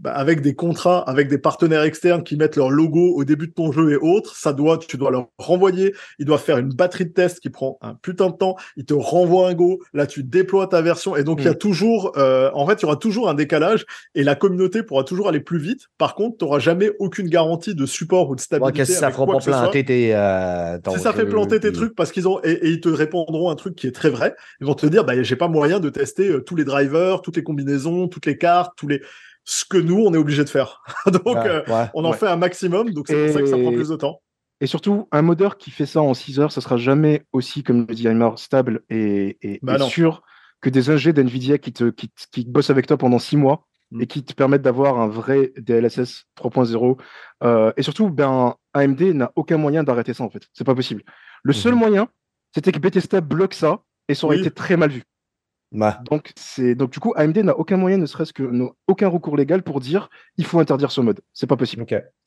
bah, avec des contrats, avec des partenaires externes qui mettent leur logo au début de ton jeu et autres, ça doit, tu dois leur renvoyer. Ils doivent faire une batterie de test qui prend un putain de temps. Ils te renvoient un go. Là, tu déploies ta version et donc il y a toujours, euh, en fait, il y aura toujours un décalage et la communauté pourra toujours aller plus vite. Par contre, tu n'auras jamais aucune garantie de support ou de Ouais, stabilité. que si ça fera que soit. planter tes. euh, Si ça fait planter tes trucs parce qu'ils ont et, et ils te répondront un truc qui est très vrai, ils vont te dire bah j'ai pas moyen de tester euh, tous les drivers, toutes les combinaisons, toutes les cartes, tous les ce que nous on est obligé de faire. donc Ouais, euh, ouais. on en Ouais. fait un maximum, donc c'est pour ça que ça prend plus de temps. Et surtout, un modeur qui fait ça en 6 heures, ça sera jamais aussi, comme le dit Aymar, stable et, et, Bah et sûr que des ingés d'NVIDIA qui, te, qui, qui bossent avec toi pendant 6 mois Mm. et qui te permettent d'avoir un vrai DLSS 3.0. Euh, et surtout, ben, AMD n'a aucun moyen d'arrêter ça, en fait. C'est pas possible. Le seul Mhm. moyen, c'était que Bethesda bloque ça et ça aurait Oui. été très mal vu. Ouais. Donc, c'est donc du coup, AMD n'a aucun moyen, ne serait-ce que aucun recours légal pour dire il faut interdire ce mode. C'est pas possible.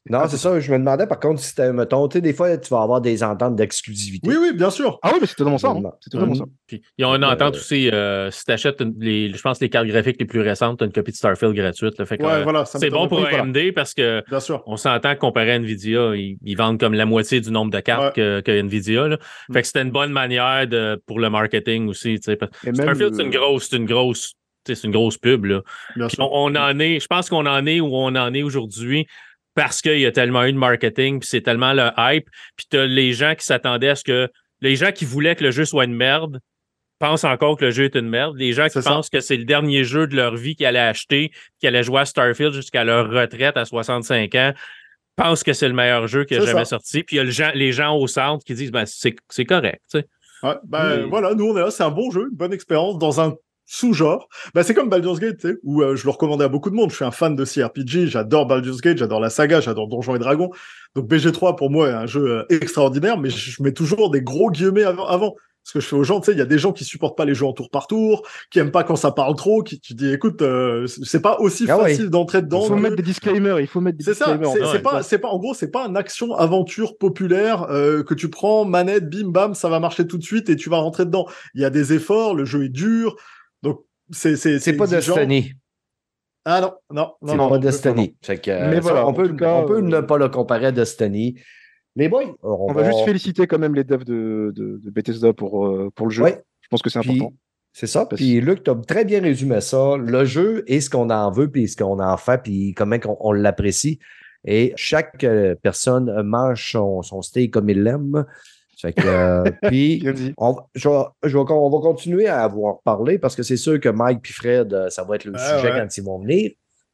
Non, c'est ça. Je me demandais, par contre, si c'était, mettons, tu sais, des fois, tu vas avoir des ententes d'exclusivité. Oui oui bien sûr. Ah oui, mais c'est totalement ça. hein. Vraiment. C'est totalement Mhm. ça. Puis, ils ont une Euh, entente aussi, euh, si tu achètes les, je pense, les cartes graphiques les plus récentes, tu as une copie de Starfield gratuite. là. fait que, Ouais euh, voilà. ça c'est bon pour voilà. AMD parce que Bien sûr. on s'entend que comparé à Nvidia, ils, ils vendent comme la moitié du nombre de cartes que, que Nvidia. Là. Mm. Fait que c'était une bonne manière de, pour le marketing aussi. tu sais, parce- Et même, Starfield, c'est une grosse, c'est une grosse, tu sais, c'est une grosse pub. Là. Bien Puis sûr. on, on en est, je pense qu'on en est où on en est aujourd'hui parce qu'il y a tellement eu de marketing, puis c'est tellement le hype, puis tu as les gens qui s'attendaient à ce que les gens qui voulaient que le jeu soit une merde pensent encore que le jeu est une merde. Les gens qui C'est ça. pensent que c'est le dernier jeu de leur vie qu'ils allaient acheter, qu'ils allaient jouer à Starfield jusqu'à leur retraite à 65 ans, pensent que c'est le meilleur jeu qui a jamais ça. sorti. Puis il y a le gens- les gens au centre qui disent ben, c'est c'est correct. tu sais. Ouais, Oui. voilà, nous on est là, c'est un bon jeu, une bonne expérience dans un sous-genre. Bah, c'est comme Baldur's Gate, tu sais, où euh, je le recommandais à beaucoup de monde. Je suis un fan de CRPG, j'adore Baldur's Gate, j'adore la saga, j'adore Donjons et Dragons. Donc BG3 pour moi est un jeu euh, extraordinaire, mais je, mets toujours des gros guillemets avant. avant. Ce que je fais aux gens, tu sais, il y a des gens qui supportent pas les jeux en tour par tour, qui aiment pas quand ça parle trop, qui tu dis écoute, euh, c'est pas aussi Ah ouais. facile d'entrer dedans. Il faut que- mettre des disclaimers, il faut mettre des c'est ça, disclaimers. c'est pas, c'est pas, en gros, c'est pas un action aventure populaire euh, que tu prends manette, bim bam, ça va marcher tout de suite et tu vas rentrer dedans. Il y a des efforts, le jeu est dur, c'est c'est C'est pas. Destiny. Ah non, non, non, C'est non, pas Destiny. Que, euh, Mais ça, voilà, on peut, tout cas, on peut euh, ne pas le comparer à Destiny. Les boys, on, On va juste féliciter quand même les devs de, de, de Bethesda pour, euh, pour le jeu. Ouais. Je pense que c'est Puis, important. C'est ça. Parce- Puis Luc, tu as très bien résumé ça. Le jeu est ce qu'on en veut, puis ce qu'on en fait, puis comment on, on l'apprécie. Et chaque personne mange son, son steak comme il l'aime. Fait que, euh, puis, on, va- je on va continuer à en reparler parce que c'est sûr que Mike puis Fred, euh, ça va être le Ah sujet ouais. quand ils vont venir.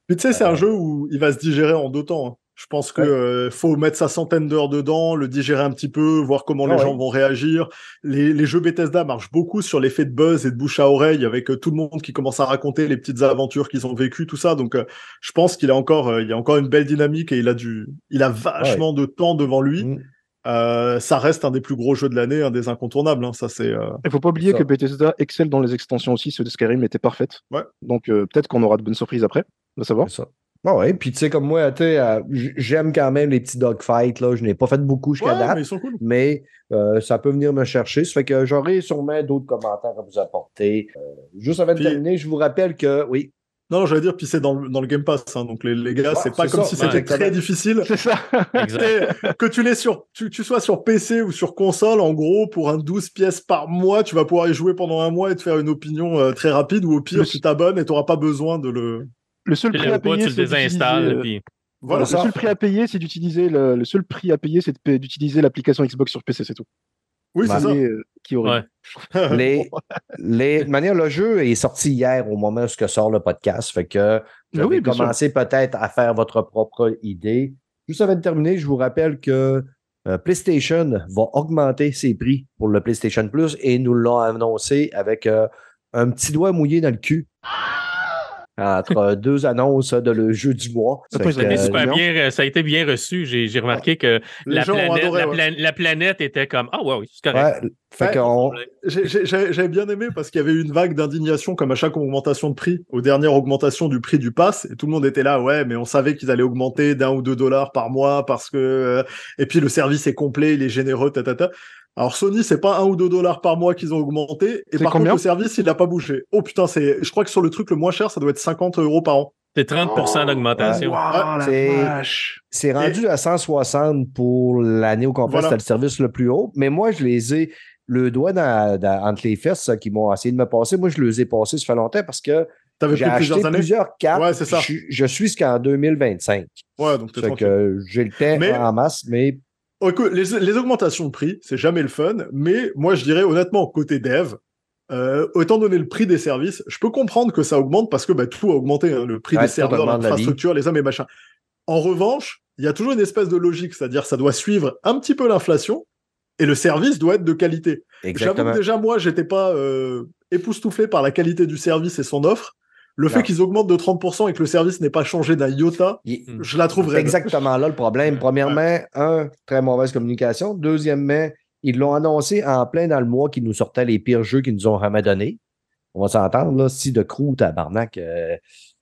Puis tu sais, c'est Euh, un jeu où il va se digérer en deux temps. hein. Je pense que Ouais. euh, faut mettre sa centaine d'heures dedans, le digérer un petit peu, voir comment Ah les ouais. gens vont réagir. Les, les jeux Bethesda marchent beaucoup sur l'effet de buzz et de bouche à oreille avec euh, tout le monde qui commence à raconter les petites aventures qu'ils ont vécues, tout ça. Donc, euh, je pense qu'il a encore, euh, il y a encore une belle dynamique et il a du, il a vachement de temps devant lui. Mm. Euh, ça reste un des plus gros jeux de l'année, un des incontournables. hein. Ça, c'est. euh, Il faut pas oublier Ça. que Bethesda excelle dans les extensions aussi. Ceux de Skyrim étaient parfaites. Ouais. Donc euh, peut-être qu'on aura de bonnes surprises après. On va savoir. C'est ça. Ah ouais, puis tu sais, comme moi, euh, j'aime quand même les petits dogfights. Là. Je n'ai pas fait beaucoup jusqu'à Ouais, date. mais ils sont cool. mais euh, ça peut venir me chercher. Ça fait que j'aurai sûrement d'autres commentaires à vous apporter. Euh, juste avant de terminer, je vous rappelle que oui, Non, j'allais dire, puis c'est dans le, dans le Game Pass. hein. donc les, les gars, Ouais, c'est pas comme ça. si Ouais, c'était très difficile. C'est ça. Que tu l'aies sur, tu, tu sois sur PC ou sur console, en gros, pour un 12 pièces par mois, tu vas pouvoir y jouer pendant un mois et te faire une opinion euh, très rapide, ou au pire, Le- tu t'abonnes et tu n'auras pas besoin de le. Le seul prix à payer, tu le c'est désinstalles. d'utiliser, euh, Puis... Voilà, le seul prix à payer, c'est d'utiliser le, le seul prix à payer, c'est de pa- d'utiliser l'application Xbox sur PC, c'est tout. Oui, c'est Mais, euh, qui aurait Ouais. les, les, de manière, le jeu est sorti hier au moment où ce que sort le podcast. Fait que vous Ah oui, commencer peut-être à faire votre propre idée. Juste avant de terminer, je vous rappelle que euh, PlayStation va augmenter ses prix pour le PlayStation Plus et nous l'ont annoncé avec euh, un petit doigt mouillé dans le cul. Entre euh, deux annonces de le jeu du mois. Ça a, que, été Euh, super bien, euh, ça a été bien reçu. J'ai j'ai remarqué que la planète, adoré. la, ouais. pla- la planète était comme Ah, ouais, oui, c'est correct. ouais, fait Ouais. qu'on- J'ai- j'ai- j'ai- J'avais bien aimé parce qu'il y avait eu une vague d'indignation comme à chaque augmentation de prix, aux dernières augmentations du prix du pass, et tout le monde était là, ouais, mais on savait qu'ils allaient augmenter d'un ou deux dollars par mois parce que, euh, et puis le service est complet, il est généreux, tatata. Alors Sony, c'est pas un ou deux dollars par mois qu'ils ont augmenté, et par contre le service, il n'a pas bougé. Oh putain, c'est, je crois que sur le truc le moins cher, ça doit être 50 euros par an. C'est 30 Oh, d'augmentation. La c'est- rendu à 160 pour l'année au complet. Voilà. C'était le service le plus haut. Mais moi, je les ai le doigt dans, dans- entre les fesses qui m'ont essayé de me passer. Moi, je les ai passés, ça fait longtemps parce que T'avais j'ai pris acheté plusieurs années? plusieurs cartes. Ouais, c'est ça. Je, je suis jusqu'en 2025. Ouais, donc que j'ai le temps Mais- en masse, mais écoute, les, les augmentations de prix, c'est jamais le fun, mais moi je dirais honnêtement, côté dev, euh, étant donné le prix des services, je peux comprendre que ça augmente parce que bah, tout a augmenté, hein, le prix Ouais, des serveurs, l'infrastructure, les hommes et machin. En revanche, il y a toujours une espèce de logique, c'est-à-dire ça doit suivre un petit peu l'inflation et le service doit être de qualité. J'avoue déjà moi, j'étais pas euh, époustouflé par la qualité du service et son offre. Le Non. fait qu'ils augmentent de 30% et que le service n'ait pas changé d'un iota, Il- je la trouve C'est raide. exactement là le problème. Premièrement, un, très mauvaise communication. Deuxièmement, ils l'ont annoncé en plein dans le mois qu'ils nous sortaient les pires jeux qu'ils nous ont jamais donnés. On va s'entendre, là, si de Crew, tabarnak. Euh,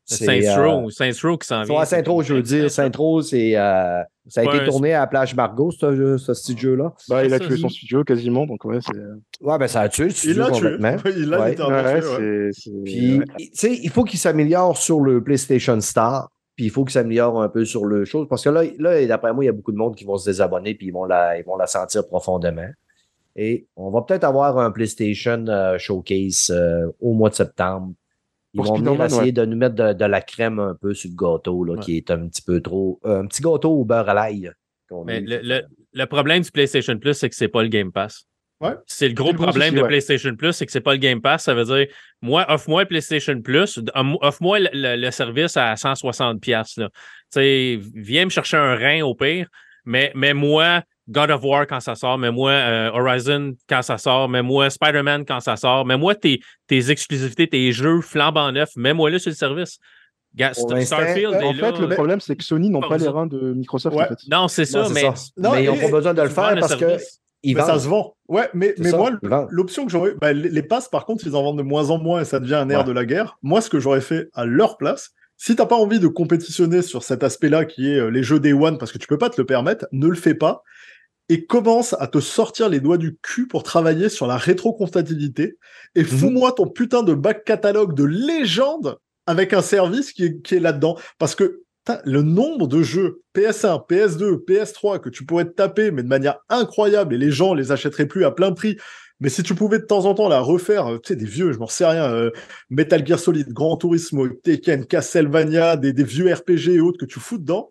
c'est, Saints euh, Row, Saints Row qui s'en vient. Ouais, Saint-Rose, je veux dire. Saint-Rose, c'est, euh, ça a été tourné à la plage Margot, ce, jeu-là. Bah, il a tué son studio quasiment, donc ouais, c'est. Ouais, ben ça a tué le Il studio l'a tué. complètement. Il l'a Ouais. Puis, tu sais, il faut qu'il s'améliore sur le PlayStation Star, puis il faut qu'il s'améliore un peu sur le chose, parce que là, là d'après moi, il y a beaucoup de monde qui vont se désabonner, puis ils vont la, ils vont la sentir profondément. Et on va peut-être avoir un PlayStation euh, Showcase euh, au mois de septembre. Ils Pour vont venir essayer ouais. de nous mettre de, de la crème un peu sur le gâteau, là, Ouais. qui est un petit peu trop. euh, un petit gâteau au beurre à l'ail. Mais le, le- le problème du PlayStation Plus, c'est que c'est pas le Game Pass. Ouais. C'est le gros problème souci, de. PlayStation Plus, c'est que c'est pas le Game Pass. Ça veut dire, moi, offre-moi PlayStation Plus, off- offre-moi le, le- le service à 160$. piastres, là. Tu sais, viens me chercher un rein au pire, mais, mais moi, God of War quand ça sort, mais moi, euh, Horizon quand ça sort, mais moi, Spider-Man quand ça sort, mais moi, tes, tes exclusivités, tes jeux flambant neufs, mets-moi là sur le service. Starfield euh, est En là. fait, le problème, c'est que Sony n'ont Pas pas les reins de Microsoft. Ouais. En fait. Non, c'est ça, mais. ça. Non, mais ils n'ont pas besoin de le faire le parce que ils Mais ça se vend. Ouais, mais, mais ça, moi, l'option que j'aurais. bah, les, passes, par contre, ils en vendent de moins en moins et ça devient un air Ouais. de la guerre. Moi, ce que j'aurais fait à leur place, si t'as pas envie de compétitionner sur cet aspect-là qui est euh, les jeux Day One, parce que tu peux pas te le permettre, ne le fais pas. Et commence à te sortir les doigts du cul pour travailler sur la rétrocompatibilité. Et Mhm. fous-moi ton putain de back catalogue de légende avec un service qui est, qui est là-dedans. Parce que le nombre de jeux PS1, PS2, PS3 que tu pourrais te taper, mais de manière incroyable, et les gens les achèteraient plus à plein prix. Mais si tu pouvais de temps en temps la refaire, euh, tu sais, des vieux, je m'en sais rien, euh, Metal Gear Solid, Gran Turismo, Tekken, Castlevania, des, des vieux RPG et autres que tu fous dedans,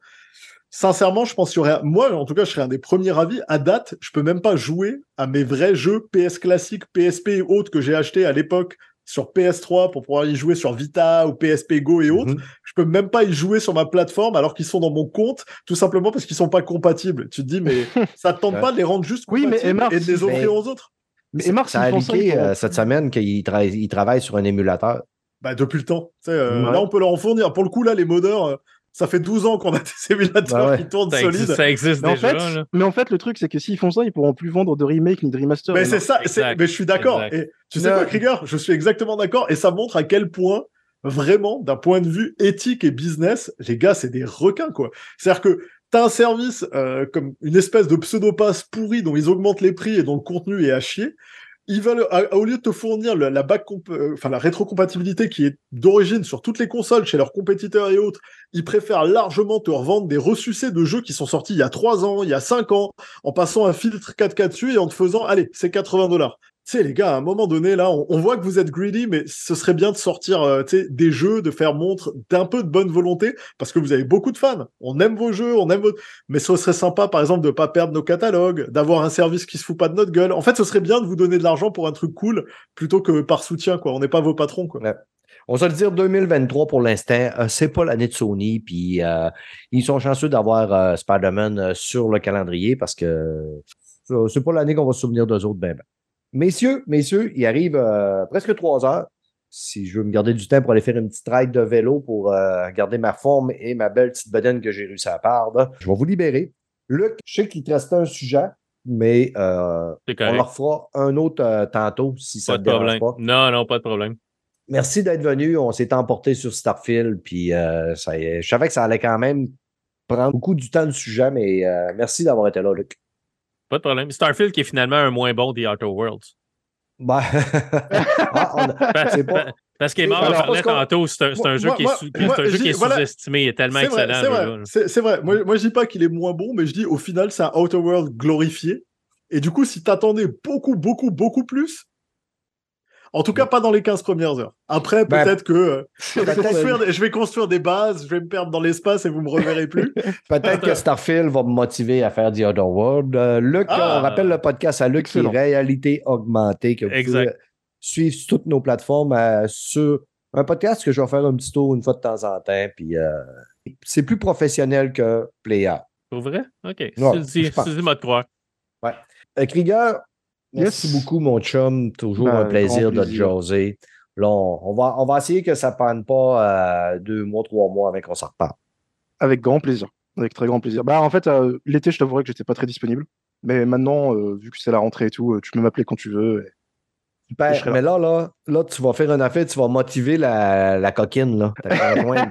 sincèrement, je pense qu'il y aurait, moi, en tout cas, je serais un des premiers avis. À date, je peux même pas jouer à mes vrais jeux PS classiques, PSP et autres que j'ai achetés à l'époque sur PS3 pour pouvoir y jouer sur Vita ou PSP Go et autres. Mhm. Je peux même pas y jouer sur ma plateforme alors qu'ils sont dans mon compte, tout simplement parce qu'ils sont pas compatibles. Tu te dis, mais ça te tente Ouais. pas de les rendre juste Oui, mais Emma, et de les offrir mais- aux autres Mais Marc, ça a pourront euh, cette semaine qu'il tra- il travaille sur un émulateur. bah, depuis le temps. Euh, Ouais. Là, on peut leur en fournir. Pour le coup, là, les modeurs, euh, ça fait 12 ans qu'on a des émulateurs Bah ouais. qui tournent Ça existe, solides. ça existe Mais en, déjà. fait, là. mais en fait, le truc, c'est que s'ils font ça, ils pourront plus vendre de remake ni de remaster. Mais c'est ça, mais je suis d'accord. Et tu sais Non. quoi, Krieger? Je suis exactement d'accord. Et ça montre à quel point, vraiment, d'un point de vue éthique et business, les gars, c'est des requins, quoi. C'est-à-dire que t'as un service euh, comme une espèce de pseudo-pass pourri dont ils augmentent les prix et dont le contenu est à chier. Ils veulent, au lieu de te fournir euh, la rétrocompatibilité qui est d'origine sur toutes les consoles chez leurs compétiteurs et autres, ils préfèrent largement te revendre des ressucés de jeux qui sont sortis il y a 3 ans, il y a 5 ans, en passant un filtre 4K dessus et en te faisant, allez, c'est 80 dollars. Tu sais, les gars, à un moment donné, là, on, voit que vous êtes greedy, mais ce serait bien de sortir euh, des jeux, de faire montre d'un peu de bonne volonté, parce que vous avez beaucoup de fans. On aime vos jeux, on aime vos... Mais ce serait sympa, par exemple, de pas perdre nos catalogues, d'avoir un service qui se fout pas de notre gueule. En fait, ce serait bien de vous donner de l'argent pour un truc cool, plutôt que par soutien, quoi. On n'est pas vos patrons, quoi. On va le dire 2023 pour l'instant, euh, c'est pas l'année de Sony, puis euh, ils sont chanceux d'avoir euh, Spider-Man euh, sur le calendrier parce que c'est pas l'année qu'on va se souvenir d'eux autres ben, ben. Messieurs, messieurs, il arrive euh, presque trois heures. Si je veux me garder du temps pour aller faire une petite ride de vélo pour euh, garder ma forme et ma belle petite bedaine que j'ai réussi à perdre, je vais vous libérer. Luc, je sais qu'il te restait un sujet, mais euh, on leur fera un autre tantôt si ça ne te dérange problème. pas. Non, non, pas de problème. Merci d'être venu. On s'est emporté sur Starfield, puis ça, y est- je savais que ça allait quand même prendre beaucoup du temps du sujet, mais merci d'avoir été là, Luc. Pas de problème. Starfield qui est finalement un moins bon des Outer Worlds. Ben, ah, on Parce, pas- parce qu'il est mort, on parlait tantôt, c'est un, Moi- jeu qui est, moi- sous- moi, c'est un jeu je qui est dis- voilà. sous-estimé. Il est tellement vrai, excellent. c'est vrai, c'est vrai. Moi, moi, je dis pas qu'il est moins bon, mais je dis au final, c'est un Outer World glorifié. Et du coup, si t'attendais beaucoup, beaucoup, beaucoup plus, en tout cas pas dans les 15 premières heures. Après, Ben, peut-être que euh, je, vais construire, des- je vais construire des bases, je vais me perdre dans l'espace et vous me reverrez plus. Peut-être que Starfield va me motiver à faire The Other World. Euh, Luc, Ah! on rappelle le podcast à Luc, qui est réalité augmentée, que vous Exact. pouvez suivre sur toutes nos plateformes euh, sur un podcast que je vais faire un petit tour une fois de temps en temps. Puis euh, c'est plus professionnel que Player. Pour vrai? OK. Ouais, dis, si dis, moi de croire. Euh, Krieger, merci Yes. beaucoup, mon chum. Toujours Ben, un plaisir, de te jaser. Là, on, on va, on va essayer que ça ne panne pas euh, deux mois, trois mois avant qu'on s'en reparle. Avec grand plaisir. Avec très grand plaisir. Bah, en fait, euh, l'été, je t'avouerai que j'étais pas très disponible. Mais maintenant, euh, vu que c'est la rentrée et tout, tu peux m'appeler quand tu veux. Serai là. Mais là, là, là, tu vas faire une affaire, tu vas motiver la, la coquine, là,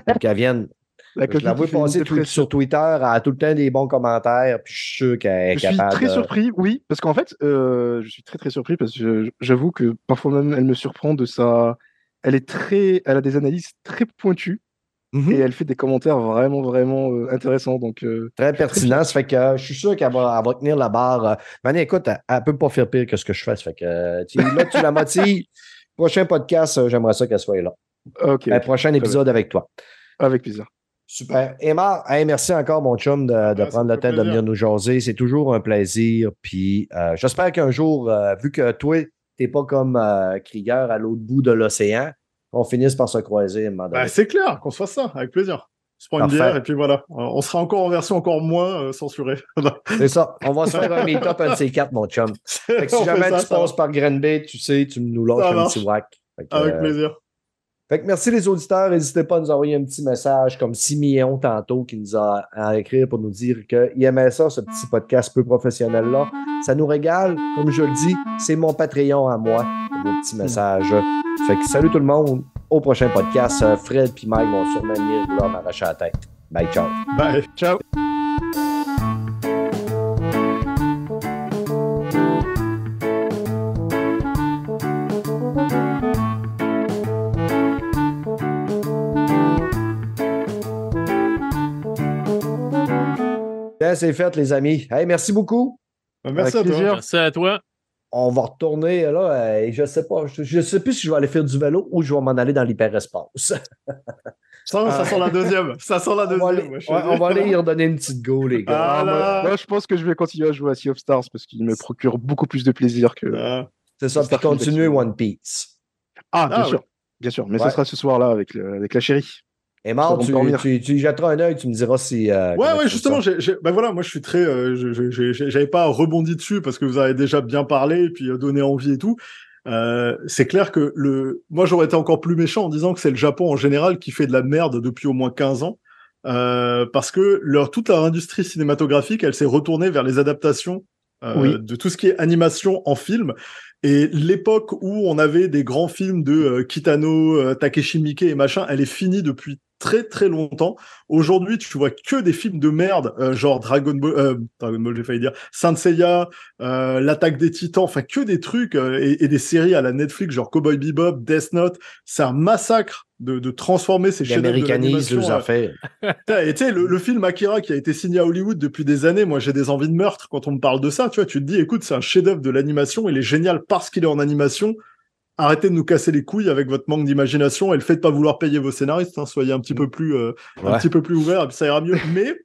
pour qu'elle vienne. La Je coquille la vois passer sur Twitter, elle a tout le temps des bons commentaires, puis je suis sûr qu'elle est Je suis capable très de- surpris, oui, parce qu'en fait, euh, je suis très très surpris parce que je- j'avoue que parfois même elle me surprend de sa. Elle est très, elle a des analyses très pointues Mhm. et elle fait des commentaires vraiment vraiment euh, intéressants. Donc euh, Très pertinent. Ça fait que euh, je suis sûr qu'elle va, tenir la barre. euh. Mani, écoute, elle, elle peut pas faire pire que ce que je fais. Ça fait que euh, tu, là, tu la motives. Prochain podcast, euh, j'aimerais ça qu'elle soit là. ok, Un ok, prochain épisode avec toi. avec plaisir. Super. Emma, hey, merci encore, mon chum, de, de Ouais, ça prendre le temps de plaisir. venir nous jaser. C'est toujours un plaisir. Puis euh, j'espère qu'un jour, euh, vu que toi, t'es pas comme euh, Krieger à l'autre bout de l'océan, on finisse par se croiser. Bah, c'est clair qu'on se fasse ça, avec plaisir. On se prend une bière et puis voilà. On sera encore en version encore moins censurée. C'est ça. On va se faire un meet-up un de ces quatre, mon chum. Fait que si jamais ça, tu ça passes par Granby, tu sais, tu nous lâches un petit whack. Que, Avec plaisir. Fait que merci les auditeurs. N'hésitez pas à nous envoyer un petit message comme Simeon tantôt qui nous a à écrire pour nous dire qu'il aimait ça, ce petit podcast peu professionnel-là. Ça nous régale. Comme je le dis, c'est mon Patreon à moi, vos petits messages. Fait que salut tout le monde. Au prochain podcast, Euh, Fred et Mike vont sûrement venir là m'arracher la tête. Bye, ciao. Bye. Ciao. C'est fait, les amis. Hey, merci beaucoup. Bah, Merci Avec à toi. plaisir. Merci à toi. On va retourner là. et je sais pas. Je, je sais plus si je vais aller faire du vélo ou je vais m'en aller dans l'hyperespace. Ça, ça sent la deuxième. Ça sent la On va, aller, deuxième. ouais, on va aller y redonner une petite go, les gars. Ah, Ah, moi, là. moi, je pense que je vais continuer à jouer à Sea of Stars parce qu'il me procure beaucoup plus de plaisir que. Ah. C'est ça, puis continuer. One Piece. Ah, bien Ah, sûr. Bien sûr. Mais Ouais. ce sera ce soir-là avec, le- avec la chérie. Et va tu, tu, tu y jetteras un œil, tu me diras si. euh, Ouais, ouais, justement, ben voilà, moi je suis très, euh, j'avais pas rebondi dessus parce que vous avez déjà bien parlé et puis euh, donné envie et tout. Euh, c'est clair que le, moi j'aurais été encore plus méchant en disant que c'est le Japon en général qui fait de la merde depuis au moins 15 ans. Euh, parce que leur, toute leur industrie cinématographique, elle s'est retournée vers les adaptations euh, Oui. de tout ce qui est animation en film. Et l'époque où on avait des grands films de euh, Kitano, euh, Takeshi Miike et machin, elle est finie depuis très très longtemps. Aujourd'hui, tu vois que des films de merde, euh, genre Dragon Ball, euh, Dragon Ball, j'ai failli dire, Saint Seiya, euh, l'attaque des Titans, enfin que des trucs et, et des séries à la Netflix, genre Cowboy Bebop, Death Note. C'est un massacre de, de transformer ces chefs-d'œuvre de euh, affaires. Putain, Et tu sais, le, le film Akira qui a été signé à Hollywood depuis des années, moi j'ai des envies de meurtre quand on me parle de ça. Tu vois, tu te dis, écoute, c'est un chef-d'œuvre de l'animation, il est génial parce qu'il est en animation. Arrêtez de nous casser les couilles avec votre manque d'imagination et le fait de pas vouloir payer vos scénaristes. hein. soyez un petit peu plus, euh, un petit peu plus ouvert et puis ça ira mieux. Mais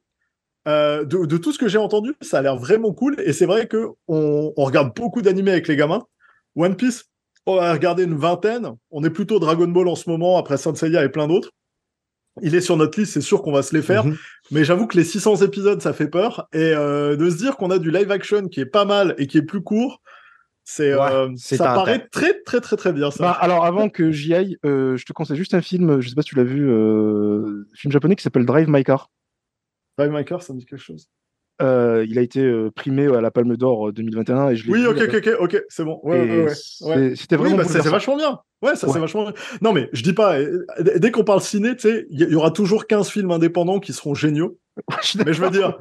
euh, de, de tout ce que j'ai entendu, ça a l'air vraiment cool. Et c'est vrai que on, on regarde beaucoup d'animés avec les gamins. One Piece, on a regardé une vingtaine. On est plutôt Dragon Ball en ce moment, après Saint Seiya et plein d'autres. Il est sur notre liste, c'est sûr qu'on va se les faire. Mhm. Mais j'avoue que les 600 épisodes, ça fait peur. Et euh, de se dire qu'on a du live action qui est pas mal et qui est plus court, c'est Ouais, euh, ça paraît très très très très bien ça. Bah, alors, avant que j'y aille, euh, je te conseille juste un film, je sais pas si tu l'as vu, euh, un film japonais qui s'appelle Drive My Car. Drive My Car, ça me dit quelque chose. Euh, il a été euh, primé à la Palme d'Or euh, 2021 et je l'ai Oui, vu, ok, ok, ok, ok, c'est bon. Ouais, ouais, ouais. C'était Oui, vraiment bah, c'est vachement bien. Ouais, ça Ouais. c'est vachement bien. Non, mais je dis pas, euh, dès qu'on parle ciné, tu sais, il y, y aura toujours 15 films indépendants qui seront géniaux. Mais je veux dire,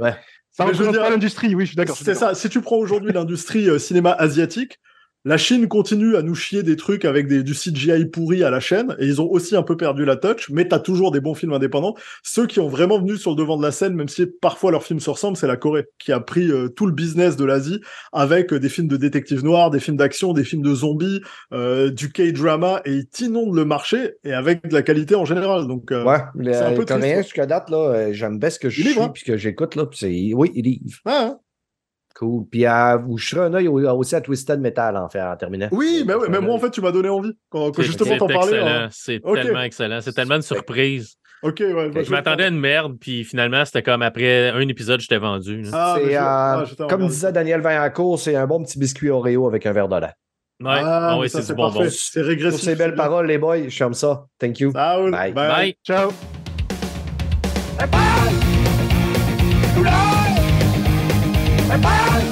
ça mais je veux représente dire- pas l'industrie, oui, je suis d'accord. c'est ça. Si tu prends aujourd'hui l'industrie euh, cinéma asiatique, la Chine continue à nous chier des trucs avec des, du CGI pourri à la chaîne, et ils ont aussi un peu perdu la touch, mais t'as toujours des bons films indépendants. Ceux qui ont vraiment venu sur le devant de la scène, même si parfois leurs films se ressemblent, c'est la Corée, qui a pris euh, tout le business de l'Asie avec euh, des films de détectives noirs, des films d'action, des films de zombies, euh, du K-drama, et ils inondent le marché, et avec de la qualité en général. Donc, Ouais, c'est un peu coréen, triste, jusqu'à date, là, j'aime bien ce que je suis hein? puis que j'écoute. Là, puis c'est- oui, il livre. ah, hein. Cool. Puis euh, vous jeterez un œil au- aussi à Twisted Metal en, fait, en terminant. Oui, mais, ouais, mais Un moi, en fait, tu m'as donné envie. Quand, quand C'est justement t'en parlais. hein. C'est tellement excellent. C'est tellement une surprise. Ok, ouais. bah, Je m'attendais à une merde, puis finalement, c'était comme après un épisode, j'étais vendu. Ah, mais euh, ah, comme disait Daniel Vaillancourt, c'est un bon petit biscuit Oreo avec un verre de lait. Ouais, Ah, ah mais c'est du bonbon. C'est régressif. ces belles paroles, les boys, je ferme ça. Thank you. Ouais. Bye. Bye. Ciao. เ Bye.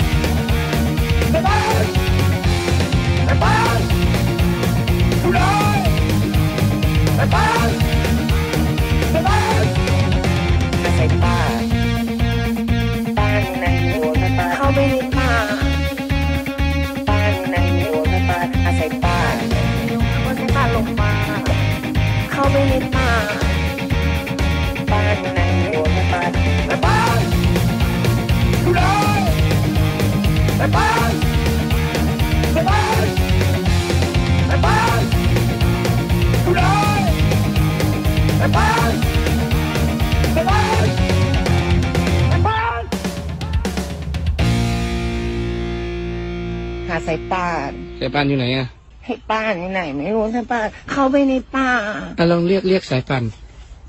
หาสายป่านสายป่านอยู่ไหนอะสายป่านอยู่ไหน ไม่รู้สายป่านเข้าไปในป่าอะลองเรียกเรียกสายป่าน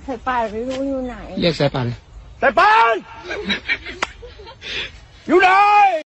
สายป่านไม่รู้อยู่ไหน เรียกสายป่านสายป่านอยู่ไหน